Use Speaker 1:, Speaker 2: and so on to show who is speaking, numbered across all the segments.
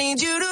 Speaker 1: need you to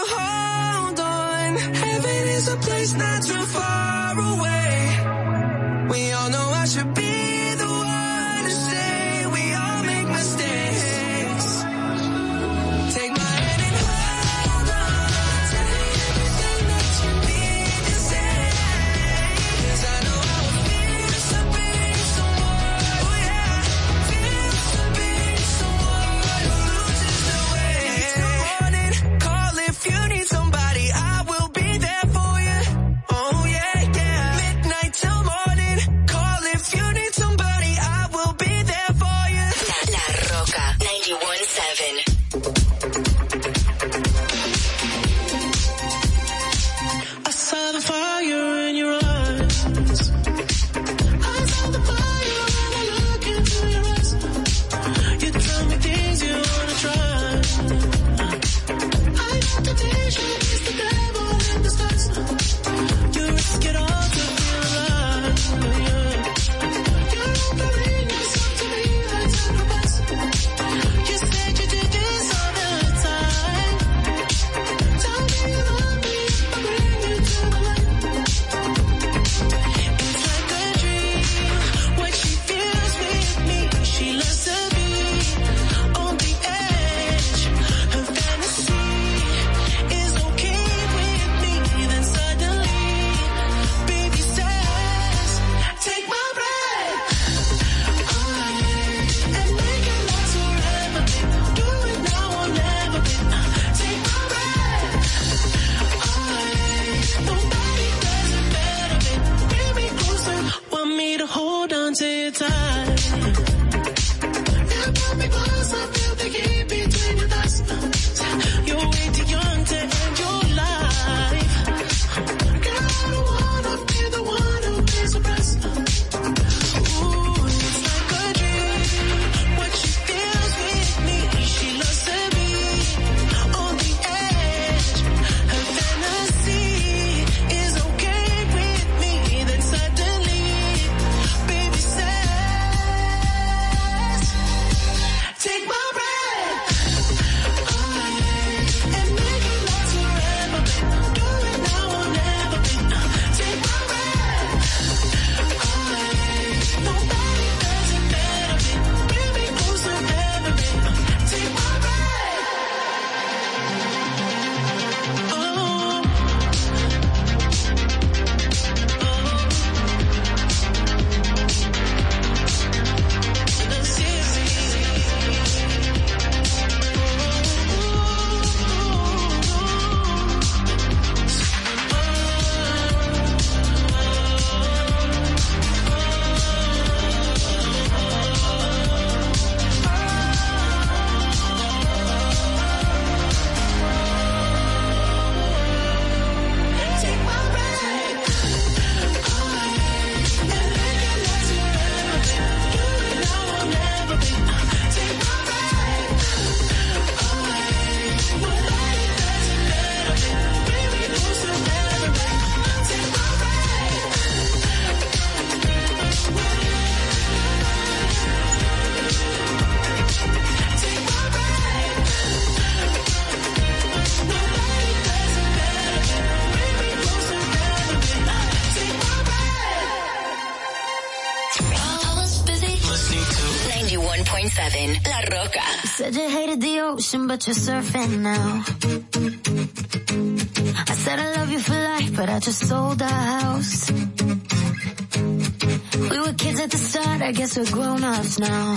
Speaker 2: ocean, but you're surfing now. I said I love you for life, but I just sold our house. We were kids at the start, I guess we're grown-ups now.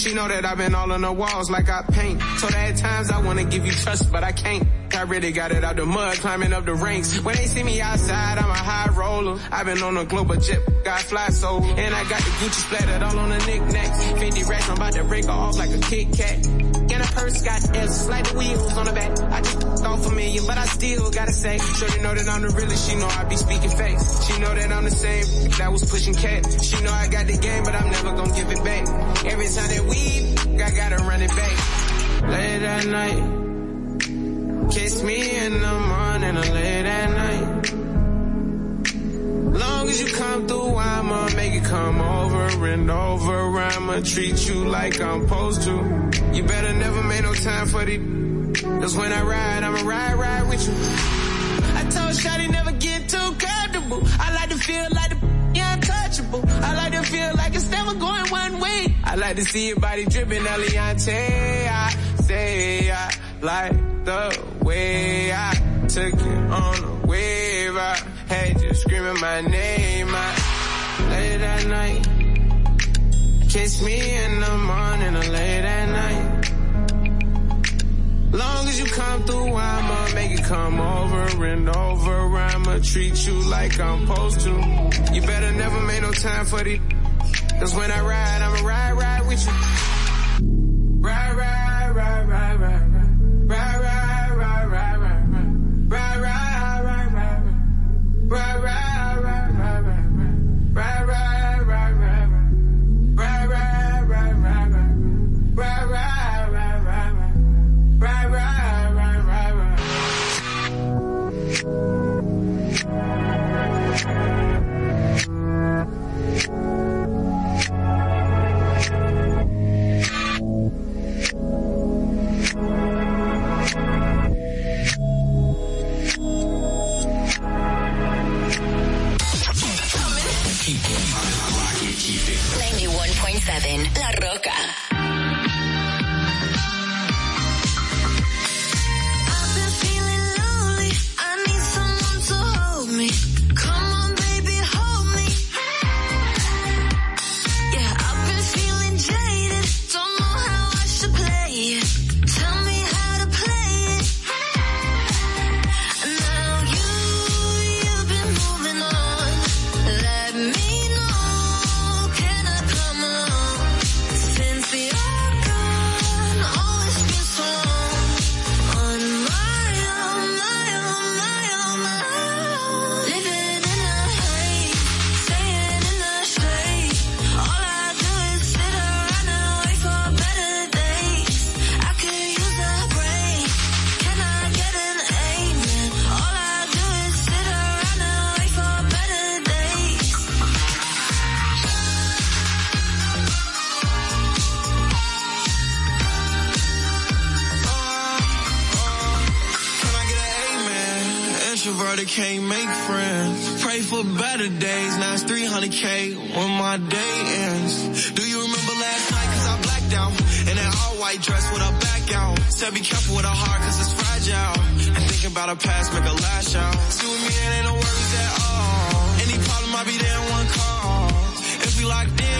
Speaker 3: She know that I've been all on the walls like I paint. So at times I wanna give you trust, but I can't. I really got it out the mud, climbing up the ranks. When they see me outside, I'm a high roller. I've been on a global jet, got fly so. And I got the Gucci splattered all on the knickknacks. 50 racks, I'm about to break off like a Kit Kat hearse got S, like the wheels on the back. I just off a million, but I still gotta say. Sure you know that I'm the realest, she know I be speaking face. She know that I'm the same that was pushing cat. She know I got the game, but I'm never gonna give it back. Every time that we, I gotta run it back. Late at night, kiss me in the morning or late at night. Long as you come through, I'ma make it come over and over. I'ma treat you like I'm supposed to. You better never make no time for the. Cause when I ride, I'ma ride, ride with you. I told Shotty never get too comfortable. I like to feel like the yeah, untouchable. I like to feel like it's never going one way. I like to see your body dripping, Eliante. I say I like the way I took it on a wave. I had you screaming my name. I, late at night. Kiss me in the morning or late at night. Long as you come through, I'ma make it come over and over. I'ma treat you like I'm supposed to. You better never make no time for the. Cause when I ride, I'ma ride, ride with you. Ride, ride, ride, ride, ride, ride, ride.
Speaker 4: La Roca.
Speaker 5: started, can't make friends. Pray for better days, now it's 300k when my day ends. Do you remember last night? Cause I blacked out. In an all-white dress with a back out. Said be careful with a heart cause it's fragile. And thinking about a past make a lash out. See with me, it ain't no worries at all. Any problem, I'll be there in one call. If we locked in,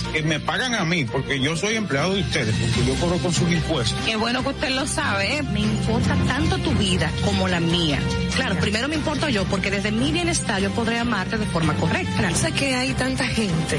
Speaker 6: que me pagan a mí porque yo soy empleado de ustedes, porque yo cobro con sus impuestos.
Speaker 7: Qué bueno que usted lo sabe. Me importa tanto tu vida como la mía. Claro, primero me importo yo porque desde mi bienestar yo podré amarte de forma correcta. Sé que hay tanta gente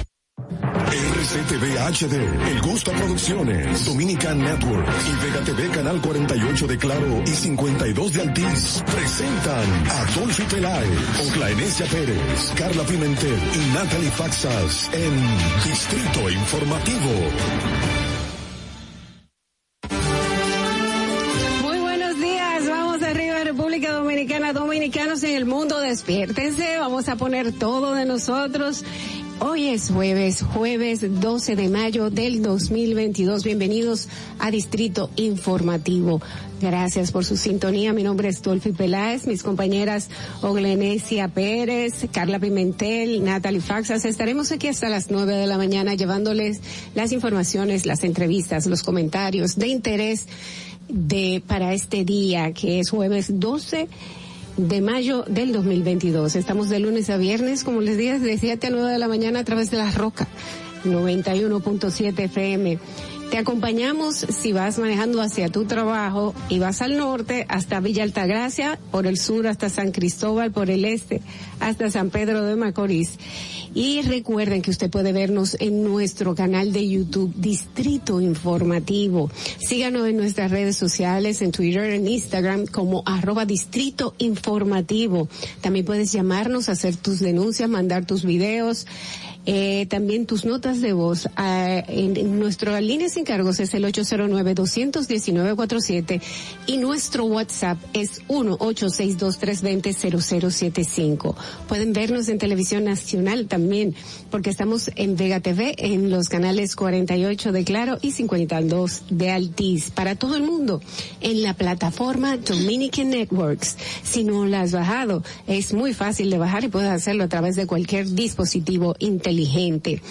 Speaker 8: RCTV HD, El Gusto Producciones, Dominican Network y Vega TV Canal 48 de Claro y 52 de Altiz presentan a Dolphy Peláez, Oclaenecia Pérez, Carla Pimentel y Natalie Faxas en Distrito Informativo.
Speaker 9: Muy buenos días, vamos arriba República Dominicana, dominicanos en el mundo, despiértense, vamos a poner todo de nosotros Hoy es jueves, jueves 12 de mayo del 2022. Bienvenidos a Distrito Informativo. Gracias por su sintonía. Mi nombre es Dolphy Peláez, mis compañeras Oglenesia Pérez, Carla Pimentel, Natalie Faxas. Estaremos aquí hasta las nueve de la mañana llevándoles las informaciones, las entrevistas, los comentarios de interés de para este día que es jueves 12 de mayo del 2022. Estamos de lunes a viernes, como les dije, de 7 a 9 de la mañana a través de La Roca 91.7 FM te acompañamos si vas manejando hacia tu trabajo y vas al norte hasta Villa Altagracia, por el sur hasta San Cristóbal, por el este hasta San Pedro de Macorís. Y recuerden que usted puede vernos en nuestro canal de YouTube Distrito Informativo. Síganos en nuestras redes sociales, en Twitter, en Instagram como arroba Distrito Informativo. También puedes llamarnos, hacer tus denuncias, mandar tus videos eh, también tus notas de voz. Ah, en, nuestro línea sin cargos es el 809 cuatro siete y nuestro WhatsApp es cero cero siete cinco Pueden vernos en televisión nacional también porque estamos en Vega TV, en los canales 48 de Claro y 52 de Altiz, para todo el mundo, en la plataforma Dominican Networks. Si no la has bajado, es muy fácil de bajar y puedes hacerlo a través de cualquier dispositivo inteligente.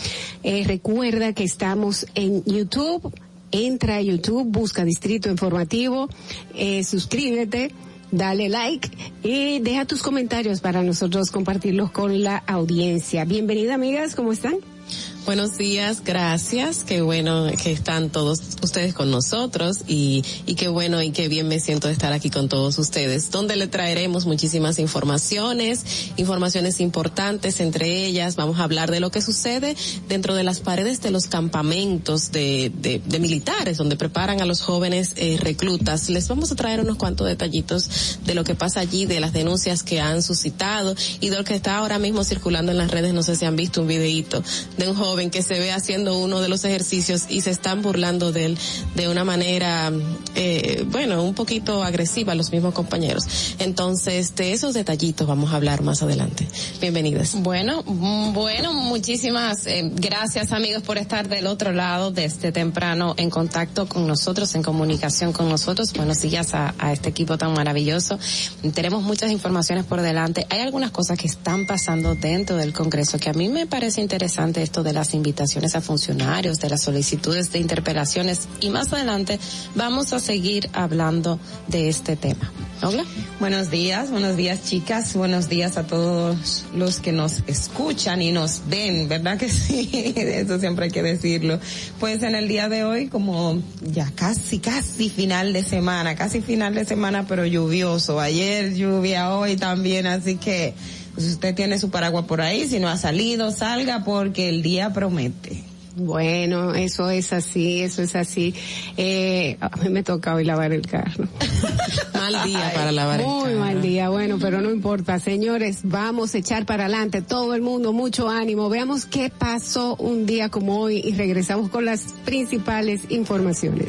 Speaker 9: Eh, recuerda que estamos en YouTube, entra a YouTube, busca Distrito Informativo, eh, suscríbete dale like y deja tus comentarios para nosotros compartirlos con la audiencia. Bienvenida amigas, ¿cómo están?
Speaker 10: Buenos días, gracias. Qué bueno que están todos ustedes con nosotros y, y qué bueno y qué bien me siento de estar aquí con todos ustedes, donde le traeremos muchísimas informaciones, informaciones importantes, entre ellas vamos a hablar de lo que sucede dentro de las paredes de los campamentos de, de, de militares, donde preparan a los jóvenes eh, reclutas. Les vamos a traer unos cuantos detallitos de lo que pasa allí, de las denuncias que han suscitado y de lo que está ahora mismo circulando en las redes. No sé si han visto un videito de un joven joven que se ve haciendo uno de los ejercicios y se están burlando de él de una manera, eh, bueno, un poquito agresiva los mismos compañeros. Entonces, de esos detallitos vamos a hablar más adelante. Bienvenidas.
Speaker 9: Bueno, mm, bueno, muchísimas eh, gracias amigos por estar del otro lado desde este temprano en contacto con nosotros, en comunicación con nosotros. Buenos días a, a este equipo tan maravilloso. Tenemos muchas informaciones por delante. Hay algunas cosas que están pasando dentro del Congreso que a mí me parece interesante esto de la las invitaciones a funcionarios, de las solicitudes de interpelaciones y más adelante vamos a seguir hablando de este tema. Hola.
Speaker 11: Buenos días, buenos días chicas, buenos días a todos los que nos escuchan y nos ven, ¿verdad que sí? Eso siempre hay que decirlo. Pues en el día de hoy, como ya casi, casi final de semana, casi final de semana, pero lluvioso. Ayer lluvia, hoy también, así que... Pues, usted tiene su paraguas por ahí, si no ha salido, salga porque el día promete.
Speaker 9: Bueno, eso es así, eso es así. Eh, a mí me toca hoy lavar el carro.
Speaker 11: mal día para lavar
Speaker 9: el carro. Muy mal día, bueno, pero no importa. Señores, vamos a echar para adelante todo el mundo, mucho ánimo. Veamos qué pasó un día como hoy y regresamos con las principales informaciones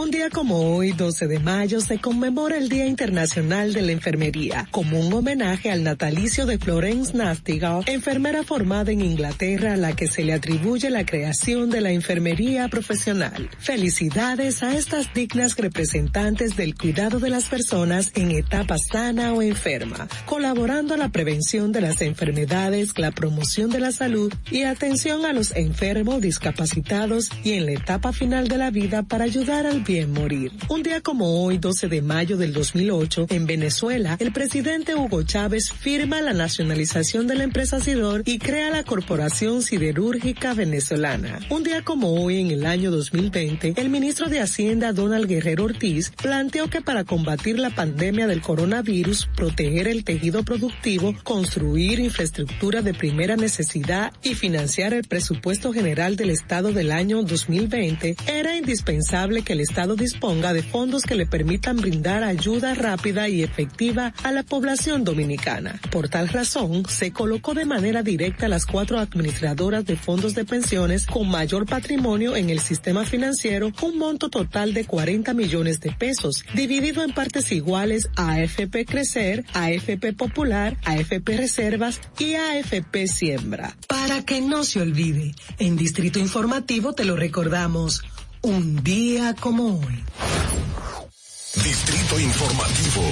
Speaker 12: Un día como hoy, 12 de mayo, se conmemora el Día Internacional de la Enfermería, como un homenaje al natalicio de Florence Nightingale, enfermera formada en Inglaterra a la que se le atribuye la creación de la enfermería profesional. Felicidades a estas dignas representantes del cuidado de las personas en etapa sana o enferma, colaborando a la prevención de las enfermedades, la promoción de la salud y atención a los enfermos, discapacitados y en la etapa final de la vida para ayudar al morir. Un día como hoy, 12 de mayo del 2008, en Venezuela, el presidente Hugo Chávez firma la nacionalización de la empresa Sidor y crea la Corporación Siderúrgica Venezolana. Un día como hoy, en el año 2020, el ministro de Hacienda Donald Guerrero Ortiz planteó que para combatir la pandemia del coronavirus, proteger el tejido productivo, construir infraestructura de primera necesidad y financiar el presupuesto general del Estado del año 2020, era indispensable que el Estado disponga de fondos que le permitan brindar ayuda rápida y efectiva a la población dominicana. Por tal razón, se colocó de manera directa a las cuatro administradoras de fondos de pensiones con mayor patrimonio en el sistema financiero un monto total de 40 millones de pesos, dividido en partes iguales a AFP Crecer, AFP Popular, AFP Reservas y AFP Siembra.
Speaker 8: Para que no se olvide, en Distrito Informativo te lo recordamos un día como hoy. Distrito Informativo.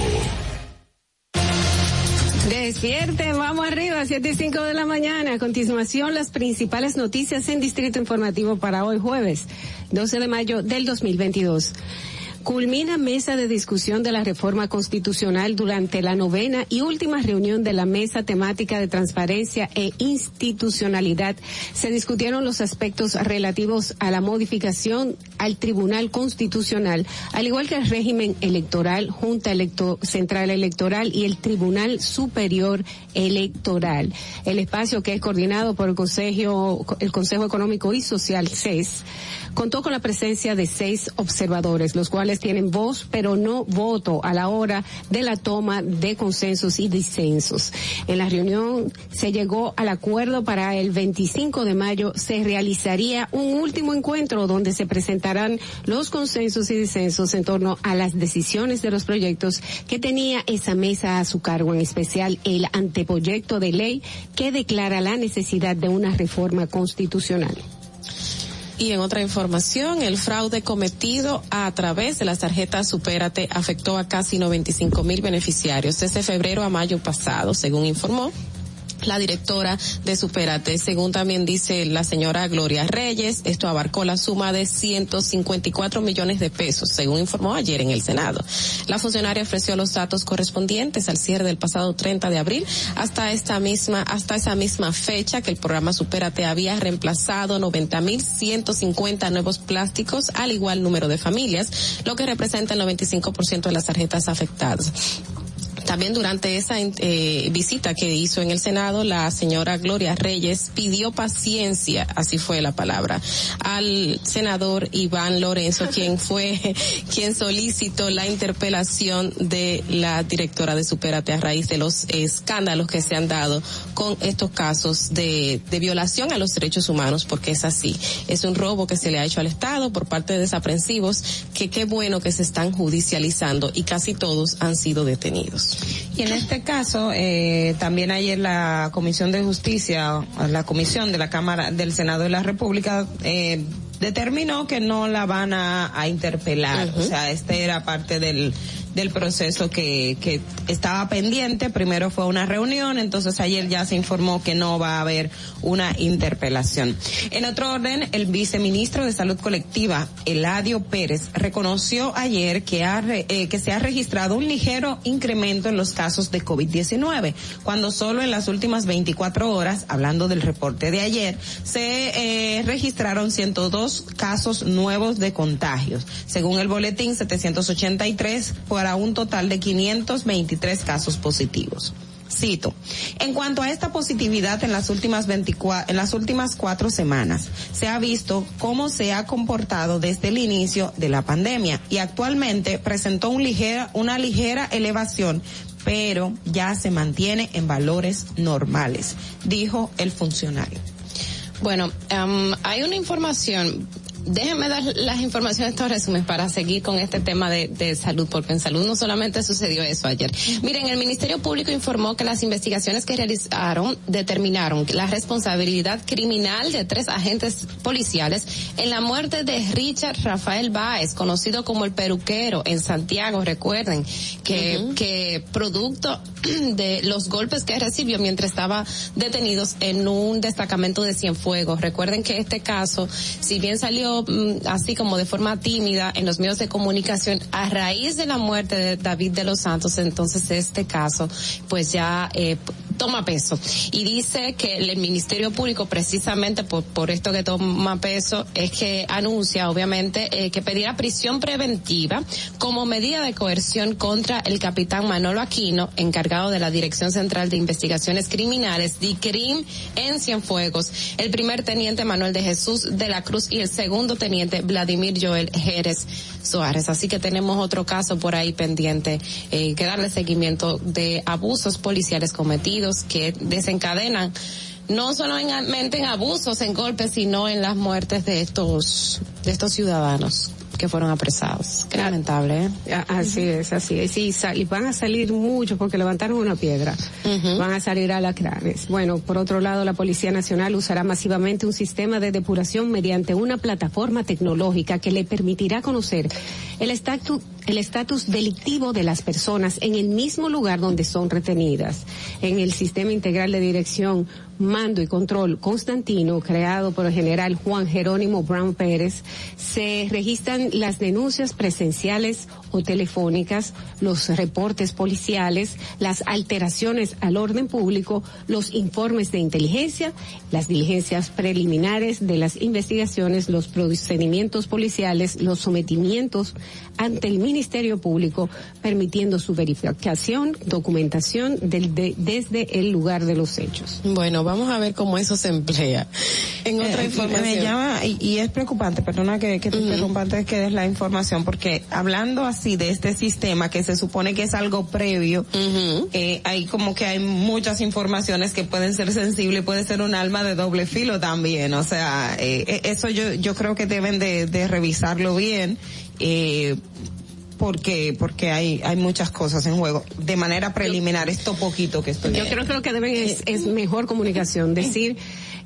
Speaker 9: Despierte, vamos arriba, 7 y 5 de la mañana. A continuación, las principales noticias en Distrito Informativo para hoy jueves, 12 de mayo del 2022. Culmina mesa de discusión de la reforma constitucional durante la novena y última reunión de la mesa temática de transparencia e institucionalidad. Se discutieron los aspectos relativos a la modificación al Tribunal Constitucional, al igual que el régimen electoral, Junta Electo Central Electoral y el Tribunal Superior Electoral. El espacio que es coordinado por el Consejo, el Consejo Económico y Social, CES, contó con la presencia de seis observadores, los cuales tienen voz pero no voto a la hora de la toma de consensos y disensos. En la reunión se llegó al acuerdo para el 25 de mayo se realizaría un último encuentro donde se presentarán los consensos y disensos en torno a las decisiones de los proyectos que tenía esa mesa a su cargo, en especial el anteproyecto de ley que declara la necesidad de una reforma constitucional.
Speaker 10: Y en otra información, el fraude cometido a través de la tarjeta Supérate afectó a casi 95 mil beneficiarios desde febrero a mayo pasado, según informó la directora de Superate. Según también dice la señora Gloria Reyes, esto abarcó la suma de 154 millones de pesos, según informó ayer en el Senado. La funcionaria ofreció los datos correspondientes al cierre del pasado 30 de abril hasta esta misma hasta esa misma fecha que el programa Superate había reemplazado 90.150 nuevos plásticos al igual número de familias, lo que representa el 95% de las tarjetas afectadas. También durante esa eh, visita que hizo en el Senado, la señora Gloria Reyes pidió paciencia, así fue la palabra, al senador Iván Lorenzo, quien fue quien solicitó la interpelación de la directora de Superate a raíz de los escándalos que se han dado con estos casos de violación a los derechos humanos, porque es así. Es un robo que se le ha hecho al Estado por parte de desaprensivos que qué bueno que se están judicializando y casi todos han sido detenidos.
Speaker 11: Y en este caso, eh, también ayer la Comisión de Justicia, la Comisión de la Cámara del Senado de la República, eh, determinó que no la van a, interpelar. O sea, este era parte del, del proceso que, que estaba pendiente. Primero fue una reunión, entonces ayer ya se informó que no va a haber una interpelación. En otro orden, el viceministro de Salud Colectiva, Eladio Pérez, reconoció ayer que, eh, que se ha registrado un ligero incremento en los casos de COVID-19, cuando solo en las últimas 24 horas, hablando del reporte de ayer, se eh, registraron 102 casos nuevos de contagios. Según el boletín, 783 por un total de 523 casos positivos. Cito. En cuanto a esta positividad en las últimas en las últimas cuatro semanas, se ha visto cómo se ha comportado desde el inicio de la pandemia y actualmente presentó ligera, una ligera elevación, pero ya se mantiene en valores normales, dijo el funcionario.
Speaker 10: Bueno, em, hay una información déjenme dar las informaciones, estos resúmenes, para seguir con este tema de, salud, porque en salud no solamente sucedió eso ayer. Miren, el Ministerio Público informó que las investigaciones que realizaron determinaron la responsabilidad criminal de tres agentes policiales en la muerte de Richard Rafael Baez, conocido como el peruquero en Santiago, recuerden, que, que producto de los golpes que recibió mientras estaba detenido en un destacamento de Cienfuegos. Recuerden que este caso, si bien salió Mm, así como de forma tímida en los medios de comunicación a raíz de la muerte de David de los Santos. Entonces este caso pues ya eh, toma peso. Y dice que el Ministerio Público, precisamente por, esto que toma peso, es que anuncia, obviamente, eh, que pedirá prisión preventiva como medida de coerción contra el capitán Manolo Aquino, encargado de la Dirección Central de Investigaciones Criminales, DICRIM, en Cienfuegos, el primer teniente Manuel de Jesús de la Cruz y el segundo teniente Vladimir Joel Jerez Suárez. Así que tenemos otro caso por ahí pendiente eh, que darle seguimiento de abusos policiales cometidos que desencadenan no solo en abusos, en golpes, sino en las muertes de estos, de estos ciudadanos que fueron apresados. Qué lamentable.
Speaker 9: ¿eh? Así es, así es. Y, van a salir muchos porque levantaron una piedra. Van a salir a la alacranes. Bueno, por otro lado, la Policía Nacional usará masivamente un sistema de depuración mediante una plataforma tecnológica que le permitirá conocer el estatus delictivo de las personas en el mismo lugar donde son retenidas. En el sistema integral de dirección mando y control Constantino, creado por el general Juan Jerónimo Brown Pérez, se registran las denuncias presenciales o telefónicas, los reportes policiales, las alteraciones al orden público, los informes de inteligencia, las diligencias preliminares de las investigaciones, los procedimientos policiales, los sometimientos ante el Ministerio Público, permitiendo su verificación, documentación del, desde el lugar de los hechos. Bueno, vamos a ver cómo eso se emplea. En eh, otra eh, llama, y, es preocupante, perdona que, que te que des la información, porque hablando así de este sistema que se supone que es algo previo, hay eh, como que hay muchas informaciones que pueden ser sensibles, puede ser un alma de doble filo también, o sea, eh, eh, eso yo, yo creo que deben de, revisarlo bien. Eh, porque porque hay hay muchas cosas en juego de manera preliminar esto poquito que estoy
Speaker 13: yo creo que lo que deben es, es mejor comunicación decir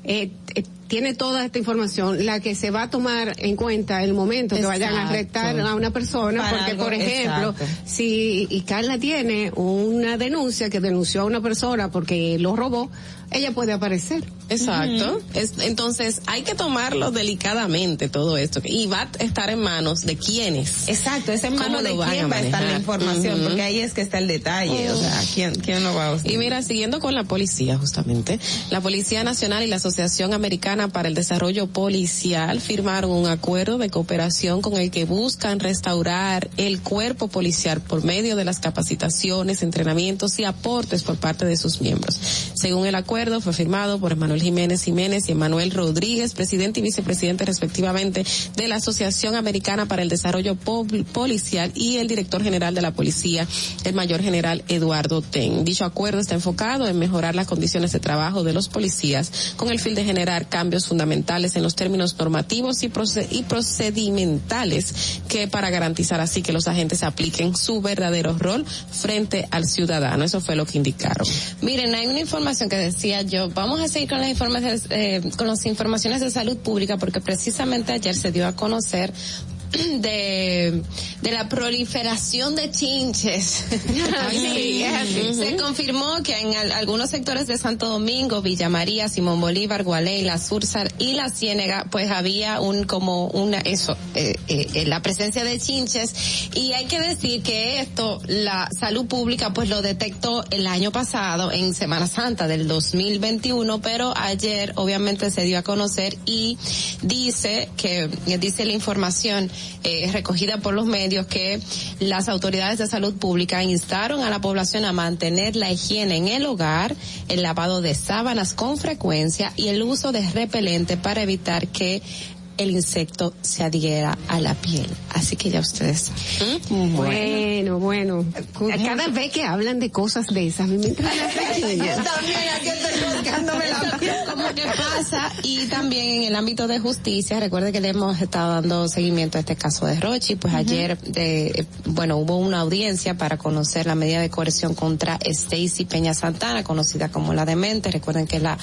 Speaker 13: eh, eh, tiene toda esta información, la que se va a tomar en cuenta el momento que vayan a arrestar a una persona, porque por ejemplo, si Carla tiene una denuncia que denunció a una persona porque lo robó, ella puede aparecer.
Speaker 10: Exacto. es, entonces hay que tomarlo delicadamente todo esto y va a estar en manos de quiénes.
Speaker 9: Exacto, es en manos de quién va a estar la información, porque ahí es que está el detalle, o sea, quién quién lo va a usar.
Speaker 10: Y mira, siguiendo con la policía justamente, la Policía Nacional y la Asociación Americana para el Desarrollo Policial firmaron un acuerdo de cooperación con el que buscan restaurar el cuerpo policial por medio de las capacitaciones, entrenamientos y aportes por parte de sus miembros. Según el acuerdo fue firmado por Manuel Jiménez Jiménez y Emanuel Rodríguez, presidente y vicepresidente respectivamente de la Asociación Americana para el Desarrollo Policial y el director general de la Policía, el mayor general Eduardo Ten. Dicho acuerdo está enfocado en mejorar las condiciones de trabajo de los policías con el fin de generar cambios fundamentales en los términos normativos y, y procedimentales que para garantizar así que los agentes apliquen su verdadero rol frente al ciudadano. Eso fue lo que indicaron. Miren, hay una información que decía yo, vamos a seguir con informes eh, con las informaciones de salud pública porque precisamente ayer se dio a conocer de, de la proliferación de chinches. Se confirmó que en algunos sectores de Santo Domingo, Villa María, Simón Bolívar, Gualey, La Sursar y La Ciénega, pues había un como una eso, eh, eh, eh, la presencia de chinches y hay que decir que esto la salud pública pues lo detectó el año pasado en Semana Santa del 2021, pero ayer obviamente se dio a conocer y dice que dice la información eh, recogida por los medios que las autoridades de salud pública instaron a la población a mantener la higiene en el hogar, el lavado de sábanas con frecuencia y el uso de repelente para evitar que el insecto se adhiera a la piel. Así que ya ustedes.
Speaker 9: ¿Mm? Bueno, bueno. Cada vez que hablan de cosas de esas, me también aquí estoy
Speaker 10: la que pasa. Y también en el ámbito de justicia, recuerden que le hemos estado dando seguimiento a este caso de Rochi. Pues ayer, de, eh, bueno, hubo una audiencia para conocer la medida de coerción contra Stacy Peña Santana, conocida como la demente. Recuerden que la,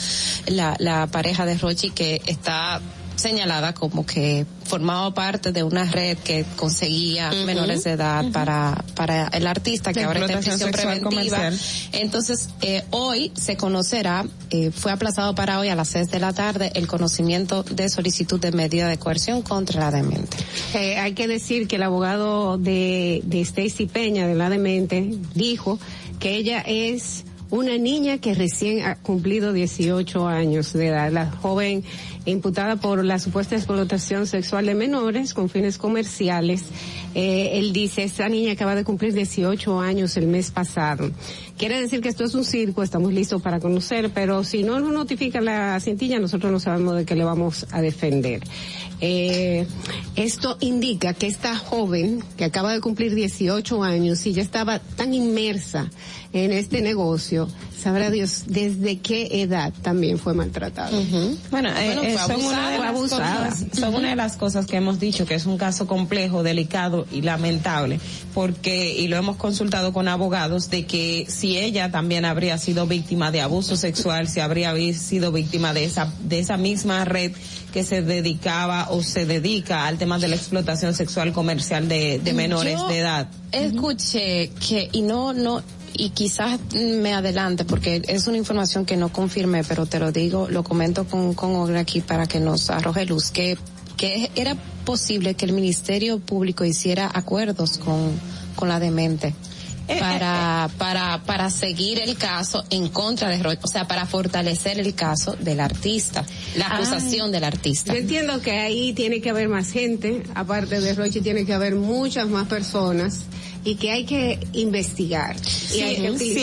Speaker 10: la, la pareja de Rochi que está señalada como que formaba parte de una red que conseguía menores de edad para, para el artista que ahora está en prisión preventiva. Entonces, eh, hoy se conocerá, eh, fue aplazado para hoy a las seis de la tarde el conocimiento de solicitud de medida de coerción contra la demente.
Speaker 9: Eh, hay que decir que el abogado de, de Stacy Peña de la demente dijo que ella es una niña que recién ha cumplido 18 años de edad, la joven imputada por la supuesta explotación sexual de menores con fines comerciales. Eh, él dice, esa niña acaba de cumplir 18 años el mes pasado. Quiere decir que esto es un circo, estamos listos para conocer, pero si no nos notifica la cintilla, nosotros no sabemos de qué le vamos a defender. Eh, esto indica que esta joven que acaba de cumplir 18 años y ya estaba tan inmersa en este negocio, sabrá Dios desde qué edad también fue maltratada. Bueno, eh, eh, son, una de las cosas, que hemos dicho que es un caso complejo, delicado y lamentable, porque, y lo hemos consultado con abogados, de que si ella también habría sido víctima de abuso sexual, si habría sido víctima de esa, de esa misma red, que se dedicaba o se dedica al tema de la explotación sexual comercial de, menores de edad.
Speaker 10: Escuché que, y no, no, y quizás me adelante porque es una información que no confirmé, pero te lo digo, lo comento con, con Olga aquí para que nos arroje luz, que, que era posible que el Ministerio Público hiciera acuerdos con, con la demente para, para, para seguir el caso en contra de Roy, o sea, para fortalecer el caso del artista, la acusación del artista.
Speaker 9: Yo entiendo que ahí tiene que haber más gente, aparte de Roche tiene que haber muchas más personas y que hay que investigar. si,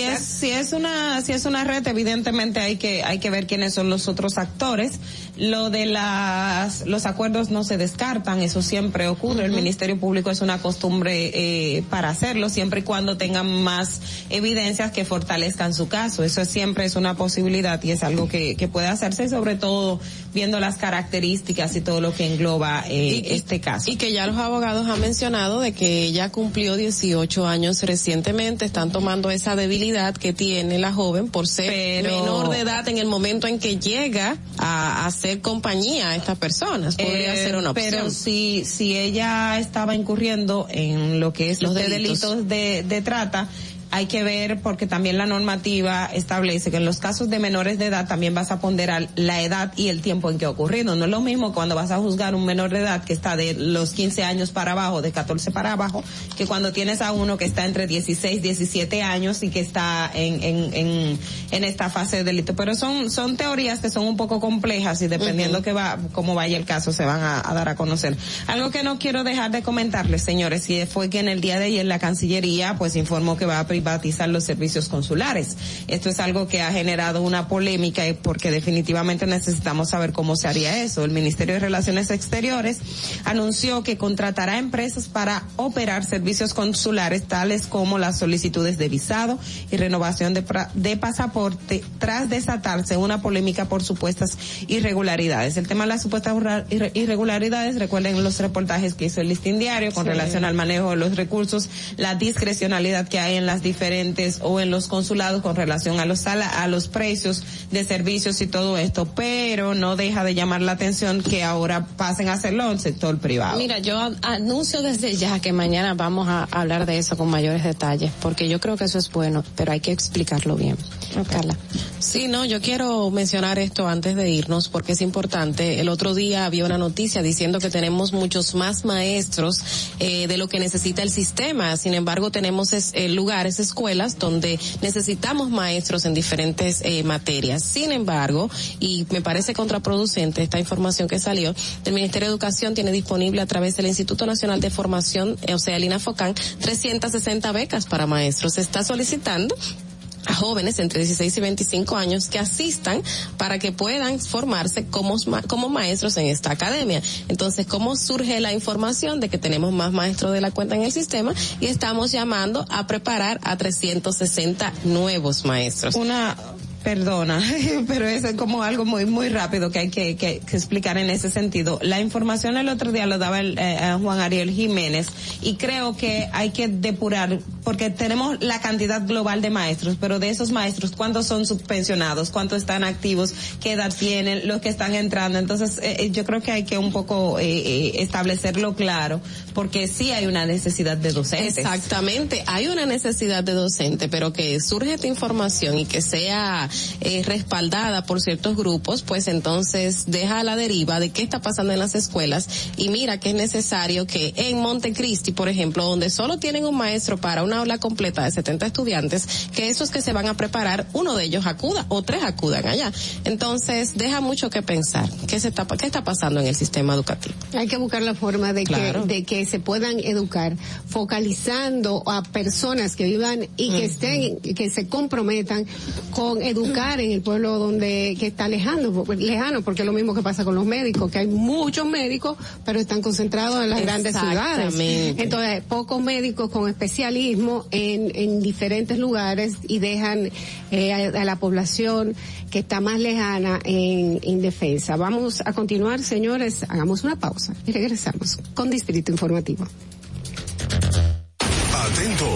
Speaker 9: es, si es una si es una red, evidentemente hay que hay que ver quiénes son los otros actores lo de las, los acuerdos no se descartan, eso siempre ocurre. El Ministerio Público es una costumbre eh, para hacerlo, siempre y cuando tengan más evidencias que fortalezcan su caso. Eso siempre es una posibilidad y es algo que, que puede hacerse, sobre todo viendo las características y todo lo que engloba eh, este caso.
Speaker 10: Y que ya los abogados han mencionado de que ella cumplió 18 años recientemente, están tomando esa debilidad que tiene la joven por ser menor de edad en el momento en que llega a, a ser compañía a estas personas. Podría ser una eh,
Speaker 9: opción. Pero si, si ella estaba incurriendo en lo que es los este delitos, de, de trata, hay que ver porque también la normativa establece que en los casos de menores de edad también vas a ponderar la edad y el tiempo en que ha ocurrido. No es lo mismo cuando vas a juzgar un menor de edad que está de los 15 años para abajo, de 14 para abajo, que cuando tienes a uno que está entre 16, 17 años y que está en, en, en, esta fase de delito. Pero son, son teorías que son un poco complejas y dependiendo que va, cómo vaya el caso se van a, dar a conocer. Algo que no quiero dejar de comentarles, señores, y fue que en el día de ayer la Cancillería pues informó que va a batizar los servicios consulares. Esto es algo que ha generado una polémica porque definitivamente necesitamos saber cómo se haría eso. El Ministerio de Relaciones Exteriores anunció que contratará empresas para operar servicios consulares tales como las solicitudes de visado y renovación de, de pasaporte tras desatarse una polémica por supuestas irregularidades. El tema de las supuestas irregularidades, recuerden los reportajes que hizo el Listín Diario con relación al manejo de los recursos, la discrecionalidad que hay en las diferentes o en los consulados con relación a los a los precios de servicios y todo esto, pero no deja de llamar la atención que ahora pasen a hacerlo en el sector privado.
Speaker 10: Mira, yo anuncio desde ya que mañana vamos a hablar de eso con mayores detalles, porque yo creo que eso es bueno, pero hay que explicarlo bien. Carla. Sí, no, yo quiero mencionar esto antes de irnos porque es importante. El otro día había una noticia diciendo que tenemos muchos más maestros eh, de lo que necesita el sistema. Sin embargo, tenemos es, eh, lugares escuelas donde necesitamos maestros en diferentes eh, materias. Sin embargo, y me parece contraproducente esta información que salió, el Ministerio de Educación tiene disponible a través del Instituto Nacional de Formación, o sea, el INAFOCAN, 360 becas para maestros. Se está solicitando jóvenes entre 16 y 25 años que asistan para que puedan formarse como, como maestros en esta academia. Entonces, ¿cómo surge la información de que tenemos más maestros de la cuenta en el sistema y estamos llamando a preparar a 360 nuevos maestros?
Speaker 9: Una, Perdona, pero es como algo muy muy rápido que hay que, que, explicar en ese sentido. La información el otro día lo daba el, eh, eh, Juan Ariel Jiménez y creo que hay que depurar porque tenemos la cantidad global de maestros, pero de esos maestros, ¿cuántos son subpensionados? ¿Cuántos están activos? ¿Qué edad tienen? ¿Los que están entrando? Entonces, eh, yo creo que hay que un poco establecerlo claro porque sí hay una necesidad de docentes.
Speaker 10: Exactamente, hay una necesidad de docente, pero que surge esta información y que sea eh, respaldada por ciertos grupos, pues entonces deja a la deriva de qué está pasando en las escuelas y mira que es necesario que en Montecristi, por ejemplo, donde solo tienen un maestro para una aula completa de 70 estudiantes, que esos que se van a preparar, uno de ellos acuda o tres acudan allá. Entonces, deja mucho que pensar. ¿Qué se está qué está pasando en el sistema educativo?
Speaker 9: Hay que buscar la forma de que de que se puedan educar focalizando a personas que vivan y que estén que se comprometan con en el pueblo donde que está lejano, lejano, porque es lo mismo que pasa con los médicos, que hay muchos médicos, pero están concentrados en las grandes ciudades. Entonces, pocos médicos con especialismo en, diferentes lugares y dejan eh, a, la población que está más lejana en indefensa. Vamos a continuar, señores, hagamos una pausa y regresamos con Distrito Informativo.
Speaker 8: Atento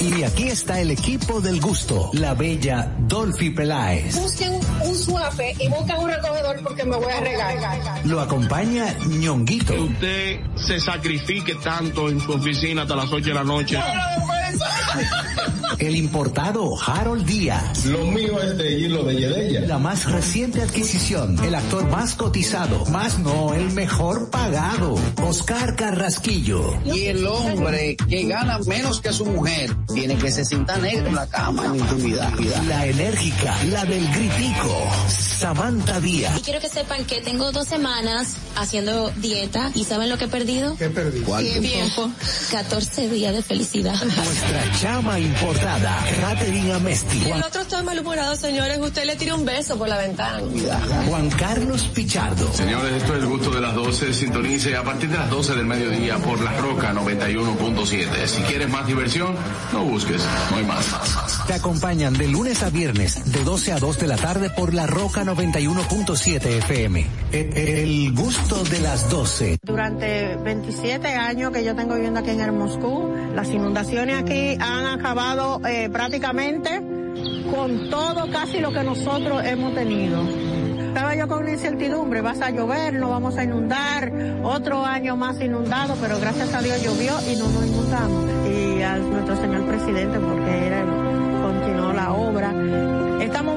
Speaker 8: Y, aquí está el equipo del gusto, la bella Dolphy Peláez
Speaker 14: un suave y busca un recogedor porque me voy a regar.
Speaker 8: Lo acompaña ñonguito. Que
Speaker 15: usted se sacrifique tanto en su oficina hasta las 8 de la noche.
Speaker 8: El importado Harold Díaz.
Speaker 16: Lo mío es de hilo de Yedella.
Speaker 8: La más reciente adquisición. El actor más cotizado. Más no, el mejor pagado. Oscar Carrasquillo.
Speaker 17: Y el hombre que gana menos que su mujer. Tiene que se sienta negro en la cama
Speaker 8: en
Speaker 17: intimidad.
Speaker 8: La enérgica, la del gritico. Samantha Díaz.
Speaker 18: Y quiero que sepan que tengo dos semanas haciendo dieta y ¿saben lo que he perdido? ¿Qué Tiempo. 14 días de felicidad. Nuestra
Speaker 8: chama importada, Raterina Mesti.
Speaker 19: el otro está señores. Usted le tira un beso por la ventana.
Speaker 8: Juan Carlos Pichardo.
Speaker 20: Señores, esto es el gusto de las 12. Sintonice a partir de las 12 del mediodía por La Roca 91.7. Si quieres más diversión, no busques. No hay más.
Speaker 8: Te acompañan de lunes a viernes, de 12 a 2 de la tarde por la Roca 91.7 FM. E, e, el gusto de las 12.
Speaker 21: Durante 27 años que yo tengo viviendo aquí en el Moscú, las inundaciones aquí han acabado eh, prácticamente con todo casi lo que nosotros hemos tenido. Estaba yo con una incertidumbre, vas a llover, no vamos a inundar, otro año más inundado, pero gracias a Dios llovió y no nos inundamos. Y a nuestro señor presidente, porque era continuó la obra. Estamos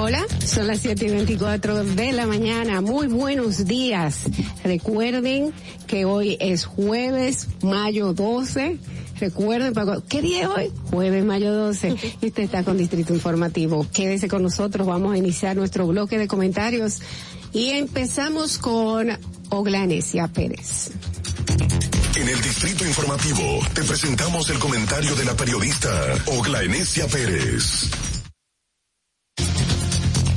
Speaker 9: Hola, son las 7 y 24 de la mañana. Muy buenos días. Recuerden que hoy es jueves, mayo 12. Recuerden, ¿qué día es hoy? Jueves, mayo 12. Y usted está con Distrito Informativo. Quédese con nosotros. Vamos a iniciar nuestro bloque de comentarios. Y empezamos con Oglanesia Pérez.
Speaker 8: En el Distrito Informativo te presentamos el comentario de la periodista Oglanesia Pérez.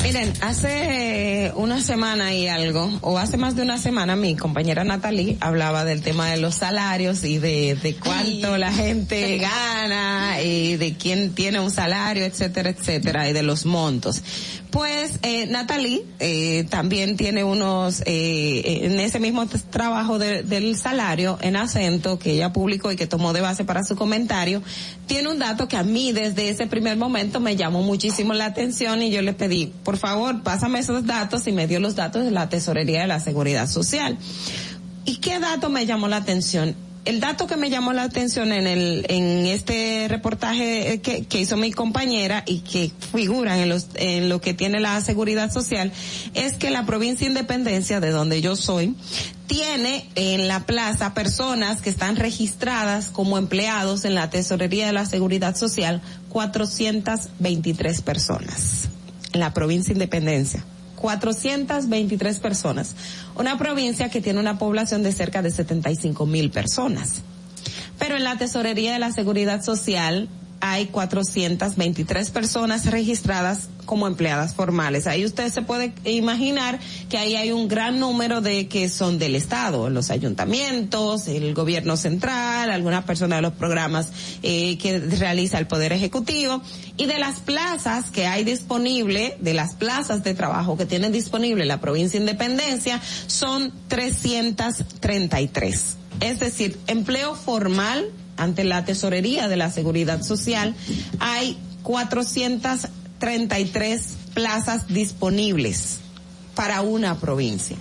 Speaker 9: Miren, hace eh, una semana y algo, o hace más de una semana, mi compañera Natalie hablaba del tema de los salarios y de, cuánto la gente gana y de quién tiene un salario, etcétera, etcétera, y de los montos. Pues eh, Natalie eh, también tiene unos, eh, eh en ese mismo trabajo del salario en acento que ella publicó y que tomó de base para su comentario, tiene un dato que a mí desde ese primer momento me llamó muchísimo la atención y yo le pedí, por favor, pásame esos datos y me dio los datos de la Tesorería de la Seguridad Social. ¿Y qué dato me llamó la atención? el dato que me llamó la atención en el en este reportaje eh, que, hizo mi compañera y que figuran en los en lo que tiene la seguridad social es que la provincia Independencia de donde yo soy tiene en la plaza personas que están registradas como empleados en la tesorería de la seguridad social 423 personas en la provincia Independencia 423 personas una provincia que tiene una población de cerca de 75 mil personas. Pero en la tesorería de la seguridad social hay 423 personas registradas como empleadas formales. Ahí usted se puede imaginar que ahí hay un gran número de que son del Estado, los ayuntamientos, el gobierno central, algunas personas de los programas eh, que realiza el Poder Ejecutivo y de las plazas que hay disponible, de las plazas de trabajo que tiene disponible la provincia Independencia, son 333. Es decir, empleo formal ante la Tesorería de la Seguridad Social, hay 433 plazas disponibles para una provincia.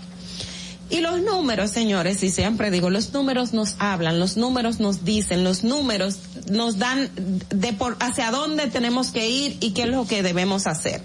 Speaker 9: Y los números, señores, y siempre digo, los números nos hablan, los números nos dicen, los números nos dan de por hacia dónde tenemos que ir y qué es lo que debemos hacer.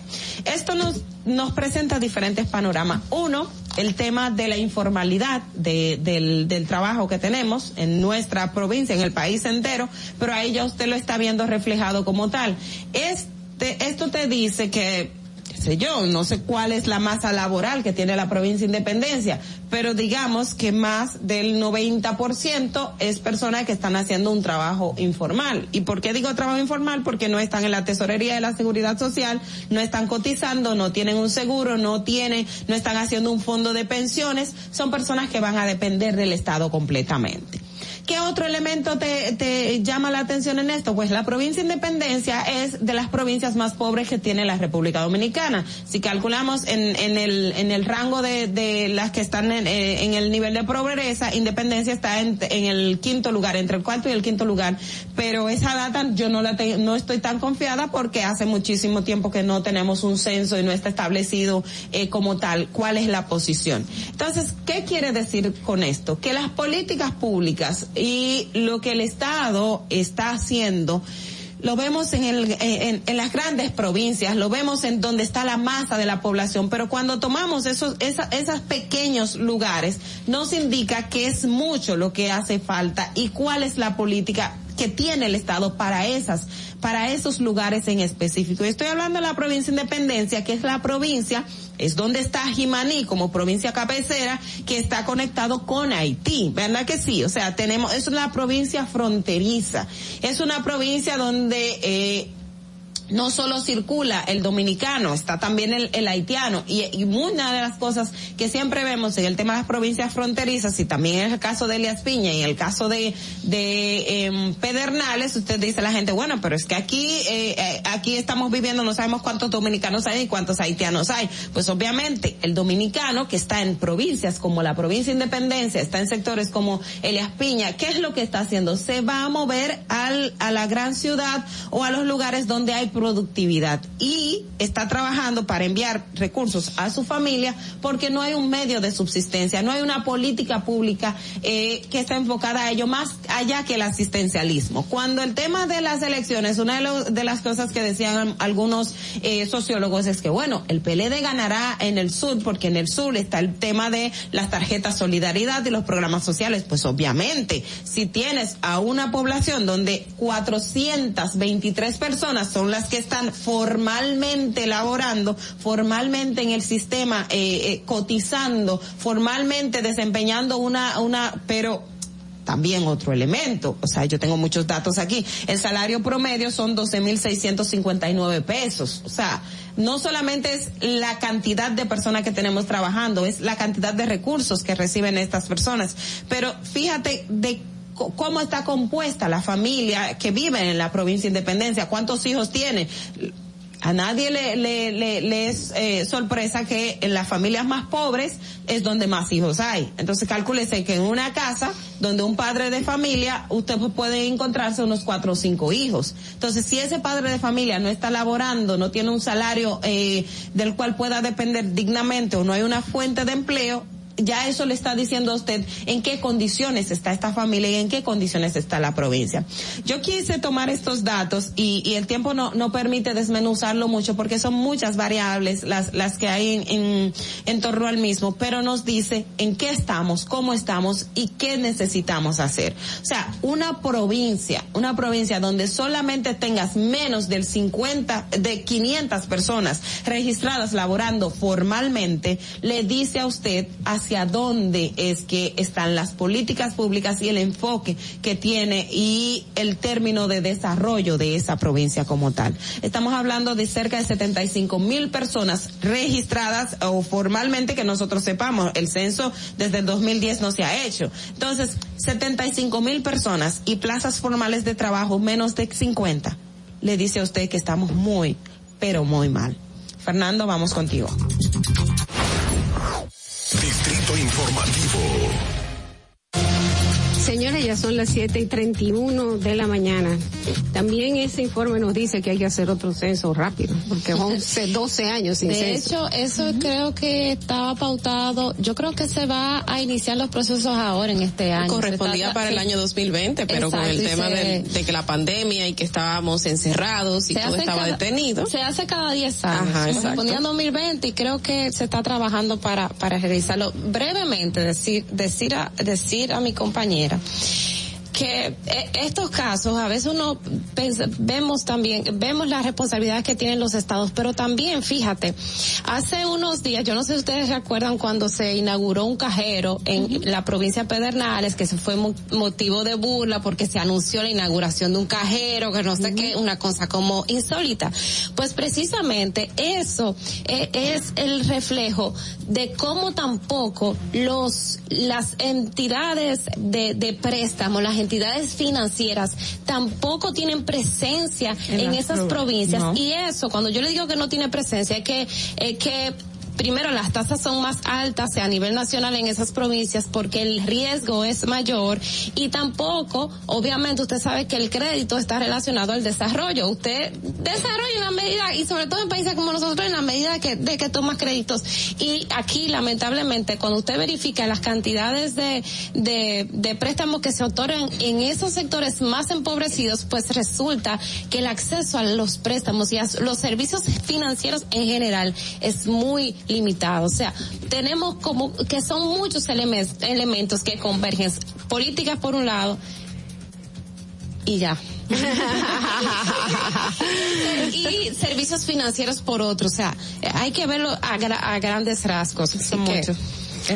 Speaker 9: Esto nos, nos presenta diferentes panoramas. Uno, el tema de la informalidad de, del, trabajo que tenemos en nuestra provincia, en el país entero, pero ahí ya usted lo está viendo reflejado como tal. Este, esto te dice que sé yo, no sé cuál es la masa laboral que tiene la provincia de Independencia, pero digamos que más del 90% es personas que están haciendo un trabajo informal. ¿Y por qué digo trabajo informal? Porque no están en la tesorería de la seguridad social, no están cotizando, no tienen un seguro, no tienen, no están haciendo un fondo de pensiones, son personas que van a depender del Estado completamente. ¿Qué otro elemento te, llama la atención en esto? Pues la provincia Independencia es de las provincias más pobres que tiene la República Dominicana. Si calculamos en, en, el, en el rango de, las que están eh, en, el nivel de pobreza, Independencia está en, el quinto lugar, entre el cuarto y el quinto lugar. Pero esa data yo no la no estoy tan confiada porque hace muchísimo tiempo que no tenemos un censo y no está establecido eh, como tal cuál es la posición. Entonces, ¿qué quiere decir con esto? Que las políticas públicas y lo que el Estado está haciendo lo vemos en, las grandes provincias, lo vemos en donde está la masa de la población, pero cuando tomamos esos esa, pequeños lugares, nos indica que es mucho lo que hace falta y cuál es la política que tiene el Estado para esas, para esos lugares en específico. Estoy hablando de la provincia de Independencia, que es la provincia es donde está Jimaní como provincia cabecera que está conectado con Haití, ¿verdad que sí? O sea, tenemos, es una provincia fronteriza, es una provincia donde eh, no solo circula el dominicano, está también el, haitiano. Y, una de las cosas que siempre vemos en el tema de las provincias fronterizas, y también en el caso de Elias Piña y en el caso de, de em, Pedernales, usted dice a la gente, bueno, pero es que aquí, eh, eh, aquí estamos viviendo, no sabemos cuántos dominicanos hay y cuántos haitianos hay. Pues obviamente el dominicano que está en provincias como la provincia Independencia, está en sectores como Elias Piña, ¿qué es lo que está haciendo? Se va a mover al, a la gran ciudad o a los lugares donde hay productividad y está trabajando para enviar recursos a su familia porque no hay un medio de subsistencia, no hay una política pública eh, que está enfocada a ello más allá que el asistencialismo. Cuando el tema de las elecciones, una de, las cosas que decían algunos eh, sociólogos es que, bueno, el PLD ganará en el sur porque en el sur está el tema de las tarjetas solidaridad y los programas sociales. Pues obviamente, si tienes a una población donde 423 personas son las que están formalmente laborando, formalmente en el sistema, eh, eh, cotizando, formalmente desempeñando una, una, pero también otro elemento. O sea, yo tengo muchos datos aquí. El salario promedio son 12.659 pesos. O sea, no solamente es la cantidad de personas que tenemos trabajando, es la cantidad de recursos que reciben estas personas. Pero fíjate de cómo está compuesta la familia que vive en la provincia de Independencia, cuántos hijos tiene. A nadie le, le, le, es eh, sorpresa que en las familias más pobres es donde más hijos hay. Entonces cálculese que en una casa donde un padre de familia, usted puede encontrarse unos cuatro o cinco hijos. Entonces si ese padre de familia no está laborando, no tiene un salario eh, del cual pueda depender dignamente o no hay una fuente de empleo, ya eso le está diciendo a usted en qué condiciones está esta familia y en qué condiciones está la provincia. Yo quise tomar estos datos y, y el tiempo no, no permite desmenuzarlo mucho porque son muchas variables las, las que hay en, torno al mismo, pero nos dice en qué estamos, cómo estamos y qué necesitamos hacer. O sea, una provincia, una provincia donde solamente tengas menos del 50, de 500 personas registradas laborando formalmente, le dice a usted hacia dónde es que están las políticas públicas y el enfoque que tiene y el término de desarrollo de esa provincia como tal. Estamos hablando de cerca de 75 mil personas registradas o formalmente que nosotros sepamos. El censo desde el 2010 no se ha hecho. Entonces, 75 mil personas y plazas formales de trabajo menos de 50. Le dice a usted que estamos muy, pero muy mal. Fernando, vamos contigo.
Speaker 8: Distrito Informativo.
Speaker 9: Señores, ya son las 7 y 31 de la mañana. También ese informe nos dice que hay que hacer otro censo rápido, porque 11, 12 años sin censo.
Speaker 18: De hecho, eso creo que estaba pautado. Yo creo que se va a iniciar los procesos ahora en este año.
Speaker 9: Correspondía para el año 2020, pero con el tema de, que la pandemia y que estábamos encerrados y todo estaba detenido.
Speaker 18: Se hace cada 10 años. Ajá, Correspondía a 2020 y creo que se está trabajando para, para realizarlo.
Speaker 9: Brevemente, decir, decir a, decir a mi compañera Oaxaca. que eh, estos casos a veces uno vemos también vemos las responsabilidades que tienen los estados pero también fíjate hace unos días yo no sé si ustedes recuerdan cuando se inauguró un cajero en la provincia de Pedernales que se fue motivo de burla porque se anunció la inauguración de un cajero que no sé qué una cosa como insólita pues precisamente eso eh, es el reflejo de cómo tampoco los las entidades de, de préstamo las entidades financieras tampoco tienen presencia en, esas provincias. Y eso, cuando yo le digo que no tiene presencia, es que, es que primero las tasas son más altas a nivel nacional en esas provincias porque el riesgo es mayor y tampoco, obviamente usted sabe que el crédito está relacionado al desarrollo. Usted desarrolla en la medida y sobre todo en países como nosotros en la medida que, de que toma créditos. Y aquí lamentablemente cuando usted verifica las cantidades de, de, de préstamos que se otorgan en esos sectores más empobrecidos, pues resulta que el acceso a los préstamos y a los servicios financieros en general es muy limitado. O sea, tenemos como que son muchos elementos, que convergen. Políticas por un lado y ya. y servicios financieros por otro. O sea, hay que verlo a, grandes rasgos. Son muchos.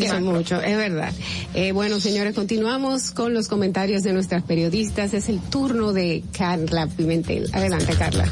Speaker 9: Son mucho, es verdad. Eh, bueno, señores, continuamos con los comentarios de nuestras periodistas. Es el turno de Carla Pimentel. Adelante, Carla.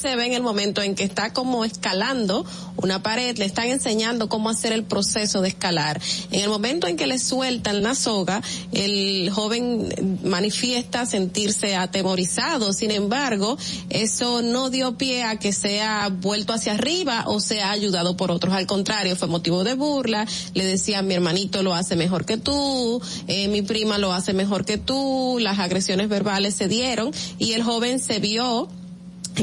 Speaker 9: se ve en el momento en que está como escalando una pared, le están enseñando cómo hacer el proceso de escalar. En el momento en que le sueltan la soga, el joven manifiesta sentirse atemorizado. Sin embargo, eso no dio pie a que sea vuelto hacia arriba o sea ayudado por otros. Al contrario, fue motivo de burla. Le decían, mi hermanito lo hace mejor que tú, eh, mi prima lo hace mejor que tú. Las agresiones verbales se dieron y el joven se vio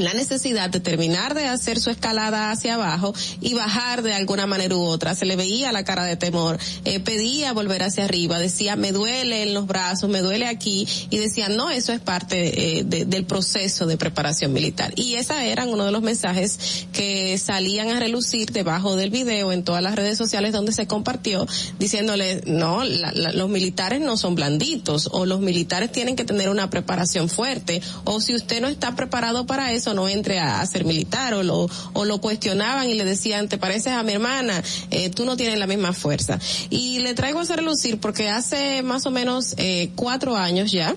Speaker 9: la necesidad de terminar de hacer su escalada hacia abajo y bajar de alguna manera u otra. Se le veía la cara de temor. Eh, pedía volver hacia arriba, decía, me duele en los brazos, me duele aquí. Y decía, no, eso es parte eh, del proceso de preparación militar. Y esa eran uno de los mensajes que salían a relucir debajo del video en todas las redes sociales donde se compartió, diciéndole, no, los militares no son blanditos o los militares tienen que tener una preparación fuerte o si usted no está preparado para eso, no entre a, ser militar o lo, cuestionaban y le decían, te pareces a mi hermana, eh, tú no tienes la misma fuerza. Y le traigo a hacer lucir porque hace más o menos eh, cuatro años ya,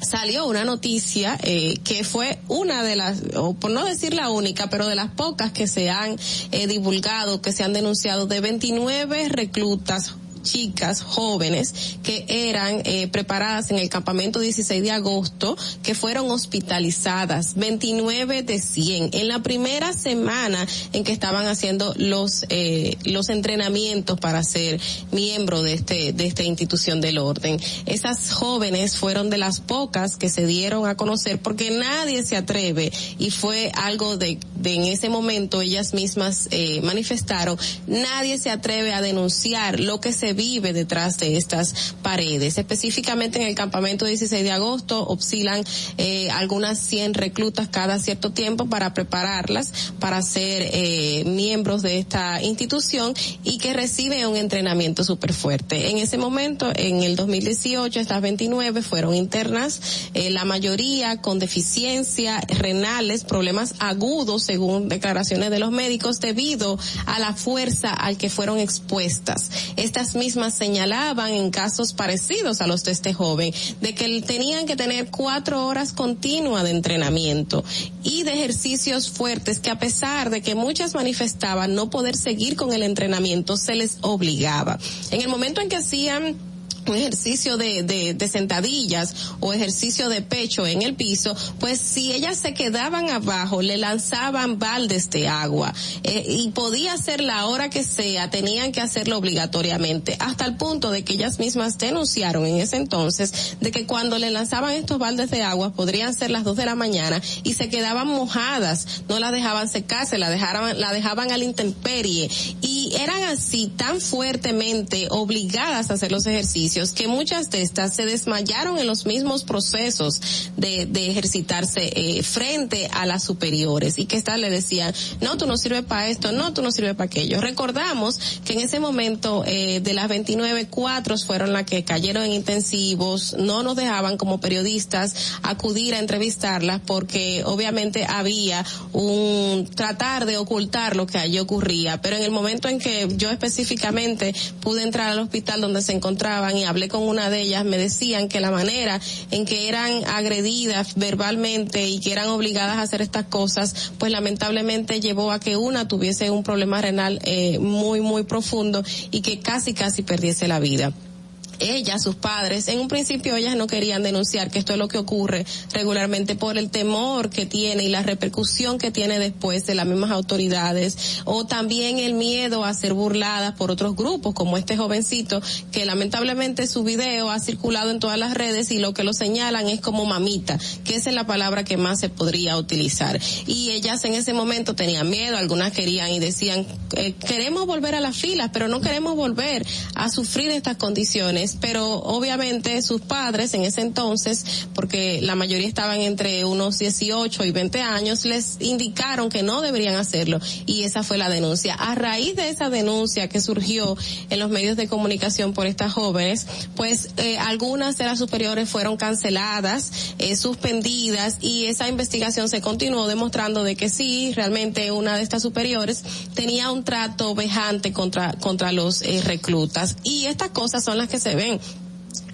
Speaker 9: salió una noticia eh, que fue una de las, o por no decir la única, pero de las pocas que se han divulgado, que se han denunciado de 29 reclutas chicas jóvenes que eran eh, preparadas en el campamento 16 de agosto que fueron hospitalizadas, 29 de 100 en la primera semana en que estaban haciendo los eh, los entrenamientos para ser miembro de este de esta institución del orden. Esas jóvenes fueron de las pocas que se dieron a conocer porque nadie se atreve y fue algo de, de en ese momento ellas mismas eh, manifestaron, nadie se atreve a denunciar lo que se vive detrás de estas paredes. Específicamente en el campamento 16 de agosto oscilan eh, algunas 100 reclutas cada cierto tiempo para prepararlas para ser eh, miembros de esta institución y que recibe un entrenamiento súper fuerte. En ese momento, en el 2018, estas 29 fueron internas, eh, la mayoría con deficiencia renales, problemas agudos según declaraciones de los médicos debido a la fuerza al que fueron expuestas. Estas mismas señalaban en casos parecidos a los de este joven, de que tenían que tener cuatro horas continuas de entrenamiento y de ejercicios fuertes que a pesar de que muchas manifestaban no poder seguir con el entrenamiento, se les obligaba. En el momento en que hacían un ejercicio de, de, sentadillas o ejercicio de pecho en el piso, pues si ellas se quedaban abajo, le lanzaban baldes de agua eh, y podía ser la hora que sea, tenían que hacerlo obligatoriamente, hasta el punto de que ellas mismas denunciaron en ese entonces de que cuando le lanzaban estos baldes de agua podrían ser las dos de la mañana y se quedaban mojadas, no las dejaban secarse, la dejaban, la dejaban al intemperie y eran así tan fuertemente obligadas a hacer los ejercicios que muchas de estas se desmayaron en los mismos procesos de, de ejercitarse eh, frente a las superiores y que estas le decían, no, tú no sirves para esto, no, tú no sirves para aquello. Recordamos que en ese momento eh, de las 29, cuatro fueron las que cayeron en intensivos, no nos dejaban como periodistas acudir a entrevistarlas porque obviamente había un tratar de ocultar lo que allí ocurría, pero en el momento en que yo específicamente pude entrar al hospital donde se encontraban y hablé con una de ellas, me decían que la manera en que eran agredidas verbalmente y que eran obligadas a hacer estas cosas, pues lamentablemente llevó a que una tuviese un problema renal eh, muy, muy profundo y que casi, casi perdiese la vida ellas, sus padres, en un principio ellas no querían denunciar que esto es lo que ocurre regularmente por el temor que tiene y la repercusión que tiene después de las mismas autoridades o también el miedo a ser burladas por otros grupos como este jovencito que lamentablemente su video ha circulado en todas las redes y lo que lo señalan es como mamita, que esa es la palabra que más se podría utilizar. Y ellas en ese momento tenían miedo, algunas querían y decían, eh, queremos volver a las filas, pero no queremos volver a sufrir estas condiciones pero obviamente sus padres en ese entonces, porque la mayoría estaban entre unos 18 y 20 años, les indicaron que no deberían hacerlo y esa fue la denuncia. A raíz de esa denuncia que surgió en los medios de comunicación por estas jóvenes, pues eh, algunas de las superiores fueron canceladas, eh, suspendidas y esa investigación se continuó demostrando de que sí, realmente una de estas superiores tenía un trato vejante contra contra los eh, reclutas y estas cosas son las que se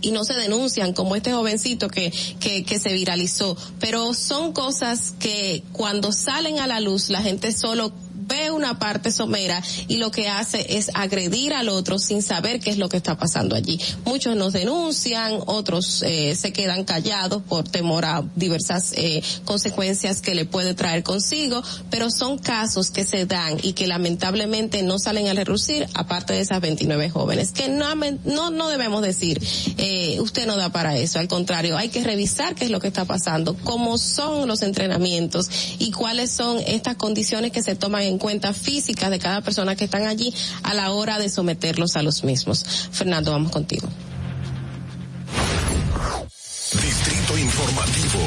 Speaker 9: y no se denuncian como este jovencito que, que, que, se viralizó. Pero son cosas que cuando salen a la luz la gente solo ve una parte somera y lo que hace es agredir al otro sin saber qué es lo que está pasando allí. Muchos nos denuncian, otros eh, se quedan callados por temor a diversas eh, consecuencias que le puede traer consigo, pero son casos que se dan y que lamentablemente no salen a relucir, aparte de esas 29 jóvenes, que no, no, no debemos decir, eh, usted no da para eso, al contrario, hay que revisar qué es lo que está pasando, cómo son los entrenamientos y cuáles son estas condiciones que se toman en cuentas cuenta físicas de cada persona que están allí a la hora de someterlos a los mismos. Fernando, vamos contigo.
Speaker 8: Distrito Informativo.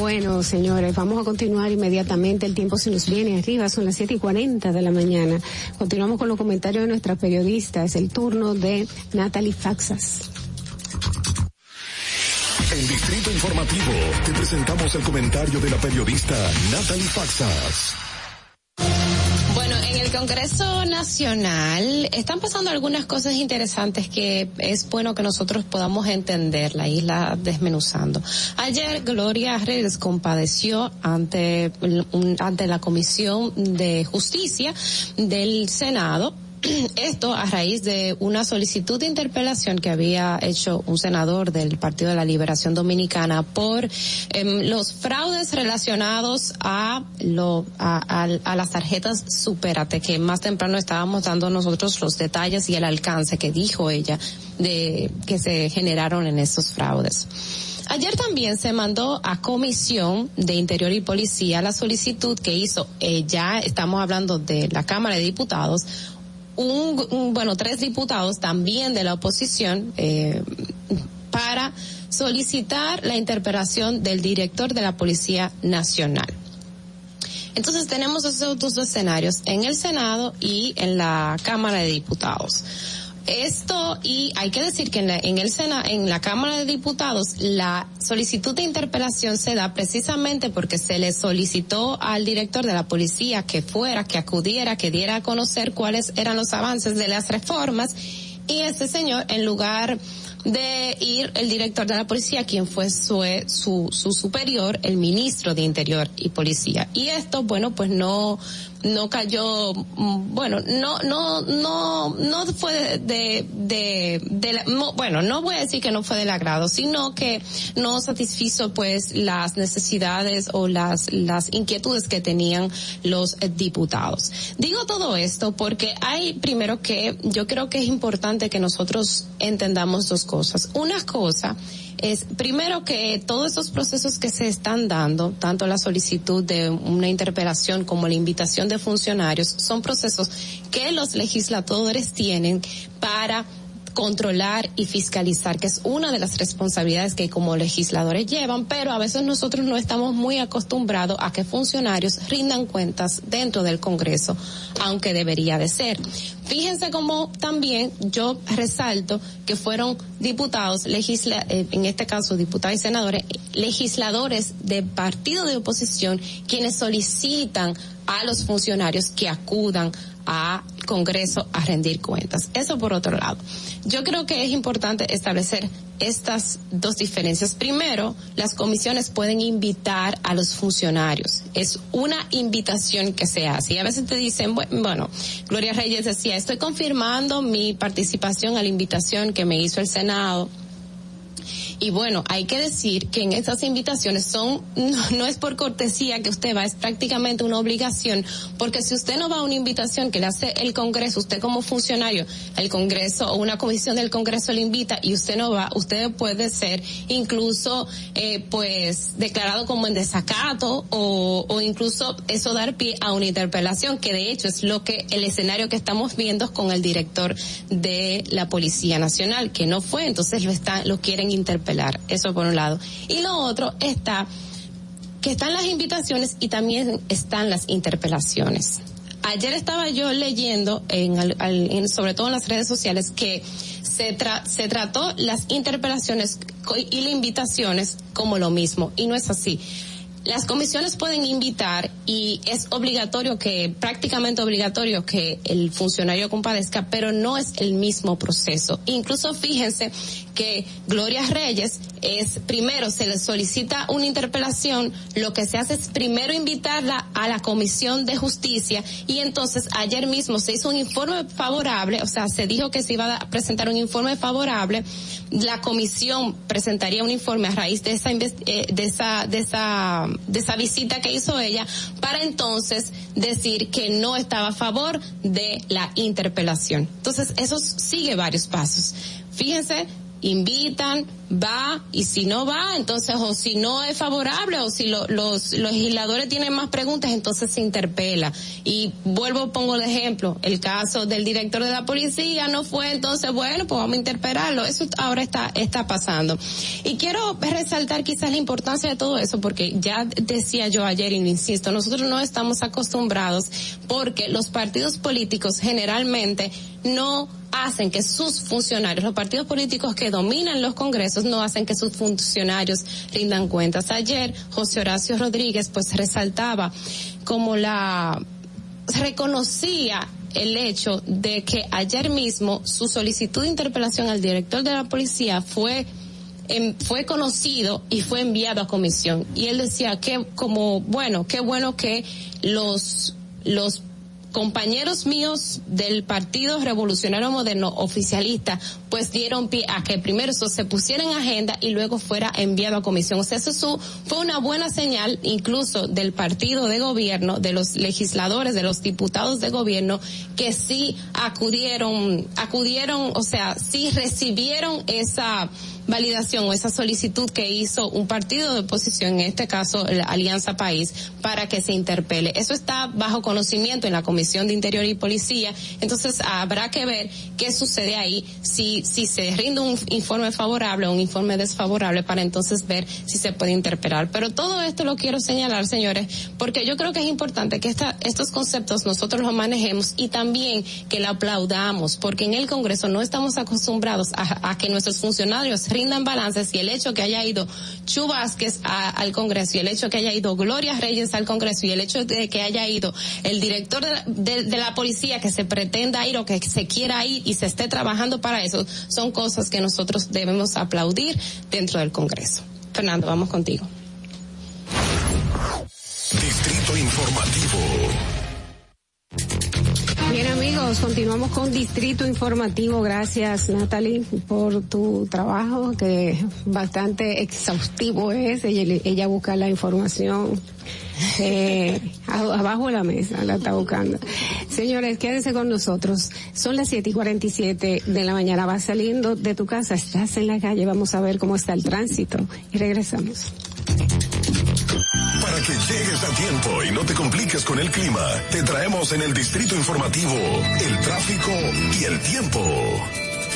Speaker 9: Bueno, señores, vamos a continuar inmediatamente. El tiempo se nos viene arriba, son las siete y cuarenta de la mañana. Continuamos con los comentarios de nuestra periodista. Es El turno de Natalie Faxas.
Speaker 8: En Distrito Informativo te presentamos el comentario de la periodista Natalie Faxas.
Speaker 9: Bueno, en el Congreso Nacional están pasando algunas cosas interesantes que es bueno que nosotros podamos entender la isla desmenuzando. Ayer Gloria Reyes compadeció ante, ante la Comisión de Justicia del Senado esto a raíz de una solicitud de interpelación que había hecho un senador del Partido de la Liberación Dominicana por em, los fraudes relacionados a, lo, a, las tarjetas Superate, que más temprano estábamos dando nosotros los detalles y el alcance que dijo ella de que se generaron en esos fraudes. Ayer también se mandó a Comisión de Interior y Policía la solicitud que hizo, ella estamos hablando de la Cámara de Diputados, un, bueno, tres diputados también de la oposición eh, para solicitar la interpelación del director de la Policía Nacional. Entonces tenemos esos dos escenarios en el Senado y en la Cámara de Diputados. Esto, y hay que decir que en, la, el Sena, en la Cámara de Diputados, la solicitud de interpelación se da precisamente porque se le solicitó al director de la policía que fuera, que acudiera, que diera a conocer cuáles eran los avances de las reformas, y este señor, en lugar de ir el director de la policía, quien fue su, su, superior, el ministro de Interior y Policía. Y esto, bueno, pues no, no cayó, mm, bueno, no, no, no, no fue de, de, bueno, no voy a decir que no fue del agrado, sino que no satisfizo pues las necesidades o las, las inquietudes que tenían los diputados. Digo todo esto porque hay primero que yo creo que es importante que nosotros entendamos dos cosas. Una cosa es primero que todos esos procesos que se están dando, tanto la solicitud de una interpelación como la invitación de funcionarios, son procesos que los legisladores tienen para controlar y fiscalizar, que es una de las responsabilidades que como legisladores llevan, pero a veces nosotros no estamos muy acostumbrados a que funcionarios rindan cuentas dentro del Congreso, aunque debería de ser. Fíjense cómo también yo resalto que fueron diputados, legisla eh, en este caso diputados y senadores, legisladores de partido de oposición quienes solicitan a los funcionarios que acudan a Congreso a rendir cuentas. Eso por otro lado. Yo creo que es importante establecer estas dos diferencias. Primero, las comisiones pueden invitar a los funcionarios. Es una invitación que se hace. Y a veces te dicen, bueno, Gloria Reyes decía, estoy confirmando mi participación a la invitación que me hizo el Senado y bueno, hay que decir que en estas invitaciones son, no, es por cortesía que usted va, es prácticamente una obligación, porque si usted no va a una invitación que le hace el Congreso, usted como funcionario, el Congreso o una comisión del Congreso le invita y usted no va, usted puede ser incluso eh, pues declarado como en desacato o, o incluso eso dar pie a una interpelación, que de hecho es lo que el escenario que estamos viendo con el director de la Policía Nacional, que no fue, entonces lo están, lo quieren interpelar eso por un lado. Y lo otro está que están las invitaciones y también están las interpelaciones. Ayer estaba yo leyendo, en, sobre todo en las redes sociales, que se, se trató las interpelaciones y las invitaciones como lo mismo, y no es así. Las comisiones pueden invitar y es obligatorio que, prácticamente obligatorio que el funcionario compadezca, pero no es el mismo proceso. Incluso fíjense que Gloria Reyes es primero se le solicita una interpelación, lo que se hace es primero invitarla a la Comisión de Justicia y entonces ayer mismo se hizo un informe favorable, o sea, se dijo que se iba a presentar un informe favorable, la comisión presentaría un informe a raíz de esa eh, de esa de esa de esa visita que hizo ella para entonces decir que no estaba a favor de la interpelación. Entonces, eso sigue varios pasos. Fíjense invitan, va y si no va, entonces o si no es favorable o si los, los legisladores tienen más preguntas, entonces se interpela. Y vuelvo, pongo el ejemplo, el caso del director de la policía no fue, entonces bueno, pues vamos a interpelarlo. Eso ahora está, está pasando. Y quiero resaltar quizás la importancia de todo eso porque ya decía yo ayer y insisto, nosotros no estamos acostumbrados porque los partidos políticos generalmente no hacen que sus funcionarios, los partidos políticos que dominan los congresos, no hacen que sus funcionarios rindan cuentas. Ayer José Horacio Rodríguez pues resaltaba como la reconocía el hecho de que ayer mismo su solicitud de interpelación al director de la policía fue fue conocido y fue enviado a comisión y él decía que como bueno qué bueno que los los compañeros míos del Partido Revolucionario Moderno oficialista, pues dieron pie a que primero eso se pusiera en agenda y luego fuera enviado a comisión. O sea, eso fue una buena señal incluso del partido de gobierno, de los legisladores, de los diputados de gobierno, que sí acudieron, acudieron, o sea, sí recibieron esa validación o esa solicitud que hizo un partido de oposición, en este caso la Alianza País, para que se interpele. Eso está bajo conocimiento en la Comisión de Interior y Policía, entonces habrá que ver qué sucede ahí, si, si se rinde un informe favorable o un informe desfavorable para entonces ver si se puede interpelar. Pero todo esto lo quiero señalar, señores, porque yo creo que es importante que esta, estos conceptos nosotros los manejemos y también que la aplaudamos, porque en el Congreso no estamos acostumbrados a, a que nuestros funcionarios rindan balances y el hecho que haya ido Chu al Congreso y el hecho que haya ido Gloria Reyes al Congreso y el hecho de que haya ido el director de la, la policía que se pretenda ir o que se quiera ir y se esté trabajando para eso, son cosas que nosotros debemos aplaudir dentro del Congreso. Fernando, vamos contigo.
Speaker 8: Distrito Informativo.
Speaker 9: Bien amigos, continuamos con Distrito Informativo. Gracias Natalie por tu trabajo que bastante exhaustivo es. Ella, busca la información eh, abajo de la mesa, la está buscando. Señores, quédense con nosotros. Son las 7 y 47 de la mañana. Vas saliendo de tu casa, estás en la calle. Vamos a ver cómo está el tránsito y regresamos
Speaker 8: que llegues a tiempo y no te compliques con el clima, te traemos en el distrito informativo el tráfico y el tiempo.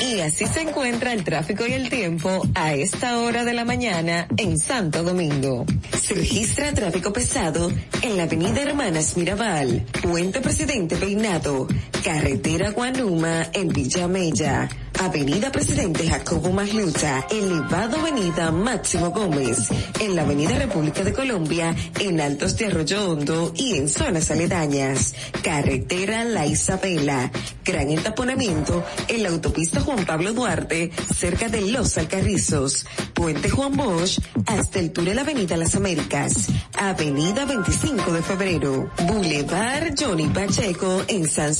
Speaker 22: Y así se encuentra el tráfico y el tiempo a esta hora de la mañana en Santo Domingo. Se registra tráfico pesado en la avenida Hermanas Mirabal, Puente Presidente Peinado, Carretera Guanuma en Villa Mella Avenida Presidente Jacobo Magluta, Elevado Avenida Máximo Gómez, en la Avenida República de Colombia, en Altos de Arroyo Hondo y en zonas aledañas, Carretera La Isabela, gran entaponamiento en la autopista Juan Pablo Duarte, cerca de Los Alcarrizos, Puente Juan Bosch, hasta el la Avenida Las Américas, Avenida 25 de Febrero, Boulevard Johnny Pacheco en San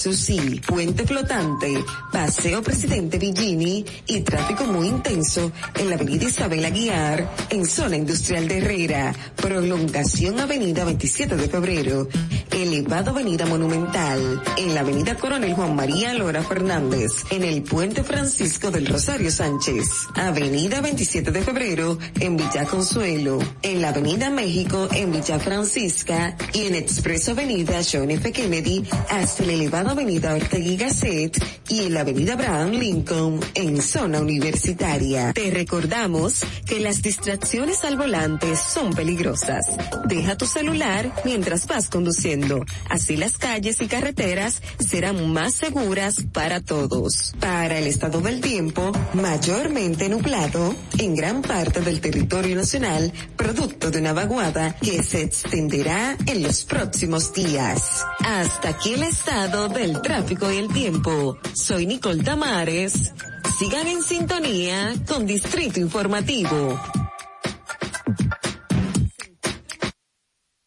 Speaker 22: Puente Flotante, Paseo Presidente Perigini y tráfico muy intenso en la avenida Isabel Aguiar, en zona industrial de Herrera, prolongación avenida 27 de febrero, elevado avenida monumental, en la avenida Coronel Juan María Lora Fernández, en el puente Francisco del Rosario Sánchez, avenida 27 de febrero, en Villa Consuelo, en la avenida México, en Villa Francisca, y en Expreso Avenida John F. Kennedy, hasta la elevada avenida Ortega y Gasset, y en la avenida Abraham Lincoln, en zona universitaria. Te recordamos que las distracciones al volante son peligrosas. Deja tu celular mientras vas conduciendo. Así las calles y carreteras serán más seguras para todos. Para el estado del tiempo, mayormente nublado en gran parte del territorio nacional, producto de una vaguada que se extenderá en los próximos días. Hasta aquí el estado del tráfico y el tiempo. Soy Nicole Tamares Sigan en sintonía con Distrito Informativo.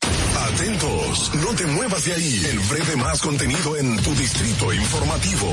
Speaker 8: Atentos, no te muevas de ahí. El breve más contenido en tu Distrito Informativo.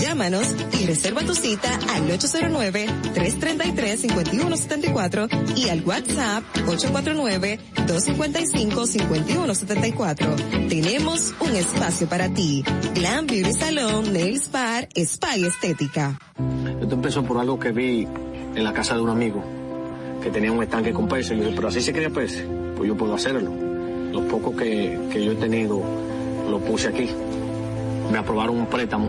Speaker 23: Llámanos y reserva tu cita al 809-333-5174 y al WhatsApp 849-255-5174. Tenemos un espacio para ti. Glam Beauty Salon, Nails Bar, Spa Estética.
Speaker 24: Esto empezó por algo que vi en la casa de un amigo que tenía un estanque con peces. Yo dije, pero así se quería peces. Pues yo puedo hacerlo. Los pocos que, que yo he tenido lo puse aquí. Me aprobaron un préstamo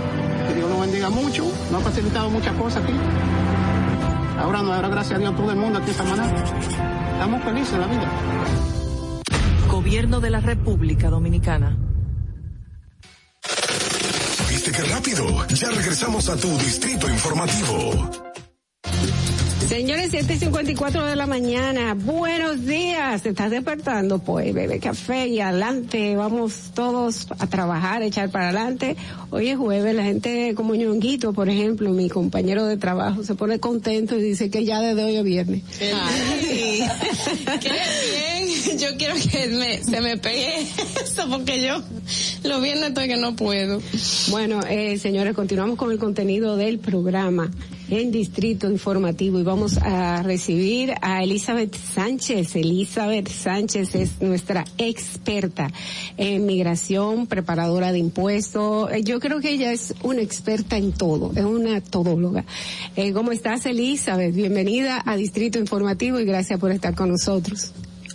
Speaker 25: Dios lo bendiga mucho, nos ha facilitado muchas cosas aquí. Ahora nos dará gracias a Dios todo el mundo aquí esta mañana. Estamos felices en la vida.
Speaker 26: Gobierno de la República Dominicana.
Speaker 8: ¿Viste qué rápido? Ya regresamos a tu distrito informativo.
Speaker 9: Señores, 7.54 de la mañana. Buenos días. ¿Te estás despertando? Pues bebe café y adelante. Vamos todos a trabajar, echar para adelante. Hoy es jueves. La gente como ñonguito, por ejemplo, mi compañero de trabajo, se pone contento y dice que ya desde hoy es viernes. qué
Speaker 27: bien. Yo quiero que me, se me pegue eso porque yo lo viernes estoy que no puedo.
Speaker 9: Bueno, eh, señores, continuamos con el contenido del programa en Distrito Informativo y vamos a recibir a Elizabeth Sánchez. Elizabeth Sánchez es nuestra experta en migración, preparadora de impuestos. Eh, yo creo que ella es una experta en todo, es una todóloga. Eh, ¿Cómo estás, Elizabeth? Bienvenida a Distrito Informativo y gracias por estar con nosotros.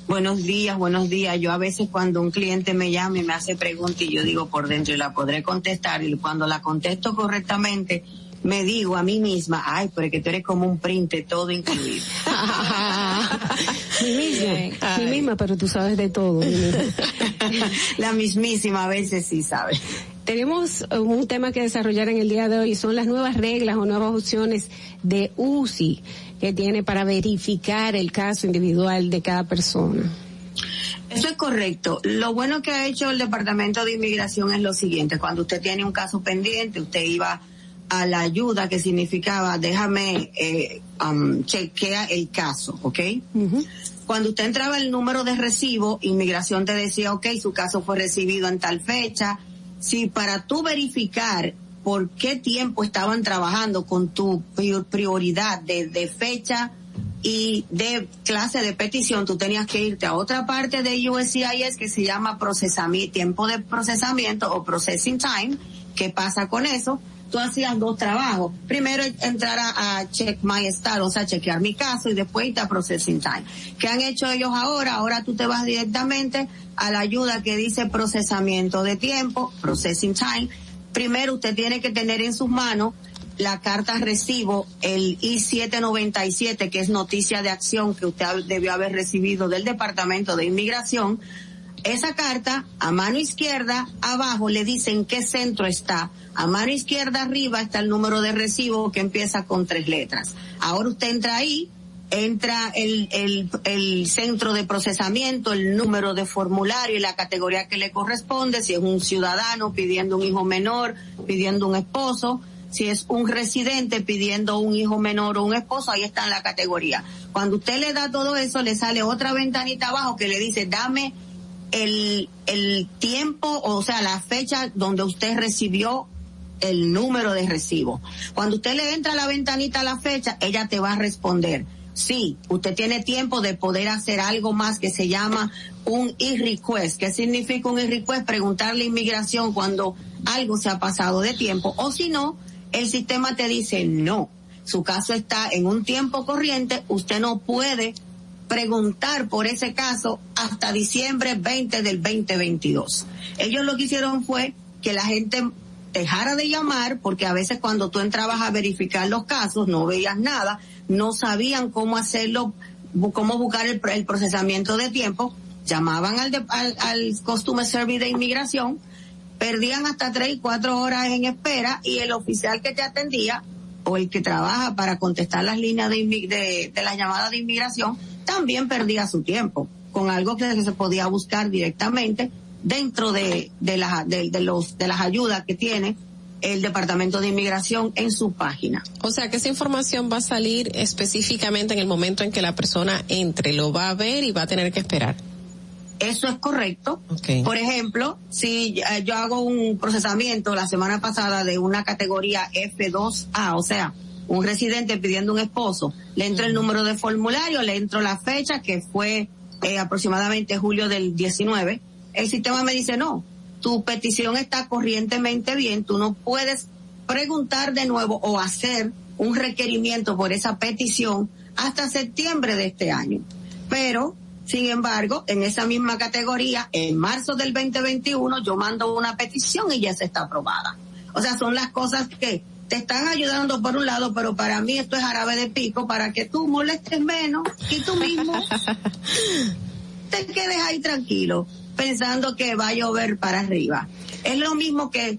Speaker 28: Buenos días, buenos días. Yo a veces cuando un cliente me llama y me hace preguntas y yo digo por dentro y la podré contestar y cuando la contesto correctamente, me digo a mí misma, ay, porque tú eres como un print todo incluido.
Speaker 9: mi misma, misma, pero tú sabes de todo.
Speaker 28: La mismísima a veces sí sabe.
Speaker 9: Tenemos eh, un tema que desarrollar en el día de hoy, son las nuevas reglas o nuevas opciones de UCI que tiene para verificar el caso individual de cada persona.
Speaker 28: Eso es correcto. Lo bueno que ha hecho el Departamento de Inmigración es lo siguiente. Cuando usted tiene un caso pendiente, usted iba a la ayuda que significaba déjame eh, um, el caso, ¿ok? Cuando usted entraba el número de recibo, inmigración te decía, ok, su caso fue recibido en tal fecha. Si para tú verificar por qué tiempo estaban trabajando con tu prioridad de, fecha y de clase de petición, tú tenías que irte a otra parte de USCIS que se llama procesamiento, tiempo de procesamiento o processing time. ¿Qué pasa con eso? tú hacías dos trabajos. Primero entrar a, check my star, o sea, chequear mi caso y después irte a processing time. ¿Qué han hecho ellos ahora? Ahora tú te vas directamente a la ayuda que dice procesamiento de tiempo, processing time. Primero usted tiene que tener en sus manos la carta recibo, el I-797, que es noticia de acción que usted debió haber recibido del Departamento de Inmigración, esa carta, a mano izquierda, abajo le dicen qué centro está. A mano izquierda arriba está el número de recibo que empieza con tres letras. Ahora usted entra ahí, entra el, el, centro de procesamiento, el número de formulario y la categoría que le corresponde, si es un ciudadano pidiendo un hijo menor, pidiendo un esposo, si es un residente pidiendo un hijo menor o un esposo, ahí está en la categoría. Cuando usted le da todo eso, le sale otra ventanita abajo que le dice, dame el, el tiempo, o sea, la fecha donde usted recibió el número de recibo. Cuando usted le entra a la ventanita la fecha, ella te va a responder. Sí, usted tiene tiempo de poder hacer algo más que se llama un e-request. ¿Qué significa un e-request? Preguntarle inmigración cuando algo se ha pasado de tiempo. O si no, el sistema te dice no. Su caso está en un tiempo corriente, usted no puede preguntar por ese caso hasta diciembre 20 del 2022. Ellos lo que hicieron fue que la gente dejara de llamar porque a veces cuando tú entrabas a verificar los casos no veías nada, no sabían cómo hacerlo, cómo buscar el, procesamiento de tiempo, llamaban al, al, al Customer Service de Inmigración, perdían hasta tres y cuatro horas en espera y el oficial que te atendía o el que trabaja para contestar las líneas de, de, de las llamadas de inmigración también perdía su tiempo con algo que se podía buscar directamente dentro de, de, de, los, de las ayudas que tiene el Departamento de Inmigración en su página.
Speaker 9: O sea que esa información va a salir específicamente en el momento en que la persona entre, lo va a ver y va a tener que esperar.
Speaker 28: Eso es correcto. Por ejemplo, si eh, yo hago un procesamiento la semana pasada de una categoría F2A, o sea, un residente pidiendo un esposo, le entro el número de formulario, le entro la fecha que fue eh, aproximadamente julio del 19, el sistema me dice no, tu petición está corrientemente bien, tú no puedes preguntar de nuevo o hacer un requerimiento por esa petición hasta septiembre de este año. Pero, sin embargo, en esa misma categoría, en marzo del 2021, yo mando una petición y ya se está aprobada. O sea, son las cosas que te están ayudando por un lado, pero para mí esto es árabe de pico para que tú molestes menos y tú mismo te quedes ahí tranquilo pensando que va a llover para arriba. Es lo mismo que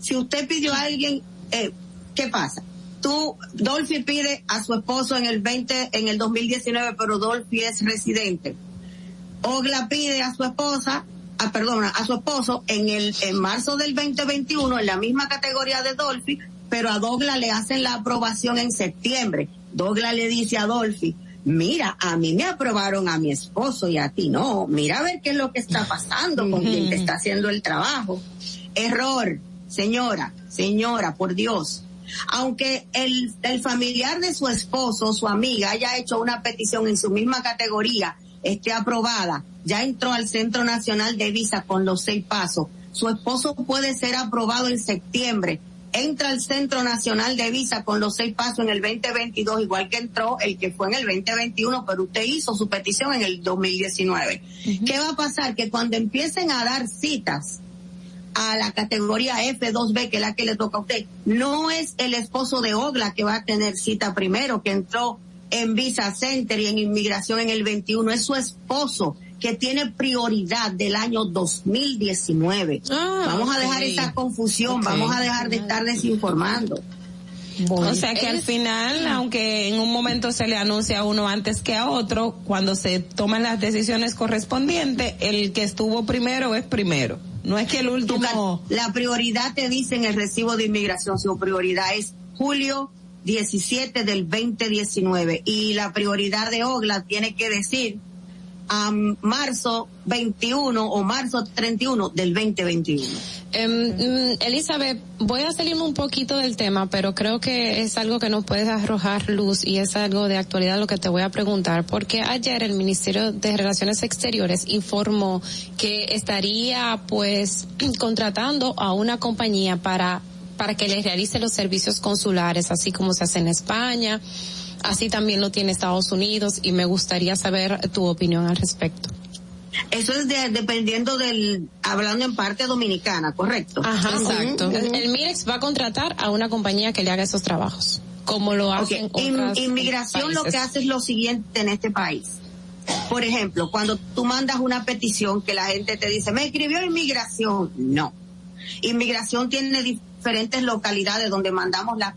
Speaker 28: si usted pidió a alguien, eh, ¿qué pasa? Tú, Dolphy pide a su esposo en el 20, en el 2019, pero Dolphy es residente. Ogla pide a su esposa, a, ah, perdona, a su esposo en el en marzo del 2021 en la misma categoría de Dolphy, pero a Douglas le hacen la aprobación en septiembre. Douglas le dice a Dolphy, mira, a mí me aprobaron a mi esposo y a ti no, mira a ver qué es lo que está pasando con quien te está haciendo el trabajo. Error, señora, señora, por Dios. Aunque el, familiar de su esposo, su amiga, haya hecho una petición en su misma categoría, esté aprobada, ya entró al Centro Nacional de Visa con los seis pasos. Su esposo puede ser aprobado en septiembre entra al Centro Nacional de Visa con los seis pasos en el 2022, igual que entró el que fue en el 2021, pero usted hizo su petición en el 2019. ¿Qué va a pasar? Que cuando empiecen a dar citas a la categoría F2B, que es la que le toca a usted, no es el esposo de Ogla que va a tener cita primero, que entró en Visa Center y en inmigración en el 21, es su esposo que tiene prioridad del año 2019. Ah, vamos a dejar esta confusión, vamos a dejar de estar desinformando. O
Speaker 9: sea que al final, aunque en un momento se le anuncia a uno antes que a otro, cuando se toman las decisiones correspondientes, el que estuvo primero es primero. No es que el último.
Speaker 28: La prioridad te dice en el recibo de inmigración, su prioridad es julio 17 del 2019 y la prioridad de OGLA tiene que decir a marzo 21 o marzo 31 del 2021. Em,
Speaker 9: mm, Elizabeth, voy a salirme un poquito del tema, pero creo que es algo que nos puedes arrojar luz y es algo de actualidad lo que te voy a preguntar, porque ayer el Ministerio de Relaciones Exteriores informó que estaría pues contratando a una compañía para para que les realice los servicios consulares, así como se hace en España, Así también lo tiene Estados Unidos y me gustaría saber tu opinión al respecto.
Speaker 28: Eso es dependiendo del, hablando en parte dominicana, ¿correcto?
Speaker 9: Ajá, exacto. El MIREX va a contratar a una compañía que le haga esos trabajos, como lo hacen
Speaker 28: eh, Inmigración lo que hace es lo siguiente en este país. Por ejemplo, cuando tú mandas una petición que la gente te dice, me escribió inmigración. No. Inmigración tiene diferentes localidades donde mandamos las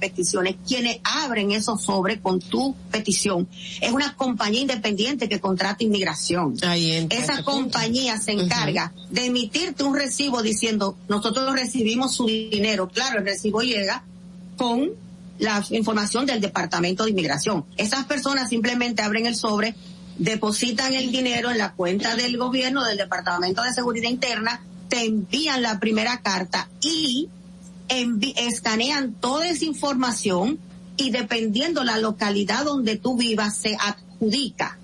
Speaker 28: peticiones, quienes abren esos sobres con tu petición, es una compañía independiente que contrata inmigración. Esa compañía se encarga de emitirte un recibo diciendo, nosotros recibimos su dinero. Claro, el recibo llega con la información del Departamento de Inmigración. Esas personas simplemente abren el sobre, depositan el dinero en la cuenta del gobierno, del Departamento de Seguridad Interna, te envían la primera carta y escanean toda esa información y dependiendo la localidad donde tú vivas se adjudica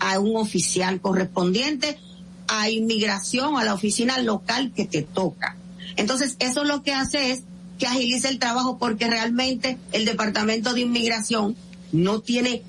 Speaker 28: a un oficial correspondiente a inmigración, a la oficina local que te toca. Entonces, eso lo que hace es que agilice el trabajo porque realmente el Departamento de Inmigración no tiene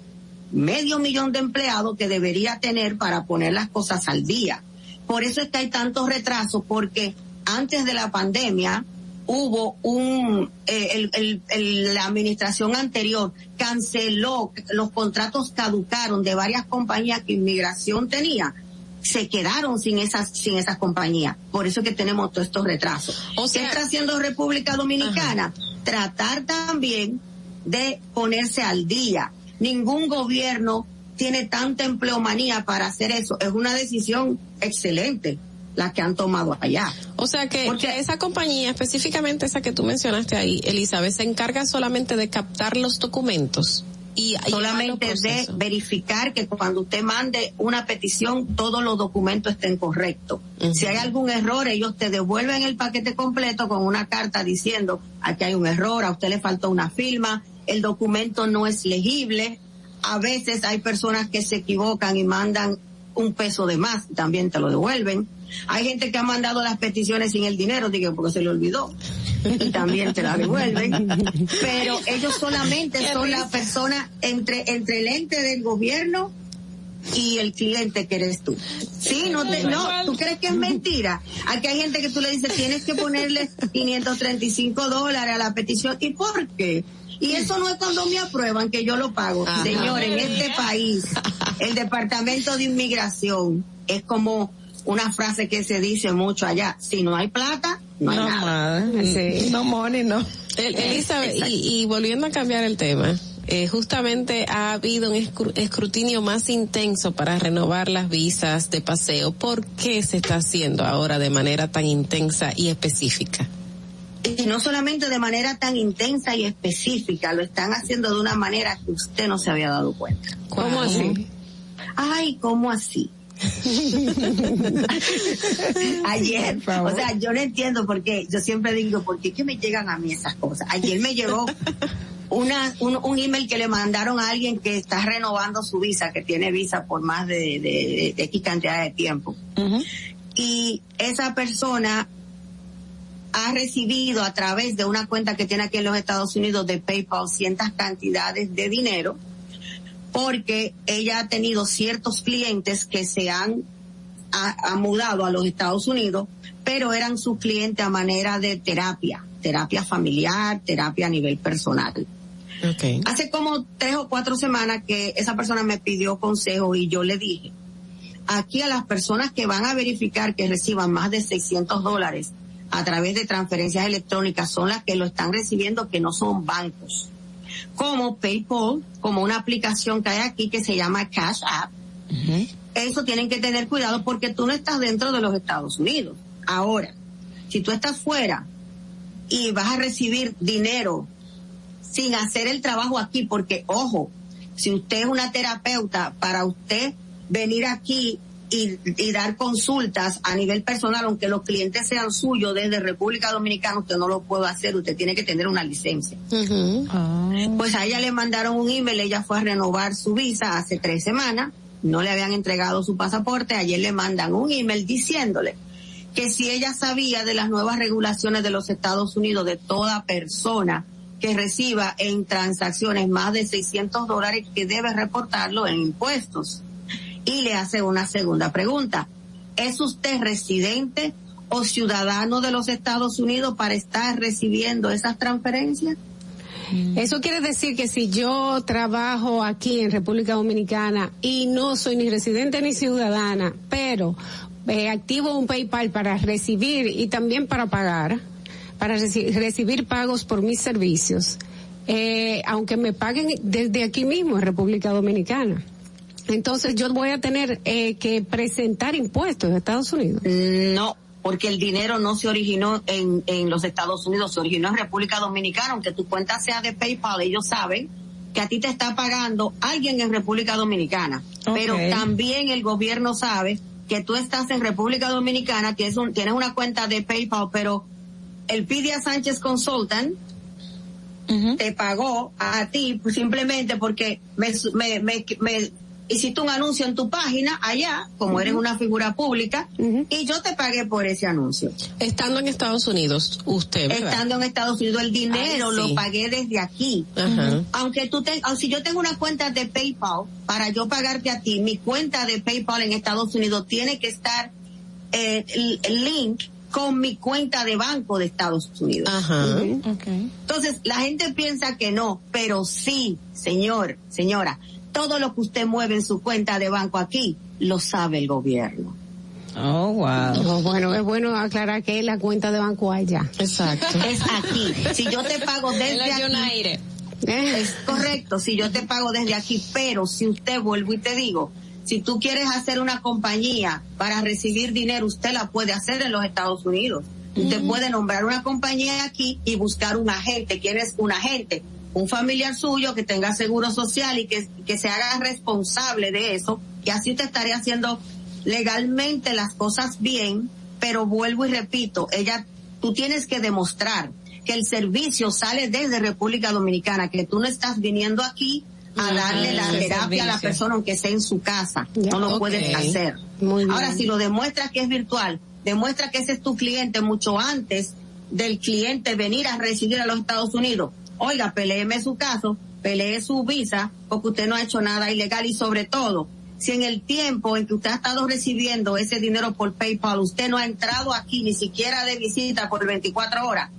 Speaker 28: medio millón de empleados que debería tener para poner las cosas al día. Por eso es que hay tantos retrasos porque antes de la pandemia hubo un, eh, el, la administración anterior canceló, los contratos caducaron de varias compañías que inmigración tenía se quedaron sin esas sin esas compañías. Por eso es que tenemos todos estos retrasos. ¿Qué está haciendo República Dominicana? Tratar también de ponerse al día. Ningún gobierno tiene tanta empleomanía para hacer eso. Es una decisión excelente las que han tomado allá.
Speaker 9: O sea que, Porque, esa compañía, específicamente esa que tú mencionaste ahí, Elizabeth, se encarga solamente de captar los documentos. Y
Speaker 28: solamente de verificar que cuando usted mande una petición todos los documentos estén correctos. Si hay algún error, ellos te devuelven el paquete completo con una carta diciendo, aquí hay un error, a usted le faltó una firma, el documento no es legible. A veces hay personas que se equivocan y mandan un peso de más, también te lo devuelven. Hay gente que ha mandado las peticiones sin el dinero, digo, porque se le olvidó. Y también te la devuelven. Pero ellos solamente son la persona entre, entre el ente del gobierno y el cliente que eres tú. Sí, no, te, no, tú crees que es mentira. Aquí hay gente que tú le dices, tienes que ponerle 535 dólares a la petición. ¿Y por qué? Y eso no es cuando me aprueban que yo lo pago. Señor, en este país, el Departamento de Inmigración es como una frase que se dice mucho allá, si no hay plata, no, hay nada. Mm.
Speaker 9: No
Speaker 28: money,
Speaker 9: no. Eh, Elizabeth, y, volviendo a cambiar el tema. Eh, justamente ha habido un escrutinio más intenso para renovar las visas de paseo. ¿Por qué se está haciendo ahora de manera tan intensa y específica?
Speaker 28: Y no solamente de manera tan intensa y específica, lo están haciendo de una manera que usted no se había dado cuenta.
Speaker 9: ¿Cómo así? Ay,
Speaker 28: ¿cómo así? Ayer, o sea, yo no entiendo por qué, yo siempre digo, ¿por qué que me llegan a mí esas cosas? Ayer me llegó una, un, email que le mandaron a alguien que está renovando su visa, que tiene visa por más de, X cantidad de tiempo. Y esa persona ha recibido a través de una cuenta que tiene aquí en los Estados Unidos de PayPal cientas cantidades de dinero porque ella ha tenido ciertos clientes que se han ha, mudado a los Estados Unidos, pero eran sus clientes a manera de terapia, terapia familiar, terapia a nivel personal. Hace como tres o cuatro semanas que esa persona me pidió consejo y yo le dije, aquí a las personas que van a verificar que reciban más de 600 dólares a través de transferencias electrónicas son las que lo están recibiendo que no son bancos como PayPal, como una aplicación que hay aquí que se llama Cash App. Eso tienen que tener cuidado porque tú no estás dentro de los Estados Unidos. Ahora, si tú estás fuera y vas a recibir dinero sin hacer el trabajo aquí, porque ojo, si usted es una terapeuta, para usted venir aquí y, dar consultas a nivel personal, aunque los clientes sean suyos desde República Dominicana, usted no lo puede hacer, usted tiene que tener una licencia. Ah. Pues a ella le mandaron un email, ella fue a renovar su visa hace tres semanas, no le habían entregado su pasaporte, ayer le mandan un email diciéndole que si ella sabía de las nuevas regulaciones de los Estados Unidos de toda persona que reciba en transacciones más de 600 dólares que debe reportarlo en impuestos y le hace una segunda pregunta. ¿Es usted residente o ciudadano de los Estados Unidos para estar recibiendo esas transferencias?
Speaker 9: Mm. Eso quiere decir que si yo trabajo aquí en República Dominicana y no soy ni residente ni ciudadana, pero eh, activo un PayPal para recibir y también para pagar, para recibir pagos por mis servicios, eh, aunque me paguen desde aquí mismo en República Dominicana. Entonces yo voy a tener eh, que presentar impuestos en Estados Unidos.
Speaker 28: No, porque el dinero no se originó en, en los Estados Unidos, se originó en República Dominicana, aunque tu cuenta sea de PayPal, ellos saben que a ti te está pagando alguien en República Dominicana, pero también el gobierno sabe que tú estás en República Dominicana, tienes, un, tienes una cuenta de PayPal, pero el Pidia Sánchez Consultant te pagó a ti simplemente porque me, me, me hiciste un anuncio en tu página allá, como eres una figura pública, y yo te pagué por ese anuncio.
Speaker 9: Estando en Estados Unidos, usted.
Speaker 28: Estando en Estados Unidos, el dinero lo pagué desde aquí. Aunque tú te, ah, si yo tengo una cuenta de PayPal, para yo pagarte a ti, mi cuenta de PayPal en Estados Unidos tiene que estar eh, link con mi cuenta de banco de Estados Unidos. Ajá. Entonces, la gente piensa que no, pero sí, señor, señora todo lo que usted mueve en su cuenta de banco aquí lo sabe el gobierno.
Speaker 9: Oh, wow. bueno, es bueno aclarar que la cuenta de banco allá.
Speaker 28: Exacto. Es aquí. Si yo te pago desde aquí. Eh. Es correcto, si yo te pago desde aquí, pero si usted vuelvo y te digo, si tú quieres hacer una compañía para recibir dinero, usted la puede hacer en los Estados Unidos. Usted puede nombrar una compañía aquí y buscar un agente. ¿Quién es un agente? un familiar suyo que tenga seguro social y que, que se haga responsable de eso, y así te estaría haciendo legalmente las cosas bien, pero vuelvo y repito, ella, tú tienes que demostrar que el servicio sale desde República Dominicana, que tú no estás viniendo aquí a darle la terapia a la persona aunque sea en su casa. no lo puedes hacer. Ahora, si lo demuestras que es virtual, demuestra que ese es tu cliente mucho antes del cliente venir a residir a los Estados Unidos oiga, peleeme su caso, pelee su visa, porque usted no ha hecho nada ilegal y sobre todo, si en el tiempo en que usted ha estado recibiendo ese dinero por PayPal, usted no ha entrado aquí ni siquiera de visita por 24 horas,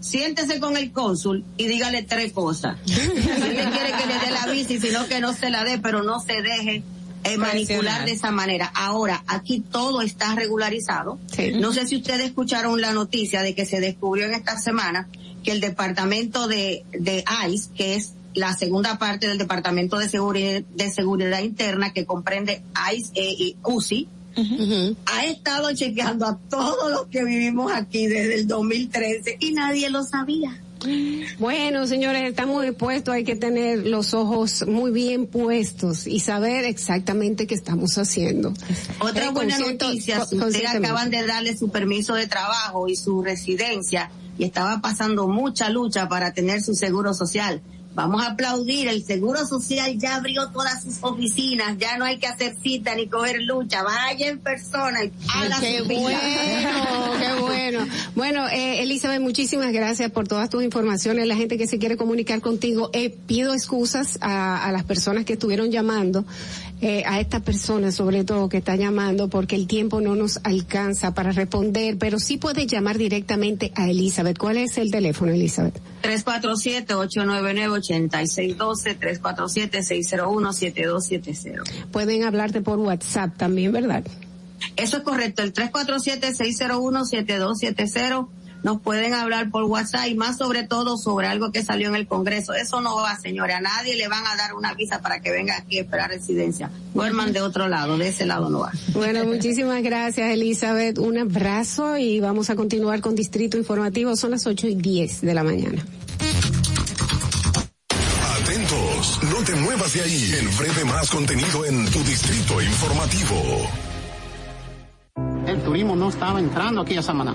Speaker 28: siéntese con el cónsul y dígale tres cosas. si usted quiere que le dé la visa y si no que no se la dé, pero no se deje eh, manipular de esa manera. Ahora, aquí todo está regularizado. No sé si ustedes escucharon la noticia de que se descubrió en esta semana que el departamento de, de ICE, que es la segunda parte del departamento de seguridad, de seguridad interna que comprende ICE e y UCI, ha estado chequeando a todos los que vivimos aquí desde el 2013 y nadie lo sabía.
Speaker 9: Bueno, señores, estamos expuestos,
Speaker 29: hay que tener los ojos muy bien puestos y saber exactamente qué estamos haciendo.
Speaker 28: Otra buena noticia, ustedes acaban de darle su permiso de trabajo y su residencia, y estaba pasando mucha lucha para tener su seguro social. Vamos a aplaudir, el Seguro Social ya abrió todas sus oficinas, ya no hay que hacer cita ni coger lucha, vaya en persona.
Speaker 29: qué bueno, qué bueno. Bueno, eh, Elizabeth, muchísimas gracias por todas tus informaciones. La gente que se quiere comunicar contigo, eh, pido excusas a, a las personas que estuvieron llamando. Eh, a esta persona, sobre todo, que está llamando, porque el tiempo no nos alcanza para responder, pero sí puede llamar directamente a Elizabeth. ¿Cuál es el teléfono, Elizabeth?
Speaker 28: 347-899-8612, 347-601-7270.
Speaker 29: Pueden hablarte por WhatsApp también, ¿verdad?
Speaker 28: Eso es correcto, el 347-601-7270 nos pueden hablar por WhatsApp y más sobre todo sobre algo que salió en el Congreso. Eso no va, señora, A nadie le van a dar una visa para que venga aquí a esperar residencia. Duerman de otro lado, de ese lado no va.
Speaker 29: Bueno, muchísimas gracias, Elizabeth. Un abrazo y vamos a continuar con Distrito Informativo. Son las 8 y 10 de la mañana.
Speaker 30: Atentos, no te muevas de ahí. En breve más contenido en tu Distrito Informativo.
Speaker 31: El turismo no estaba entrando aquí a Samaná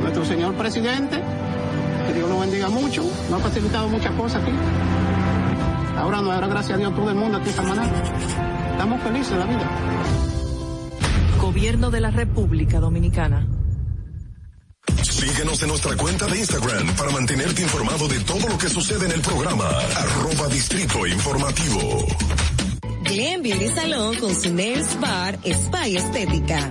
Speaker 31: nuestro señor presidente, que Dios lo bendiga mucho, nos ha facilitado muchas cosas aquí. Ahora nos dará gracias a Dios todo el mundo aquí esta mañana. Estamos felices en la vida.
Speaker 32: Gobierno de la República Dominicana.
Speaker 30: Síguenos en nuestra cuenta de Instagram para mantenerte informado de todo lo que sucede en el programa. Arroba Distrito Informativo.
Speaker 33: Salón con su Nails Bar Spy Estética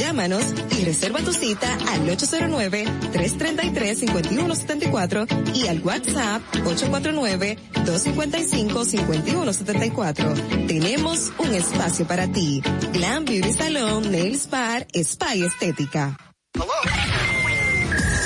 Speaker 33: Llámanos y reserva tu cita al 809-333-5174 y al WhatsApp 849-255-5174. Tenemos un espacio para ti. Glam Beauty Salon, Nail Spa, Spa Estética.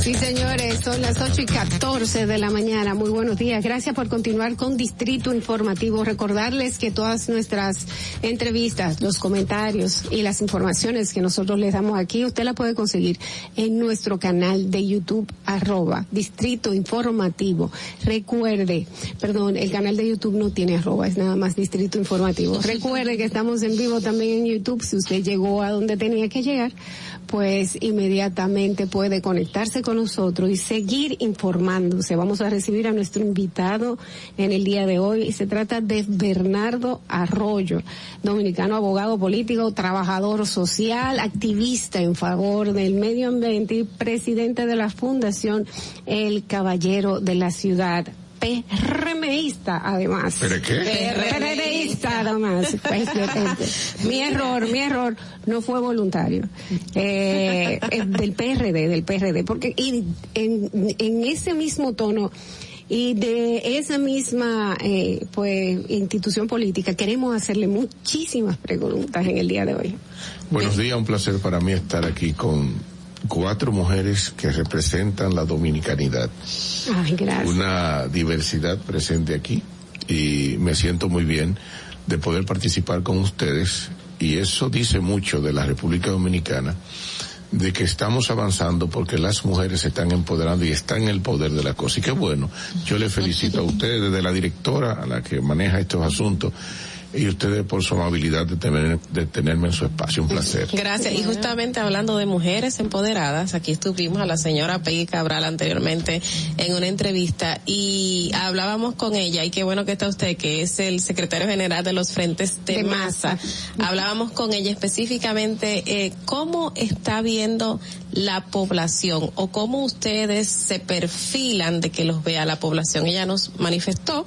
Speaker 29: Sí, señores, son las 8 y catorce de la mañana. Muy buenos días. Gracias por continuar con Distrito Informativo. Recordarles que todas nuestras entrevistas, los comentarios y las informaciones que nosotros les damos aquí, usted la puede conseguir en nuestro canal de YouTube, arroba Distrito Informativo. Recuerde, perdón, el canal de YouTube no tiene arroba, es nada más Distrito Informativo. Recuerde que estamos en vivo también en YouTube. Si usted llegó a donde tenía que llegar, pues inmediatamente puede conectarse con nosotros y seguir informándose. Vamos a recibir a nuestro invitado en el día de hoy. y Se trata de Bernardo Arroyo, dominicano abogado político, trabajador social, activista en favor del medio ambiente y presidente de la Fundación El Caballero de la Ciudad. PRMista además. ¿Pero qué? PRMista además. Pues, mi error, mi error no fue voluntario. Eh, eh, del PRD, del PRD. Porque y, en, ese mismo tono y de esa misma eh, pues institución política queremos hacerle muchísimas preguntas en el día de hoy.
Speaker 34: Buenos días, un placer para mí estar aquí con cuatro mujeres que representan la dominicanidad. Una diversidad presente aquí y me siento muy bien de poder participar con ustedes y eso dice mucho de la República Dominicana de que estamos avanzando porque las mujeres se están empoderando y están en el poder de la cosa. Y qué bueno, yo le felicito a ustedes, desde la directora a la que maneja estos asuntos, y ustedes por su amabilidad de, de tenerme en su espacio. Un placer.
Speaker 9: Gracias. Y justamente hablando de mujeres empoderadas, aquí estuvimos a la señora Peggy Cabral anteriormente en una entrevista y hablábamos con ella y qué bueno que está usted, que es el secretario general de los frentes de, Hablábamos con ella específicamente eh, cómo está viendo la población o cómo ustedes se perfilan de que los vea la población. Ella nos manifestó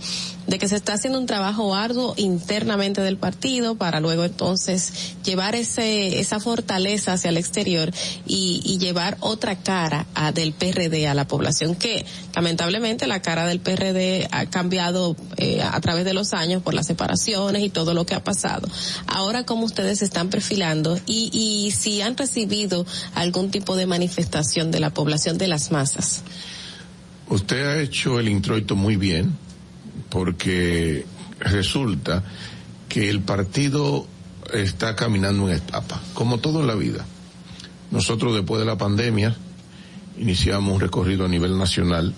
Speaker 9: de que se está haciendo un trabajo arduo internamente del partido para luego entonces llevar ese, esa fortaleza hacia el exterior y, y llevar otra cara a, del PRD a la población que lamentablemente la cara del PRD ha cambiado eh, a través de los años por las separaciones y todo lo que ha pasado. Ahora como ustedes se están perfilando y, y si han recibido algún tipo de de manifestación de la población de las masas.
Speaker 34: Usted ha hecho el introito muy bien porque resulta que el partido está caminando en etapa, como todo en la vida. Nosotros después de la pandemia iniciamos un recorrido a nivel nacional,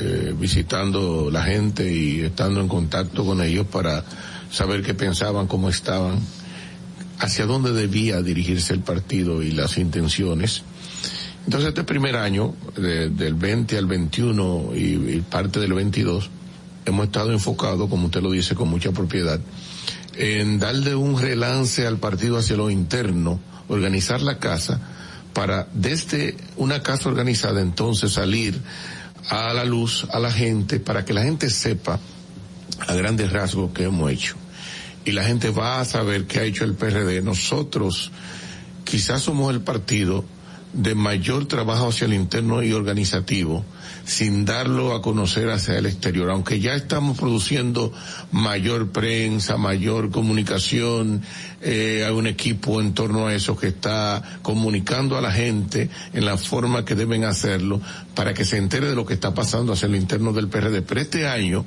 Speaker 34: eh, visitando la gente y estando en contacto con ellos para saber qué pensaban, cómo estaban hacia dónde debía dirigirse el partido y las intenciones. Entonces este primer año, del 20 al 21 y, parte del 22, hemos estado enfocados, como usted lo dice con mucha propiedad, en darle un relance al partido hacia lo interno, organizar la casa, para desde una casa organizada entonces salir a la luz, a la gente, para que la gente sepa a grandes rasgos que hemos hecho y la gente va a saber qué ha hecho el PRD. Nosotros quizás somos el partido de mayor trabajo hacia el interno y organizativo sin darlo a conocer hacia el exterior, aunque ya estamos produciendo mayor prensa, mayor comunicación, eh, hay un equipo en torno a eso que está comunicando a la gente en la forma que deben hacerlo para que se entere de lo que está pasando hacia el interno del PRD. Pero este año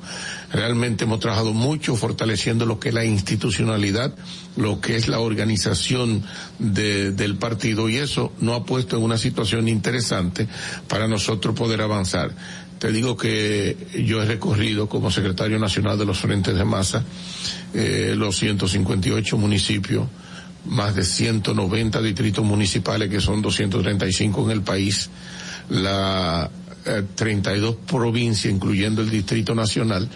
Speaker 34: realmente hemos trabajado mucho fortaleciendo lo que es la institucionalidad, lo que es la organización del partido y eso nos ha puesto en una situación interesante para nosotros poder avanzar. Te digo que yo he recorrido como secretario nacional de los frentes de masa eh, los 158 municipios, más de 190 distritos municipales que son 235 en el país, la 32 eh, provincias incluyendo el Distrito Nacional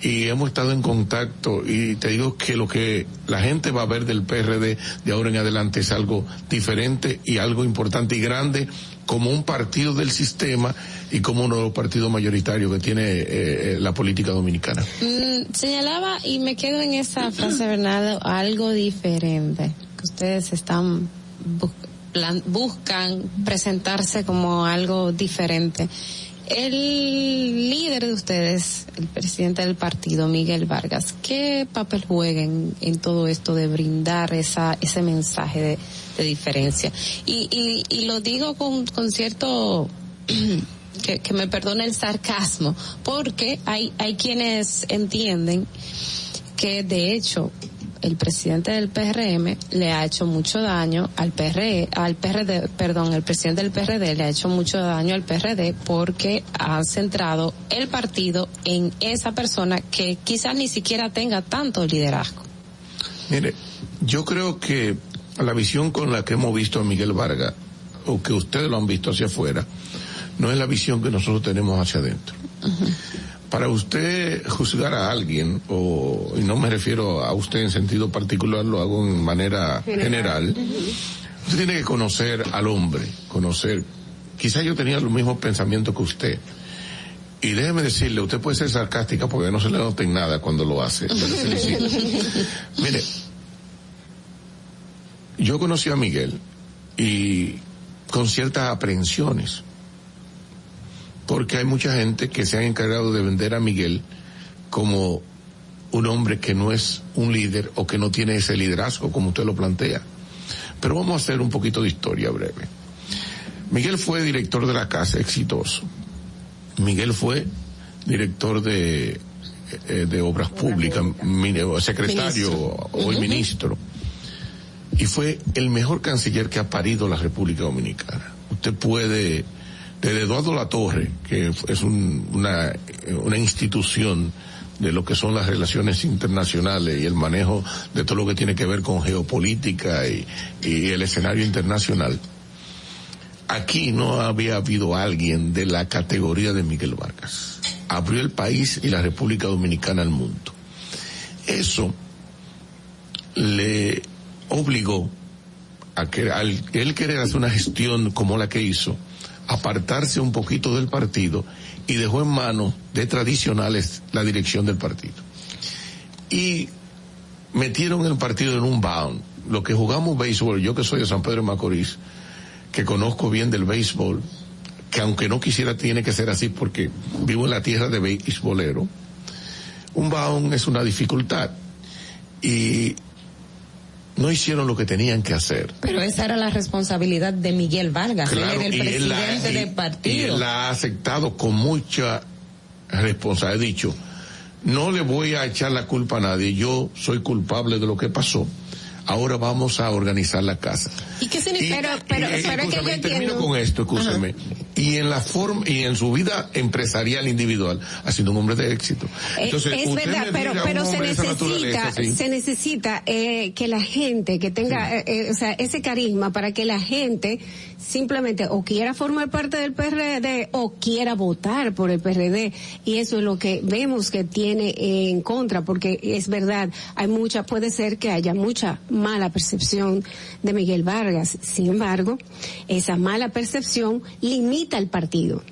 Speaker 34: y hemos estado en contacto y te digo que lo que la gente va a ver del PRD de ahora en adelante es algo diferente y algo importante y grande como un partido del sistema y como uno de los partidos mayoritarios que tiene eh, eh, la política dominicana. Mm,
Speaker 9: señalaba, y me quedo en esa frase, Bernardo, algo diferente, que ustedes están buscan presentarse como algo diferente. El líder de ustedes, el presidente del partido, Miguel Vargas, ¿qué papel juega en, todo esto de brindar esa, ese mensaje de, diferencia? Y, lo digo con, con cierto... Que, me perdone el sarcasmo, porque hay, hay quienes entienden que de hecho el presidente del PRM le ha hecho mucho daño al PR, al PRD, perdón, el presidente del PRD le ha hecho mucho daño al PRD porque ha centrado el partido en esa persona que quizás ni siquiera tenga tanto liderazgo.
Speaker 34: Mire, yo creo que la visión con la que hemos visto a Miguel Vargas, o que ustedes lo han visto hacia afuera, no es la visión que nosotros tenemos hacia adentro para usted juzgar a alguien, o, y no me refiero a usted en sentido particular, lo hago en manera general, usted tiene que conocer al hombre, conocer, Quizá yo tenía los mismos pensamientos que usted. Y déjeme decirle, usted puede ser sarcástica porque no se le nota en nada cuando lo hace. Mire, yo conocí a Miguel y con ciertas aprehensiones porque hay mucha gente que se ha encargado de vender a Miguel como un hombre que no es un líder o que no tiene ese liderazgo como usted lo plantea. Pero vamos a hacer un poquito de historia breve. Miguel fue director de la casa, exitoso. Miguel fue director de, eh, obras públicas, secretario, o ministro. Y fue el mejor canciller que ha parido la República Dominicana. Usted puede de Eduardo Torre que es una, institución de lo que son las relaciones internacionales y el manejo de todo lo que tiene que ver con geopolítica y, el escenario internacional. Aquí no había habido alguien de la categoría de Miguel Vargas. Abrió el país y la República Dominicana al mundo. Eso le obligó a que al él querer hacer una gestión como la que hizo, apartarse un poquito del partido y dejó en manos de tradicionales la dirección del partido. Y metieron el partido en un bound. Lo que jugamos béisbol, yo que soy de San Pedro de Macorís, que conozco bien del béisbol, que aunque no quisiera tiene que ser así porque vivo en la tierra de béisbolero, un bound es una dificultad. Y no hicieron lo que tenían que hacer.
Speaker 9: Pero esa era la responsabilidad de Miguel Vargas, el presidente del partido.
Speaker 34: Y la ha aceptado con mucha responsabilidad. He dicho, no le voy a echar la culpa a nadie, yo soy culpable de lo que pasó ahora vamos a organizar la casa.
Speaker 9: ¿Y qué pero, pero, que yo entiendo...
Speaker 34: con esto, y en la forma y en su vida empresarial individual ha sido un hombre de éxito.
Speaker 9: Eh, es verdad, pero, pero se necesita, se necesita eh, que la gente que tenga eh, eh, o sea, ese carisma para que la gente simplemente o quiera formar parte del PRD o quiera votar por el PRD y eso es lo que vemos que tiene en contra porque es verdad, hay mucha puede ser que haya mucha mala percepción de Miguel Vargas. Sin embargo, esa mala percepción limita el partido.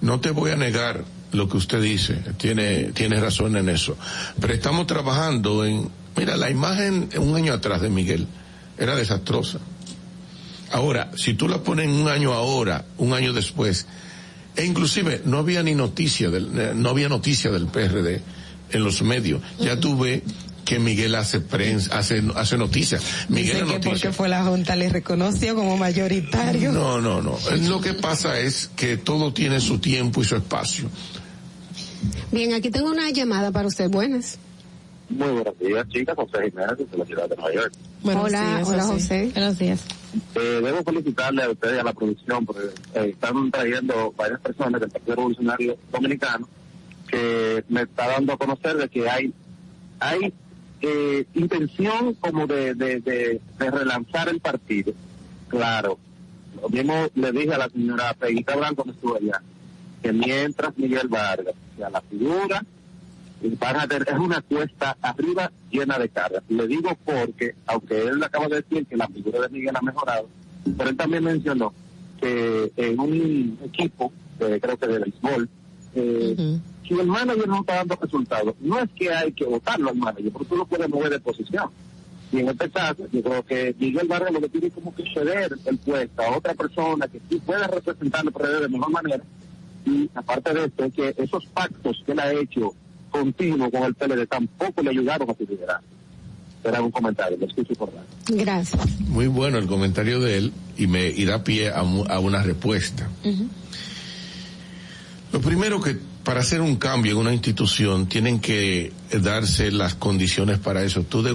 Speaker 34: No te voy a negar lo que usted dice, tiene, tiene razón en eso. Pero estamos trabajando en, mira, la imagen un año atrás de Miguel era desastrosa. Ahora, si tú la pones un año ahora, un año después, e inclusive no había ni noticia del, eh, no había noticia del PRD en los medios. Ya tuve que Miguel hace prensa, hace, hace noticias. Miguel
Speaker 29: que porque fue la Junta le reconoció como mayoritario.
Speaker 34: No, no, no. Lo que pasa es que todo tiene su tiempo y su espacio.
Speaker 29: Bien, aquí tengo una llamada para usted. Buenas.
Speaker 35: Muy buenos días, chicas. José Jiménez, de la ciudad de Nueva York.
Speaker 29: hola, hola José.
Speaker 9: Buenos días. Eh,
Speaker 35: debo felicitarle a ustedes y a la producción porque eh, están trayendo varias personas del Partido Revolucionario Dominicano que me está dando a conocer de que hay hay eh, intención como de, de, relanzar el partido. Claro, lo mismo le dije a la señora Peguita Blanco que que mientras Miguel Vargas sea la figura, es una cuesta arriba llena de cargas. Le digo porque, aunque él acaba de decir que la figura de Miguel ha mejorado, pero él también mencionó que en un equipo, creo que de béisbol, eh, si el manager no está dando resultados, no es que hay que votarlo al manager, porque tú lo puedes mover de posición. Y en este caso, yo creo que Miguel Barrio lo que tiene como que ceder el puesto a otra persona que sí pueda representar el PLD de mejor manera. Y aparte de esto, es que esos pactos que él ha hecho continuo con el PLD tampoco le ayudaron a su liderazgo. Era un comentario, lo escucho
Speaker 9: Gracias.
Speaker 34: Muy bueno el comentario de él y me irá a pie a, una respuesta. Lo primero que para hacer un cambio en una institución tienen que eh, darse las condiciones para eso. Tú de,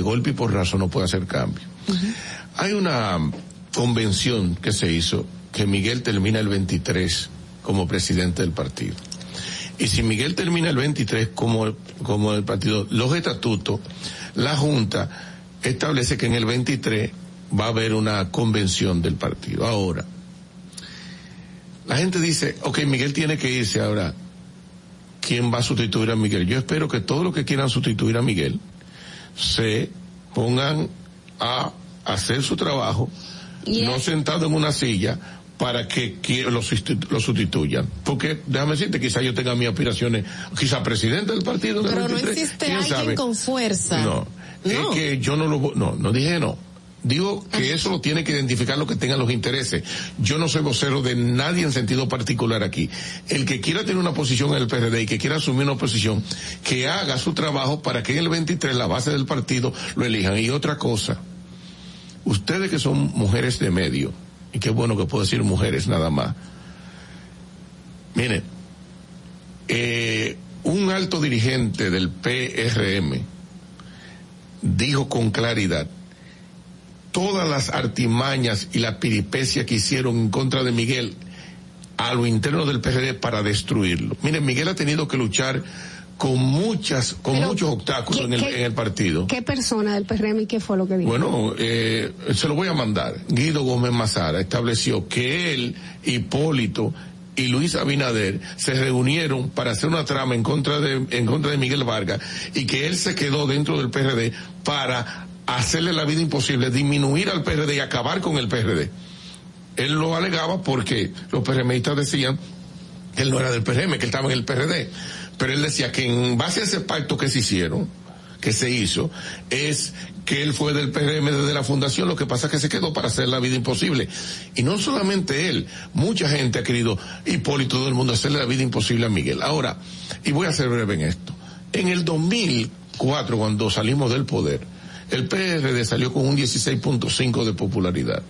Speaker 34: golpe y por razón no puedes hacer cambio. Hay una convención que se hizo que Miguel termina el 23 como presidente del partido. Y si Miguel termina el 23 como, como el partido, los estatutos, la Junta establece que en el 23 va a haber una convención del partido. Ahora, la gente dice, ok, Miguel tiene que irse ahora. ¿Quién va a sustituir a Miguel? Yo espero que todos los que quieran sustituir a Miguel se pongan a hacer su trabajo, no sentado en una silla, para que lo, sustituyan. Porque, déjame decirte, quizá yo tenga mis aspiraciones, Quizá presidente del partido.
Speaker 9: Pero no existe alguien con fuerza.
Speaker 34: No, es que yo no lo... No, no dije no. Digo que eso lo tiene que identificar lo que tengan los intereses. Yo no soy vocero de nadie en sentido particular aquí. El que quiera tener una posición en el PRD y que quiera asumir una posición, que haga su trabajo para que en el 23 la base del partido lo elijan. Y otra cosa, ustedes que son mujeres de medio, y qué bueno que puedo decir mujeres nada más, miren, eh, un alto dirigente del PRM dijo con claridad todas las artimañas y la piripecia que hicieron en contra de Miguel a lo interno del PRD para destruirlo. Miren, Miguel ha tenido que luchar con muchas, con muchos obstáculos en el, partido. ¿Qué persona del
Speaker 29: PRM y qué fue lo que dijo? Bueno, eh,
Speaker 34: se lo voy a mandar. Guido Gómez Mazara estableció que él, Hipólito y Luis Abinader se reunieron para hacer una trama en contra de, en contra de Miguel Vargas y que él se quedó dentro del PRD para hacerle la vida imposible, disminuir al PRD y acabar con el PRD. Él lo alegaba porque los PRMistas decían que él no era del PRM, que él estaba en el PRD. Pero él decía que en base a ese pacto que se hicieron, que se hizo, es que él fue del PRM desde la fundación, lo que pasa es que se quedó para hacer la vida imposible. Y no solamente él, mucha gente ha querido, Hipólito, todo el mundo, hacerle la vida imposible a Miguel. Ahora, y voy a ser breve en esto. En el 2004, cuando salimos del poder, el PRD salió con un 16.5 de popularidad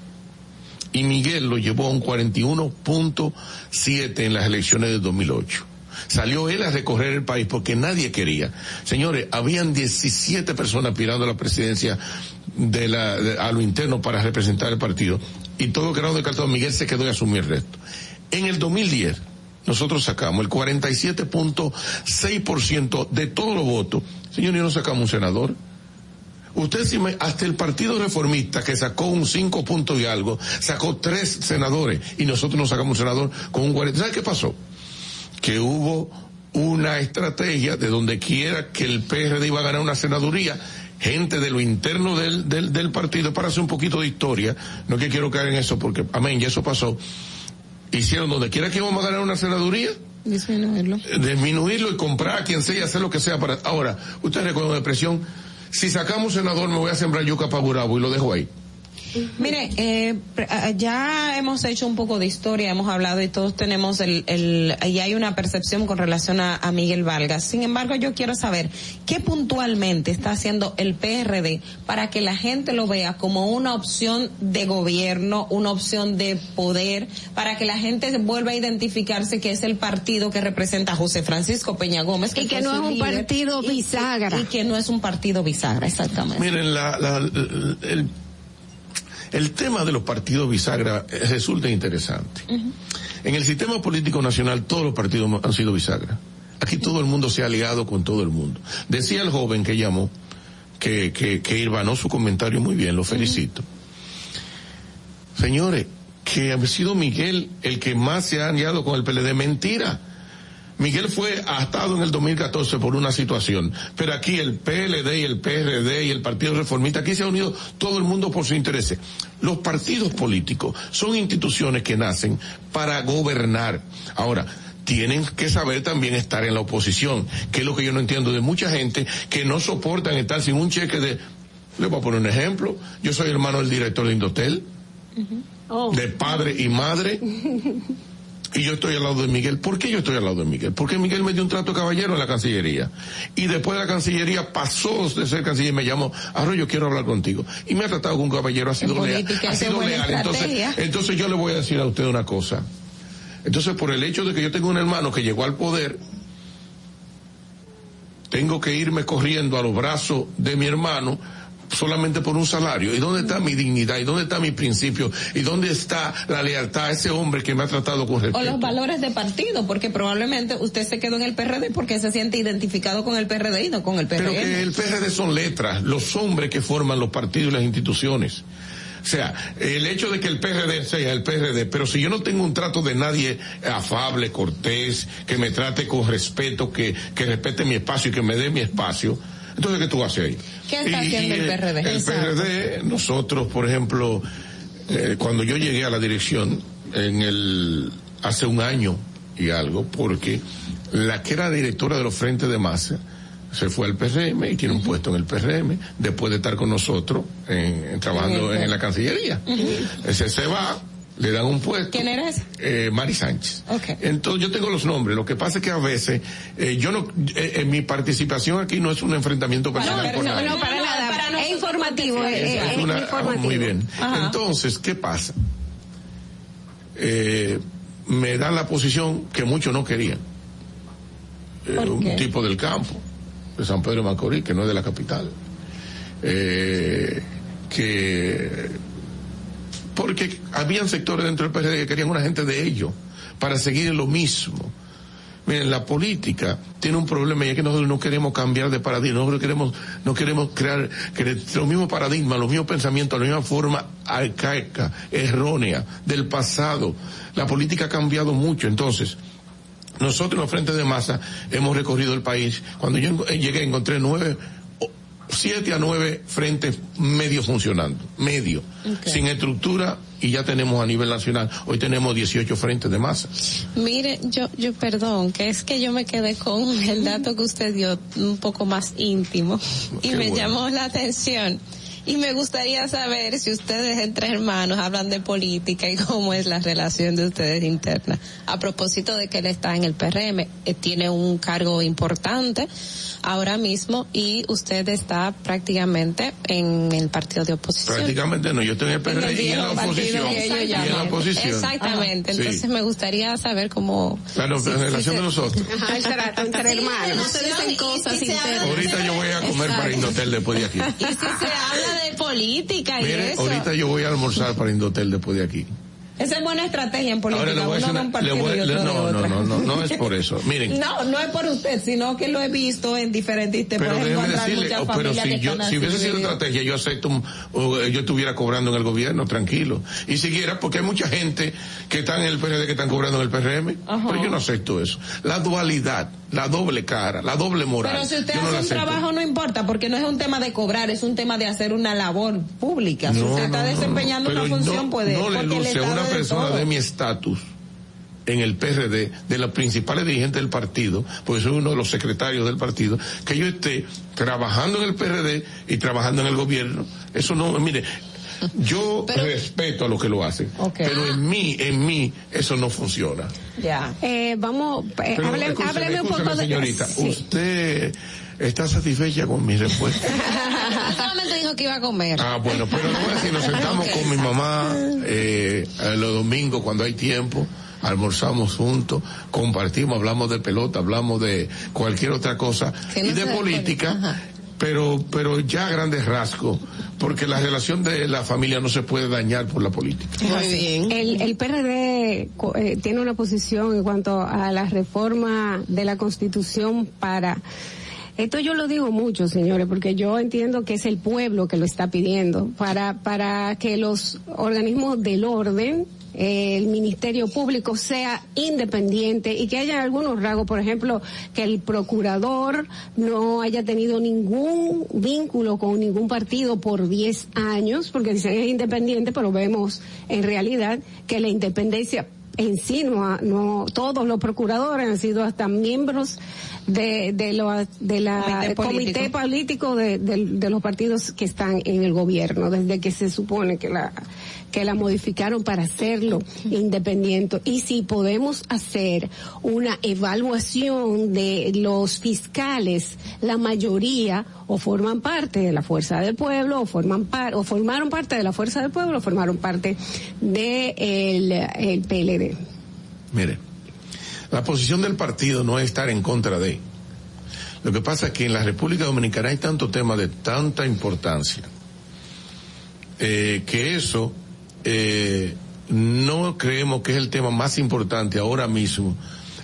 Speaker 34: y Miguel lo llevó a un 41.7 en las elecciones de 2008. Salió él a recorrer el país porque nadie quería. Señores, habían 17 personas aspirando a la presidencia de la, a lo interno para representar el partido y todo grado de cartón Miguel se quedó en asumir el resto. En el 2010 nosotros sacamos el 47.6% de todos los votos. Señores, no sacamos un senador Usted si hasta el Partido Reformista que sacó un cinco puntos y algo, sacó tres senadores y nosotros nos sacamos un senador con un 40. ¿Sabe qué pasó? Que hubo una estrategia de donde quiera que el PRD iba a ganar una senaduría, gente de lo interno del, del, del partido, para hacer un poquito de historia, no que quiero caer en eso porque, amén, ya eso pasó, hicieron donde quiera que íbamos a ganar una senaduría, disminuirlo, eh, disminuirlo y comprar a quien sea y hacer lo que sea para, ahora, ustedes recuerdan la depresión, si sacamos senador, me voy a sembrar yuca para y lo dejo ahí.
Speaker 9: Mire, eh, ya hemos hecho un poco de historia, hemos hablado y todos tenemos el, el y hay una percepción con relación a, Miguel Vargas. Sin embargo, yo quiero saber qué puntualmente está haciendo el PRD para que la gente lo vea como una opción de gobierno, una opción de poder, para que la gente vuelva a identificarse que es el partido que representa a José Francisco Peña Gómez.
Speaker 29: y que no es un partido bisagra.
Speaker 9: Y, que no es un partido bisagra, exactamente.
Speaker 34: Miren, la, el el tema de los partidos bisagra resulta interesante. En el sistema político nacional todos los partidos han sido bisagra. Aquí todo el mundo se ha aliado con todo el mundo. Decía el joven que llamó, que, que, que irvanó su comentario muy bien, lo felicito. Señores, que ha sido Miguel el que más se ha aliado con el PLD, mentira. Miguel fue atado en el 2014 por una situación, pero aquí el PLD y el PRD y el Partido Reformista, aquí se ha unido todo el mundo por su interés. Los partidos políticos son instituciones que nacen para gobernar. Ahora, tienen que saber también estar en la oposición, que es lo que yo no entiendo de mucha gente que no soportan estar sin un cheque de... Le voy a poner un ejemplo. Yo soy hermano del director de Indotel, de padre y madre. y yo estoy al lado de Miguel. ¿Por qué yo estoy al lado de Miguel? Porque Miguel me dio un trato caballero en la Cancillería. Y después de la Cancillería pasó de ser canciller y me llamó, Arroyo, quiero hablar contigo. Y me ha tratado con un caballero, ha sido leal. Ha sido leal. Entonces, entonces yo le voy a decir a usted una cosa. Entonces, por el hecho de que yo tengo un hermano que llegó al poder, tengo que irme corriendo a los brazos de mi hermano solamente por un salario? ¿Y dónde está mi dignidad? ¿Y dónde está mi principio? ¿Y dónde está la lealtad a ese hombre que me ha tratado con respeto?
Speaker 9: O los valores de partido, porque probablemente usted se quedó en el PRD porque se siente identificado con el PRD y no con el PRD. Pero que el
Speaker 34: PRD son letras, los hombres que forman los partidos y las instituciones. O sea, el hecho de que el PRD sea el PRD, pero si yo no tengo un trato de nadie afable, cortés, que me trate con respeto, que, que respete mi espacio y que me dé mi espacio, entonces, ¿qué tú haces ahí? ¿Qué está haciendo el PRD? El PRD, nosotros, por ejemplo, eh, cuando yo llegué a la dirección, en el, hace un año y algo, porque la que era directora de los frentes de masa, se fue al PRM y tiene un puesto en el PRM después de estar con nosotros trabajando en, la Cancillería. Ese se va le dan un puesto. ¿Quién era Eh, Mari Sánchez. Okay. Entonces yo tengo los nombres. Lo que pasa es que a veces eh, yo no, eh, eh, mi participación aquí no es un enfrentamiento
Speaker 9: personal. No, no, no, para nada. es informativo.
Speaker 34: Eh, es, una, ah, Muy bien. Entonces, ¿qué pasa? me dan la posición que muchos no querían. un tipo del campo, de San Pedro de Macorís, que no es de la capital. que porque habían sectores dentro del PRD que querían una gente de ellos para seguir en lo mismo. Miren, la política tiene un problema y es que nosotros no queremos cambiar de paradigma, nosotros queremos, no queremos crear, los mismos paradigmas, los mismos pensamientos, la misma forma arcaica, errónea, del pasado. La política ha cambiado mucho, entonces. Nosotros en los frentes de masa hemos recorrido el país. Cuando yo eh, llegué encontré nueve siete a nueve frentes medio funcionando, medio, sin estructura y ya tenemos a nivel nacional, hoy tenemos 18 frentes de masa. Mire, yo, yo
Speaker 9: perdón, que es que yo me quedé con el dato que usted dio un poco más íntimo y me llamó la atención. Y me gustaría saber si ustedes entre hermanos hablan de política y cómo es la relación de ustedes interna. A propósito de que él está en el PRM, eh, tiene un cargo importante, ahora mismo y usted está prácticamente en el partido de oposición.
Speaker 34: Prácticamente no, yo estoy en el PRD
Speaker 9: y en la oposición. Y en la oposición. Exactamente, ah, entonces me gustaría saber cómo... Claro, en relación de nosotros. Ajá, trato
Speaker 34: entre hermanos. No se dicen cosas Ahorita yo voy a comer para Indotel después de aquí.
Speaker 9: Y si se habla de política y eso.
Speaker 34: Ahorita yo voy a almorzar para Indotel después de aquí. Esa es
Speaker 9: buena estrategia en política. Uno de un partido
Speaker 34: no, no, no, no, no es por eso. Miren.
Speaker 9: No, no es por usted, sino que lo he visto en diferentes. Te pero puedes
Speaker 34: oh, pero si yo, si hubiese sido estrategia, yo acepto, eh, yo estuviera cobrando en el gobierno, tranquilo. Y siquiera porque hay mucha gente que está en el PRD que están cobrando en el PRM, pero yo no acepto eso. La dualidad la doble cara, la doble moral. Pero
Speaker 9: si usted hace un trabajo no importa, porque no es un tema de cobrar, es un tema de hacer una labor pública. si usted está desempeñando una función, puede... No le
Speaker 34: luce a una persona de, de mi estatus en el PRD, de los principales dirigentes del partido, porque soy uno de los secretarios del partido, que yo esté trabajando en el PRD y trabajando en el gobierno. Eso no, mire, yo respeto a los que lo hacen, pero en mí, en mí, eso no funciona. Ya. Eh, vamos, eh, hábleme, un poco
Speaker 9: de...
Speaker 34: Señorita, usted... ¿Está satisfecha con mi respuesta?
Speaker 9: solamente dijo que iba a comer. Ah,
Speaker 34: bueno, pero si nos sentamos con mi mamá eh, los domingos cuando hay tiempo, almorzamos juntos, compartimos, hablamos de pelota, hablamos de cualquier otra cosa y de política pero, pero ya grandes rasgos, porque la relación de la familia no se puede dañar por la política.
Speaker 9: Muy bien. El, el PRD eh, tiene una posición en cuanto a la reforma de la Constitución para esto yo lo digo mucho, señores, porque yo entiendo que es el pueblo que lo está pidiendo para para que los organismos del orden el Ministerio Público sea independiente y que haya algunos rasgos, por ejemplo, que el procurador no haya tenido ningún vínculo con ningún partido por 10 años, porque dicen es independiente, pero vemos en realidad que la independencia en sí no, todos los procuradores han sido hasta miembros de de de la comité político, de, los partidos que están en el gobierno desde que se supone que la que la modificaron para hacerlo independiente. Y si podemos hacer una evaluación de los fiscales, la mayoría o forman parte de la fuerza del pueblo, o forman par, o formaron parte de la fuerza del pueblo, o formaron parte de el PLD. Mire, la posición del partido no es estar en contra de. Lo que pasa es que en la República Dominicana hay tanto tema de tanta importancia eh, que eso eh, no creemos que es el tema más importante ahora mismo.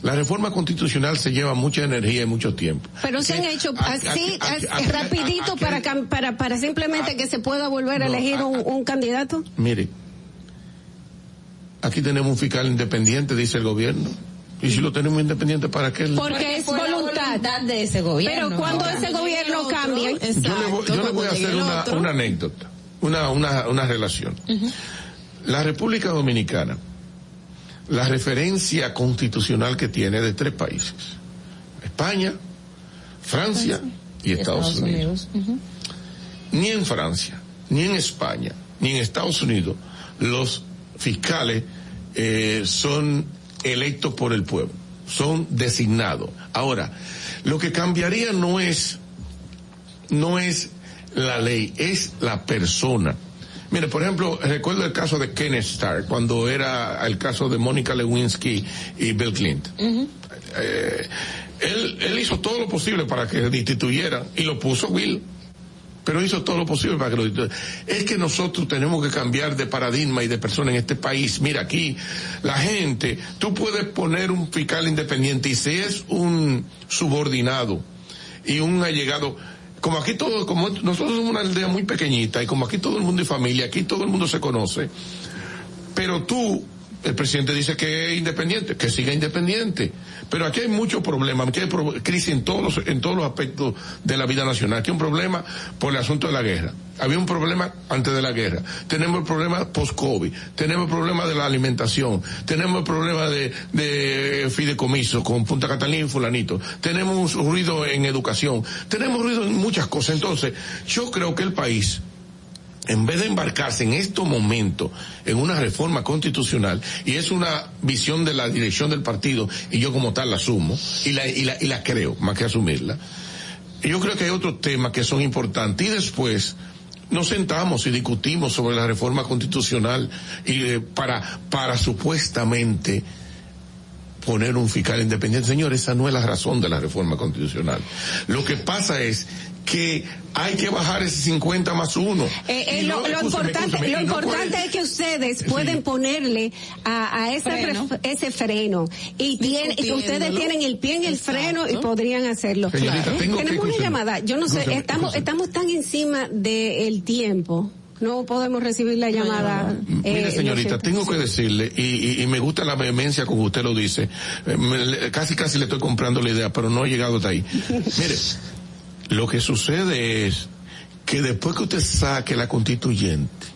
Speaker 9: La reforma constitucional se lleva mucha energía y mucho tiempo. Pero se han hecho así, eh, eh, rapidito para, simplemente que se pueda volver a elegir un, candidato. Mire,
Speaker 34: aquí tenemos un fiscal independiente, dice el gobierno. Y si lo tenemos independiente, ¿para qué?
Speaker 9: Porque es voluntad. de ese gobierno. Pero
Speaker 34: cuando
Speaker 9: ese
Speaker 34: gobierno cambia. Yo le voy, a hacer una, anécdota, una, relación. La República Dominicana, la referencia constitucional que tiene de tres países, España, Francia y Estados, Unidos. Ni en Francia, ni en España, ni en Estados Unidos los fiscales eh, son electos por el pueblo, son designados. Ahora, lo que cambiaría no es, no es la ley, es la persona Mire, por ejemplo, recuerdo el caso de Kenneth Starr, cuando era el caso de Mónica Lewinsky y Bill Clinton. Eh, él, hizo todo lo posible para que lo destituyeran y lo puso Will pero hizo todo lo posible para que lo Es que nosotros tenemos que cambiar de paradigma y de persona en este país. Mira, aquí la gente, tú puedes poner un fiscal independiente y si es un subordinado y un allegado, como aquí todo, como nosotros somos una aldea muy pequeñita y como aquí todo el mundo es familia, aquí todo el mundo se conoce, pero tú el presidente dice que es independiente, que siga independiente. Pero aquí hay muchos problemas, aquí hay crisis en todos, los, en todos los aspectos de la vida nacional. Aquí hay un problema por el asunto de la guerra. Había un problema antes de la guerra. Tenemos el problema post-COVID. Tenemos el problema de la alimentación. Tenemos el problema de, de fideicomiso con Punta Catalina y fulanito. Tenemos ruido en educación. Tenemos ruido en muchas cosas. Entonces, yo creo que el país en vez de embarcarse en estos momento en una reforma constitucional, y es una visión de la dirección del partido, y yo como tal la asumo, y la, y la, creo, más que asumirla, yo creo que hay otros temas que son importantes, y después nos sentamos y discutimos sobre la reforma constitucional y eh, para, para supuestamente poner un fiscal independiente. Señor, esa no es la razón de la reforma constitucional. Lo que pasa es que hay que bajar ese 50 más uno.
Speaker 9: Eh, eh, lo, importante, lo importante es que ustedes pueden ponerle a, ese, freno. ese y tiene, que ustedes tienen el pie en el freno y podrían hacerlo. Tenemos una llamada. Yo no sé, estamos estamos tan encima del tiempo. No podemos recibir la llamada.
Speaker 34: Eh, mire, señorita, tengo que decirle, y, me gusta la vehemencia como usted lo dice, casi casi le estoy comprando la idea, pero no he llegado hasta ahí. Mire, lo que sucede es que después que usted saque la constituyente,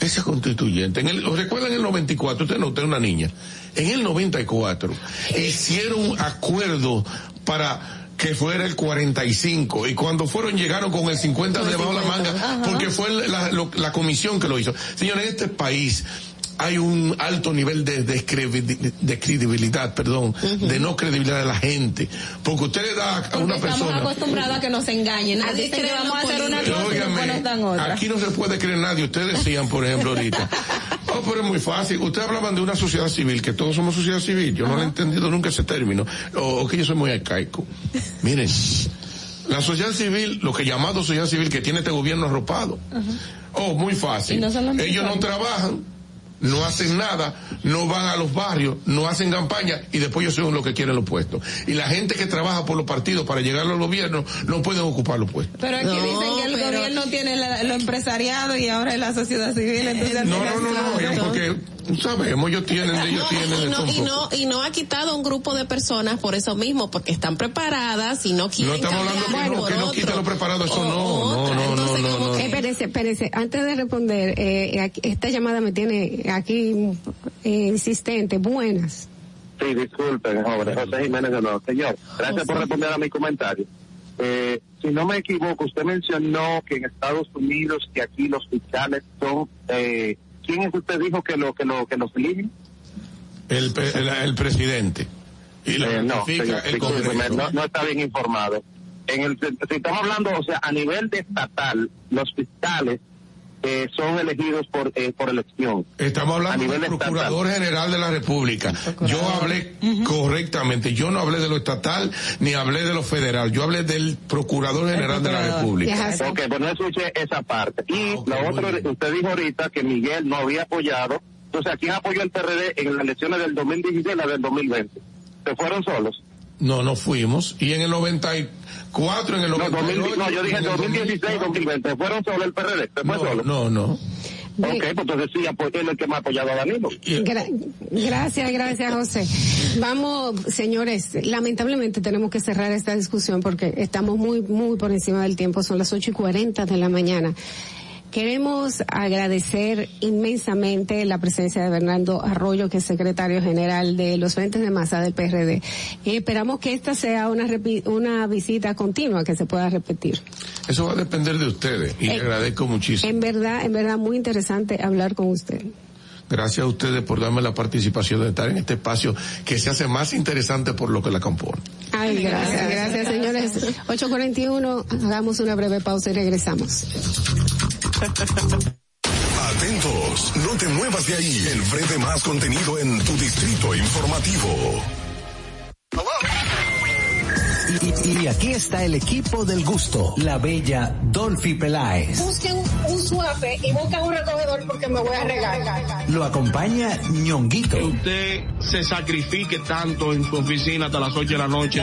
Speaker 34: esa constituyente, en el, recuerdan el 94, usted no, usted una niña, en el 94 hicieron acuerdo para que fuera el 45 y cuando fueron llegaron con el 50 debajo de la manga porque fue la, la comisión que lo hizo. Señores, este país hay un alto nivel de, credibilidad, perdón, de no credibilidad de la gente. Porque usted le da a una persona. Estamos
Speaker 9: acostumbrados a que nos engañen.
Speaker 34: así
Speaker 9: dice que
Speaker 34: vamos a hacer una cosa Aquí no se puede creer nadie. Ustedes decían, por ejemplo, ahorita. Oh, pero es muy fácil. Ustedes hablaban de una sociedad civil, que todos somos sociedad civil. Yo no he entendido nunca ese término. O, que yo soy muy arcaico. Miren. La sociedad civil, lo que llamado sociedad civil, que tiene este gobierno arropado. Oh, muy fácil. Ellos no trabajan no hacen nada, no van a los barrios, no hacen campaña y después ellos son los que quieren los puestos. Y la gente que trabaja por los partidos para llegar al gobierno no pueden ocupar los puestos.
Speaker 9: Pero aquí dicen que el gobierno tiene lo empresariado y ahora es la sociedad civil. no, no,
Speaker 34: no, no, porque sabemos,
Speaker 9: ellos tienen, ellos tienen. Y no, y no, ha quitado un grupo de personas por eso mismo, porque están preparadas y no
Speaker 34: quieren. No estamos hablando de que no quita lo preparado, eso no, no, no, no, no, espérese,
Speaker 9: espérese, antes de responder, eh, esta llamada me tiene aquí insistente. Buenas.
Speaker 35: Sí, disculpen, jóvenes. José Jiménez de Señor, gracias por responder a mi comentario. Eh, si no me equivoco, usted mencionó que en Estados Unidos que aquí los fiscales son eh, ¿Quién es usted dijo que lo que lo que los
Speaker 34: elige? El, el, presidente.
Speaker 35: Y eh, no, no, está bien informado. En el, si estamos hablando, o sea, a nivel estatal, los fiscales eh, son elegidos por, eh, por elección.
Speaker 34: Estamos hablando del Procurador General de la República. Yo hablé correctamente, yo no hablé de lo estatal ni hablé de lo federal, yo hablé del Procurador General de la República.
Speaker 35: ok, pues no escuché esa parte. Y ah, la otra, usted dijo ahorita que Miguel no había apoyado. Entonces, ¿a quién apoyó el PRD en las elecciones del 2019 y la del 2020? ¿Se fueron solos?
Speaker 34: No, no fuimos. Y en el 94
Speaker 35: cuatro en el 98. No, no yo dije 2016 2020. Fueron solo el PRD. no, solo? No, no. Ok, pues
Speaker 34: entonces
Speaker 35: sí, porque es el que más ha apoyado a Danilo.
Speaker 9: gracias, gracias, José. Vamos, señores, lamentablemente tenemos que cerrar esta discusión porque estamos muy, muy por encima del tiempo. Son las ocho y cuarenta de la mañana. Queremos agradecer inmensamente la presencia de Bernardo Arroyo, que es secretario general de los Frentes de Masa del PRD. esperamos que esta sea una, una visita continua que se pueda repetir.
Speaker 34: Eso va a depender de ustedes y le eh, agradezco muchísimo.
Speaker 9: En verdad, en verdad, muy interesante hablar con usted.
Speaker 34: Gracias a ustedes por darme la participación de estar en este espacio que se hace más interesante por lo que la compone.
Speaker 9: Ay, gracias, gracias señores. 8.41, hagamos una breve pausa y regresamos.
Speaker 36: Atentos, no te muevas de ahí. El breve más contenido en tu distrito informativo.
Speaker 37: Y, aquí está el equipo del gusto, la bella Dolphy Peláez.
Speaker 38: Busquen un suave y busquen un recogedor porque me voy a regar.
Speaker 37: Lo acompaña ñonguito.
Speaker 39: usted se sacrifique tanto en su oficina hasta las 8 de la noche.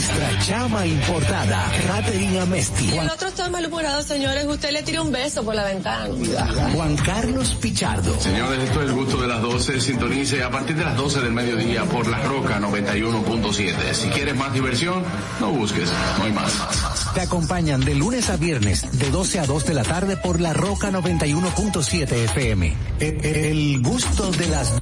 Speaker 37: nuestra llama importada, Katherine mesti.
Speaker 40: Y el otro está señores, usted le tira un beso por la ventana.
Speaker 37: Juan Carlos Pichardo.
Speaker 41: Señores, esto es el gusto de las 12, sintonice a partir de las 12 del mediodía por La Roca 91.7. Si quieres más diversión, no busques, no hay más.
Speaker 37: Te acompañan de lunes a viernes, de 12 a 2 de la tarde por La Roca 91.7 FM. E, e, el gusto de las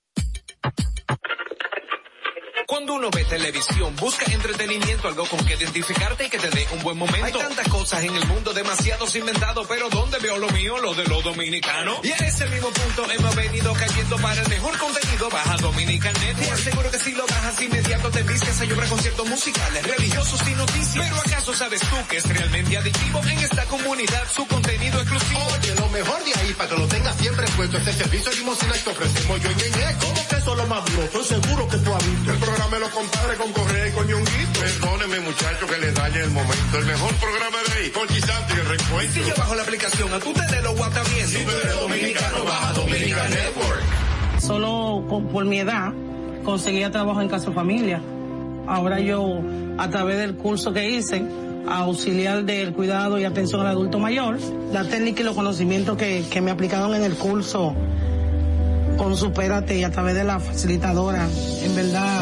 Speaker 42: cuando uno ve televisión, busca entretenimiento, algo con que identificarte y que te dé un buen momento. Hay tantas cosas en el mundo, demasiados inventados, pero ¿dónde veo lo mío? Lo de los dominicanos. Y a ese mismo punto hemos venido cayendo para el mejor contenido, baja Dominican Net. Te aseguro que si lo bajas inmediato te vistes a llorar conciertos musicales, religiosos y noticias. Pero ¿acaso sabes tú que es realmente adictivo en esta comunidad su contenido exclusivo?
Speaker 43: Oye, lo mejor de ahí para que lo tengas siempre puesto, este servicio limosina que ofrecemos yo y Ñeñe. ¿Cómo que eso lo más duro? Estoy seguro que tú has me los compadres con Correa y con
Speaker 44: Perdóneme muchacho que les dañe el momento. El mejor programa de ahí, con Chisante yo bajo la aplicación, a
Speaker 45: tú te de dominicano, baja Network. Solo por mi edad conseguía trabajo en Casa Familia. Ahora yo, a través del curso que hice, auxiliar del cuidado y atención al adulto mayor, la técnica y los conocimientos que, que me aplicaron en el curso con superate y a través de la facilitadora, en verdad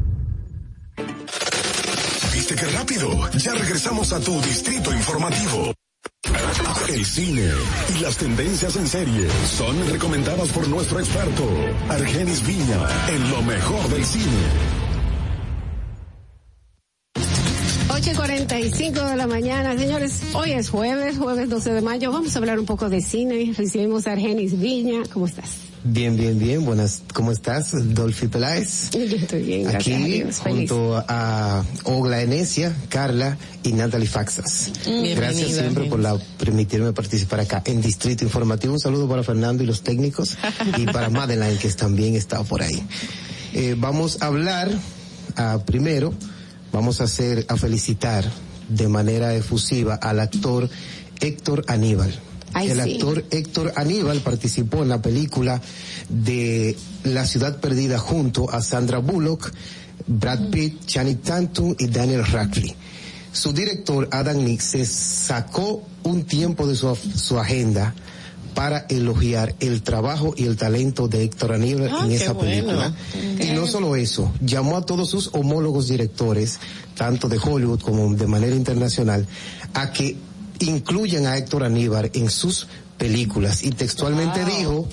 Speaker 36: Este que rápido? Ya regresamos a tu distrito informativo. El cine y las tendencias en serie son recomendadas por nuestro experto, Argenis Viña, en lo mejor del cine.
Speaker 9: 8.45 de la mañana, señores. Hoy es jueves, jueves 12 de mayo. Vamos a hablar un poco de cine. Recibimos a Argenis Viña. ¿Cómo estás?
Speaker 46: Bien, bien, bien. Buenas, ¿cómo estás? Dolphy Peláez.
Speaker 9: estoy bien,
Speaker 46: Aquí, junto a Ogla Enesia, Carla y Natalie Faxas. Mm. gracias siempre por la, permitirme participar acá en Distrito Informativo. Un saludo para Fernando y los técnicos y para Madeline, que también está por ahí. Eh, vamos a hablar, ah, primero, vamos a hacer, a felicitar de manera efusiva al actor Héctor Aníbal el actor Héctor Aníbal participó en la película de La ciudad perdida junto a Sandra Bullock, Brad Pitt, Channing Tantum y Daniel Radcliffe. Su director Adam Nick se sacó un tiempo de su, agenda para elogiar el trabajo y el talento de Héctor Aníbal ah, en esa película. Y no solo eso, llamó a todos sus homólogos directores, tanto de Hollywood como de manera internacional, a que incluyen a Héctor Aníbal en sus películas. Y textualmente dijo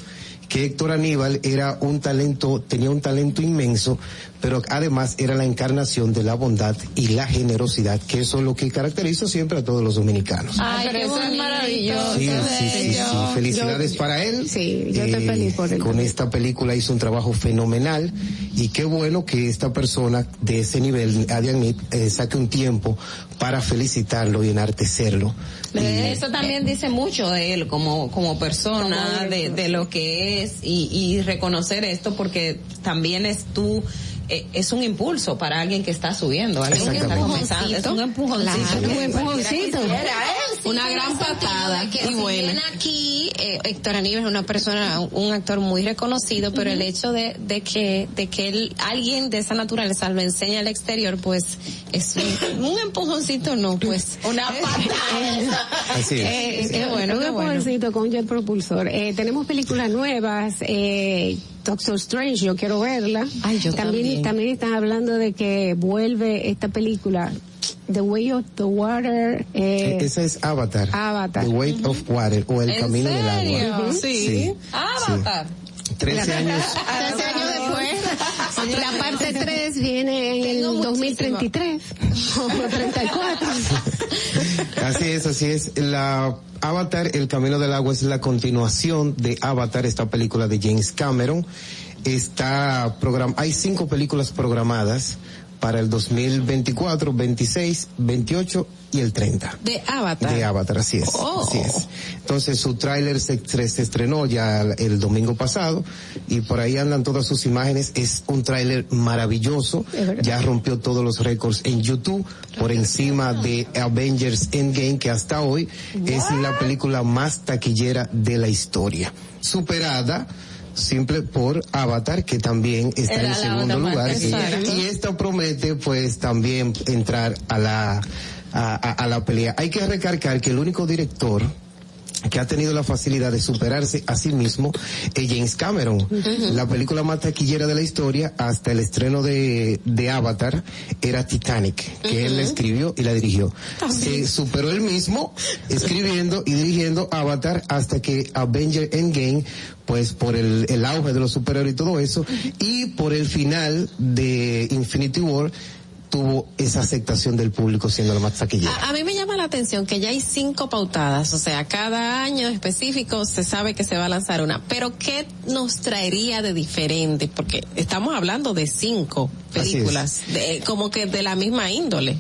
Speaker 46: que Héctor Aníbal era un talento, tenía un talento inmenso, pero además era la encarnación de la bondad y la generosidad, que eso es lo que caracteriza siempre a todos los dominicanos. Ah, Ay,
Speaker 9: pero es maravilloso. Sí, sí,
Speaker 46: sí, Felicidades para él. Sí, yo te eh, felicito. por él. Con esta película hizo un trabajo fenomenal y qué bueno que esta persona de ese nivel, Adian eh, saque un tiempo para felicitarlo y enartecerlo
Speaker 9: eso también dice mucho de él como, como persona, de, de lo que es y, y reconocer esto porque también es tú eh, es un impulso para alguien que está subiendo, alguien que está comenzando. Es un empujoncito. Claro. Un empujoncito.
Speaker 47: ¿eh? Una gran patada. Que y bueno. aquí, eh, Héctor Aníbal es una persona, un actor muy reconocido, pero el hecho de, de que, de que alguien de esa naturaleza lo enseña al exterior, pues es un, un empujoncito, no, pues
Speaker 9: una patada. Así es. bueno, un empujoncito con jet propulsor. Eh, tenemos películas nuevas, eh, Doctor Strange, yo quiero verla. también, están hablando de que vuelve esta película. The Way of the Water.
Speaker 46: Eh, eh Esa es Avatar.
Speaker 9: Avatar.
Speaker 46: The Way of Water o El Camino del Agua.
Speaker 9: sí. Avatar. 13 años. 13 años ah, después. La parte 3 viene en el 2033 o 34.
Speaker 46: Así
Speaker 9: es, así es.
Speaker 46: La Avatar, El Camino del Agua es la continuación de Avatar, esta película de James Cameron. Está program hay cinco películas programadas para el 2024, 26, 28 y el 30.
Speaker 9: De Avatar.
Speaker 46: De Avatar, así es. Oh. Entonces su tráiler se, estrenó ya el domingo pasado y por ahí andan todas sus imágenes. Es un tráiler maravilloso. Ya rompió todos los récords en YouTube por encima de Avengers Endgame que hasta hoy es la película más taquillera de la historia. Superada simple por Avatar, que también está en segundo lugar. Y, y esta promete pues también entrar a la a, la pelea. Hay que recargar que el único director que ha tenido la facilidad de superarse a sí mismo es James Cameron. La película más taquillera de la historia hasta el estreno de, de Avatar era Titanic, que él la escribió y la dirigió. Se superó él mismo escribiendo y dirigiendo Avatar hasta que Avenger Endgame pues por el, el auge de los superhéroes y todo eso, y por el final de Infinity War, tuvo esa aceptación del público siendo la más taquillera.
Speaker 47: A, mí me llama la atención que ya hay cinco pautadas, o sea, cada año específico se sabe que se va a lanzar una, pero ¿qué nos traería de diferente? Porque estamos hablando de cinco películas, como que de la misma índole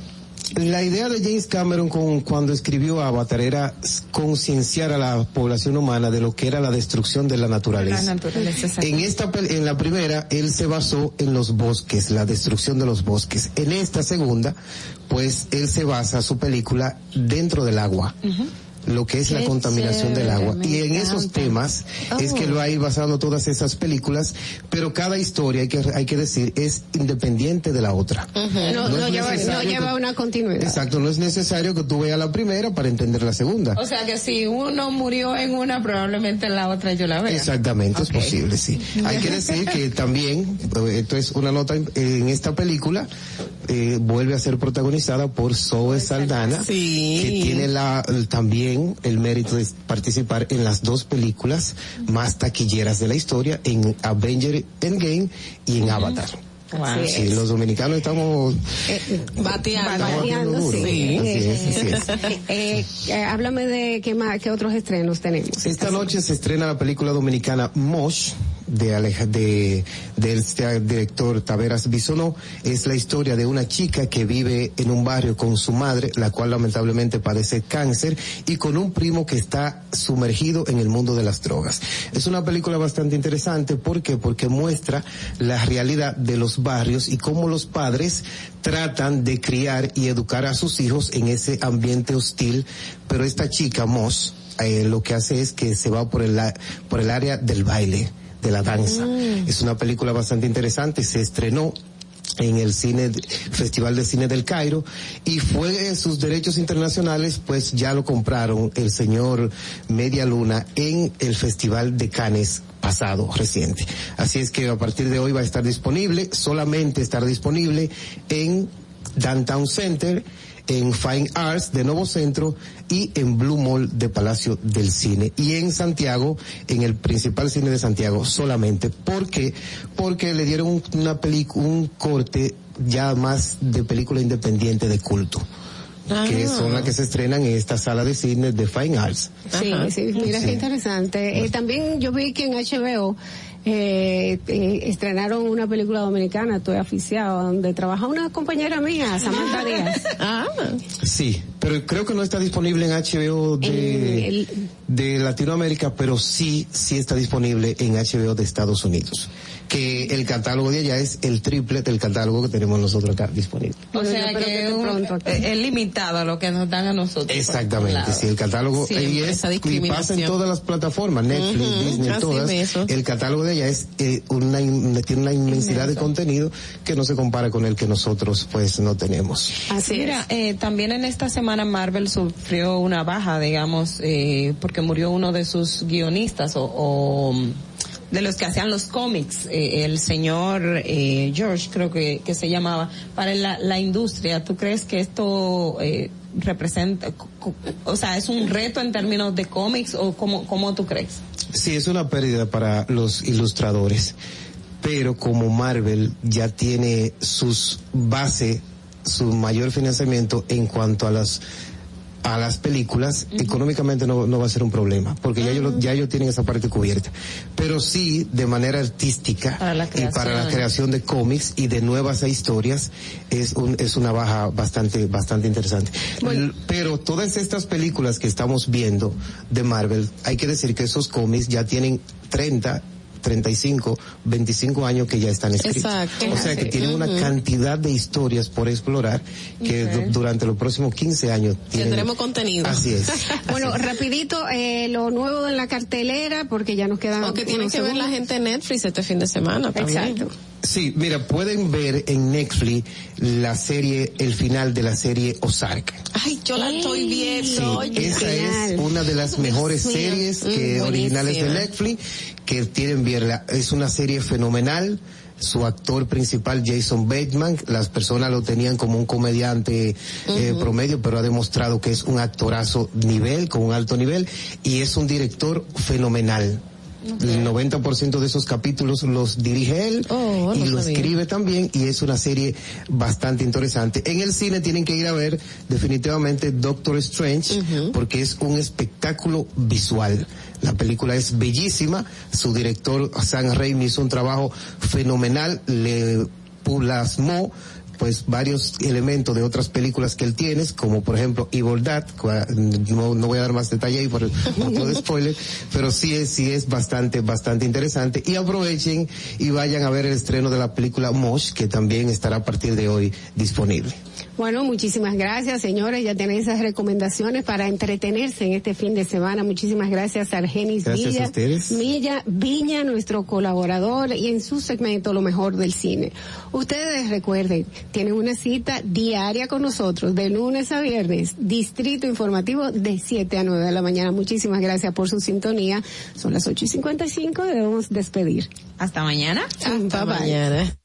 Speaker 46: la idea de James Cameron con, cuando escribió Avatar era concienciar a la población humana de lo que era la destrucción de la naturaleza. en esta, en la primera, él se basó en los bosques, la destrucción de los bosques. En esta segunda, pues él se basa su película dentro del agua lo que es la contaminación del agua. Y en esos temas es que lo hay oh. basando todas esas películas, pero cada historia, hay que, hay que decir, es independiente de la otra.
Speaker 9: No, lleva, no lleva una continuidad.
Speaker 46: Exacto, no es necesario que tú veas la primera para entender la segunda.
Speaker 9: O sea que si uno murió en una, probablemente en la otra yo la vea.
Speaker 46: Exactamente, es posible, sí. hay que decir que también, eh, esto es una nota en esta película, eh, vuelve a ser protagonizada por Zoe Saldana, que tiene la también el mérito de participar en las dos películas más taquilleras de la historia, en Avenger Endgame y en Avatar. los dominicanos estamos
Speaker 9: eh, eh, bateando, bateando háblame de qué más, qué otros estrenos tenemos.
Speaker 46: Esta, noche se estrena la película dominicana Mosh, de, de, este director Taveras Bisonó es la historia de una chica que vive en un barrio con su madre, la cual lamentablemente padece cáncer, y con un primo que está sumergido en el mundo de las drogas. Es una película bastante interesante, Porque muestra la realidad de los barrios y cómo los padres tratan de criar y educar a sus hijos en ese ambiente hostil, pero esta chica, Moss, eh, lo que hace es que se va por el, por el área del baile de la danza. Mm. Es una película bastante interesante, se estrenó en el cine Festival de Cine del Cairo y fue sus derechos internacionales pues ya lo compraron el señor Media Luna en el Festival de Cannes pasado reciente. Así es que a partir de hoy va a estar disponible, solamente estar disponible en Downtown Center en Fine Arts de Nuevo Centro y en Blue Mall de Palacio del Cine. Y en Santiago, en el principal cine de Santiago solamente. ¿Por qué? Porque le dieron una película, un corte ya más de película independiente de culto que ah. son las que se estrenan en esta sala de cine
Speaker 9: de Fine Arts. Sí, sí, mira es qué interesante. Eh, también yo vi que en HBO eh, eh, estrenaron una película dominicana, estoy aficiado, donde trabaja una compañera mía, Samantha Díaz. ah.
Speaker 46: Sí, pero creo que no está disponible en HBO de, de Latinoamérica, pero sí, sí está disponible en HBO de Estados Unidos que el catálogo de allá es el triple del catálogo que tenemos nosotros acá disponible.
Speaker 9: O sea que, eh, es limitado a lo que nos dan a nosotros.
Speaker 46: Exactamente, si el catálogo de y, es, y pasa en todas las plataformas, Netflix, Disney, todas, el catálogo de allá es eh, una, tiene una inmensidad de contenido que no se compara con el que nosotros pues no tenemos.
Speaker 9: Así Mira, eh, también en esta semana Marvel sufrió una baja, digamos, porque murió uno de sus guionistas o, o de los que hacían los cómics, eh, el señor eh, George creo que, se llamaba, para la, industria, ¿tú crees que esto eh, representa, o sea, es un reto en términos de cómics o cómo, cómo tú crees?
Speaker 46: Sí, es una pérdida para los ilustradores, pero como Marvel ya tiene sus bases, su mayor financiamiento en cuanto a las a las películas, económicamente no, no, va a ser un problema, porque ya, ellos, ya ellos tienen esa parte cubierta. Pero sí, de manera artística y para la creación de cómics y de nuevas historias, es, un, es una baja bastante, bastante interesante. Pero todas estas películas que estamos viendo de Marvel, hay que decir que esos cómics ya tienen 30 35, 25 años que ya están escritos. Exacto. O sea que tienen una cantidad de historias por explorar que durante los próximos 15 años tienen...
Speaker 9: tendremos contenido.
Speaker 46: Así es.
Speaker 9: bueno, rapidito, eh, lo nuevo de la cartelera, porque ya nos quedan... O que tiene que ver la gente en Netflix este fin de semana Exacto. Sí,
Speaker 46: mira, pueden ver en Netflix la serie, el final de la serie Ozark.
Speaker 9: Ay, yo la estoy viendo.
Speaker 46: esa es una de las mejores series que mm, originales de Netflix que tienen verla. Es una serie fenomenal su actor principal Jason Bateman, las personas lo tenían como un comediante eh, promedio, pero ha demostrado que es un actorazo nivel, con un alto nivel, y es un director fenomenal. El 90% de esos capítulos los dirige él oh, y lo escribe también y es una serie bastante interesante. En el cine tienen que ir a ver definitivamente Doctor Strange porque es un espectáculo visual. La película es bellísima. Su director, San Raimi, hizo un trabajo fenomenal. Le plasmó pues varios elementos de otras películas que él tiene, como por ejemplo Evil Dad, no, voy a dar más detalle ahí por el punto de spoiler, pero sí es, sí es bastante, bastante interesante. Y aprovechen y vayan a ver el estreno de la película Mosh, que también estará a partir de hoy disponible.
Speaker 9: Bueno, muchísimas gracias, señores. Ya tienen esas recomendaciones para entretenerse en este fin de semana. Muchísimas gracias, Argenis gracias A Milla Viña, nuestro colaborador, y en su segmento Lo mejor del cine. Ustedes recuerden, tienen una cita diaria con nosotros, de lunes a viernes, Distrito Informativo, de 7 a 9 de la mañana. Muchísimas gracias por su sintonía. Son las 8 y 55, debemos despedir.
Speaker 47: Hasta mañana.
Speaker 9: Hasta, mañana.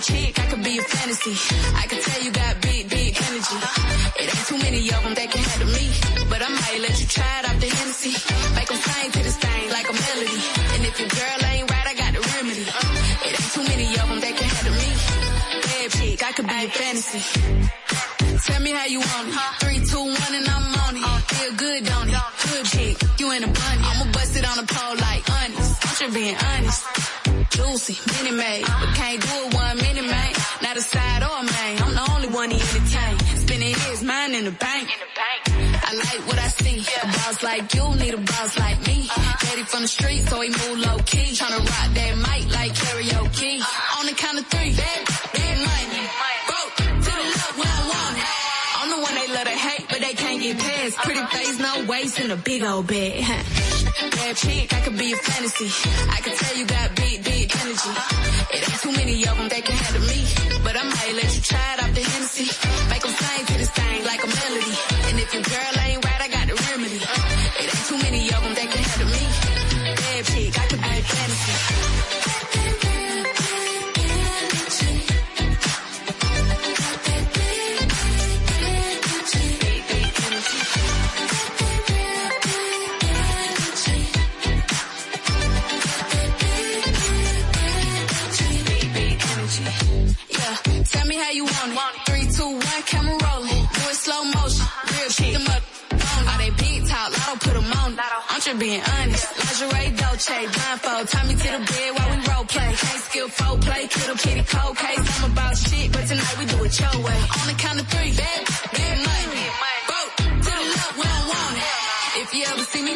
Speaker 48: chick, I could be a fantasy. I could tell you got big, big energy. It ain't too many of them that can handle me. But I might let you try it out the Hennessy. Make them sing to this thing like a melody. And if your girl ain't right, I got the remedy. It ain't too many of them that can handle me. Bad chick, I could be a fantasy. Tell me how you want it. Three, two, one, and I'm on it. Feel good, don't it? Good chick, you in a bunny. I'ma bust it on the pole like honest. I'm just being honest. Juicy, mini made, but can't do it one mini man. Not a side or a main. I'm the only one he entertain. Spinning his mind in the bank. I like what I see. A boss like you need a boss like me. Daddy from the street, so he move low key. Tryna rock that mic like karaoke. On the count of three, that, that money. Broke to the love when I want it. I'm the one they love to hate, but they can't get past. Pretty face, no waist, and a big old bag. Bad chick, I could be a fantasy. I can tell you got big, big energy. It ain't too many of them that can handle me. But I might let you try it off the Hennessy. Make them sing to this thing like a melody. And if your girl ain't how you want it. Three, two, one, camera rolling. Do it slow motion. Real shit them up. All they big talk, don't put them on. I'm just being honest. Lingerie, Dolce, blindfold. Tie me to the bed while we role play. Can't skill full play, kiddo kitty cold case. I'm about shit, but tonight we do it your way. On the count of three, bad, bad money.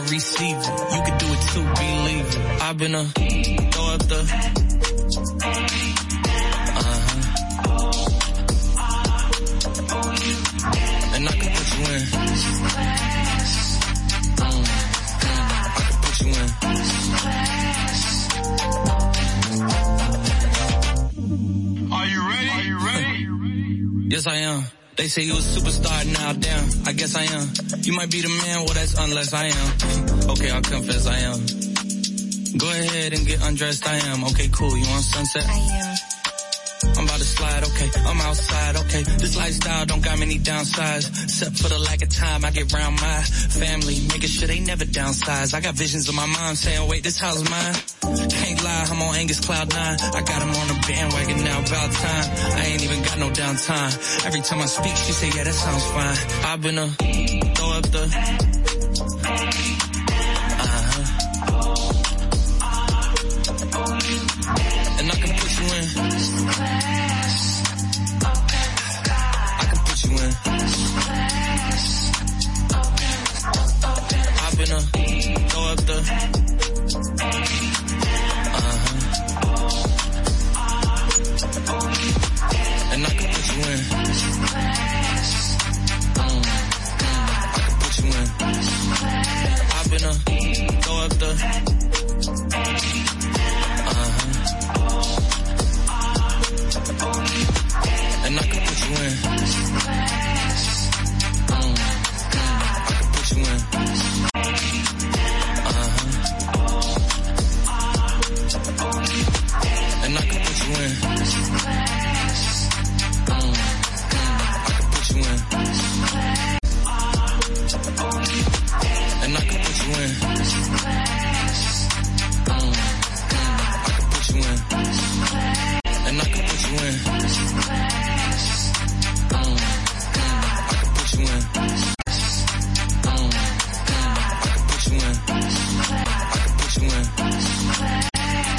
Speaker 49: I receive it. You can do it too, believe it. I've been a throw up the. Uh-huh. And I can put you in. put you in. Are you ready? yes, I am. They say you a superstar, now Damn, I guess I am. You might be the man, well that's unless I am. Okay, I'll confess I am. Go ahead and get undressed, I am. Okay, cool, you want sunset? I am. I'm about to slide, okay. I'm outside, okay. This lifestyle don't got many downsides. Except for the lack of time, I get around my family, making sure they never downsize. I got visions of my mom saying, wait, this house is mine. Can't lie, I'm on Angus Cloud 9. I got him on the bandwagon now, about time. I ain't even got no downtime. Every time I speak, she say, yeah, that sounds fine. I've been a after.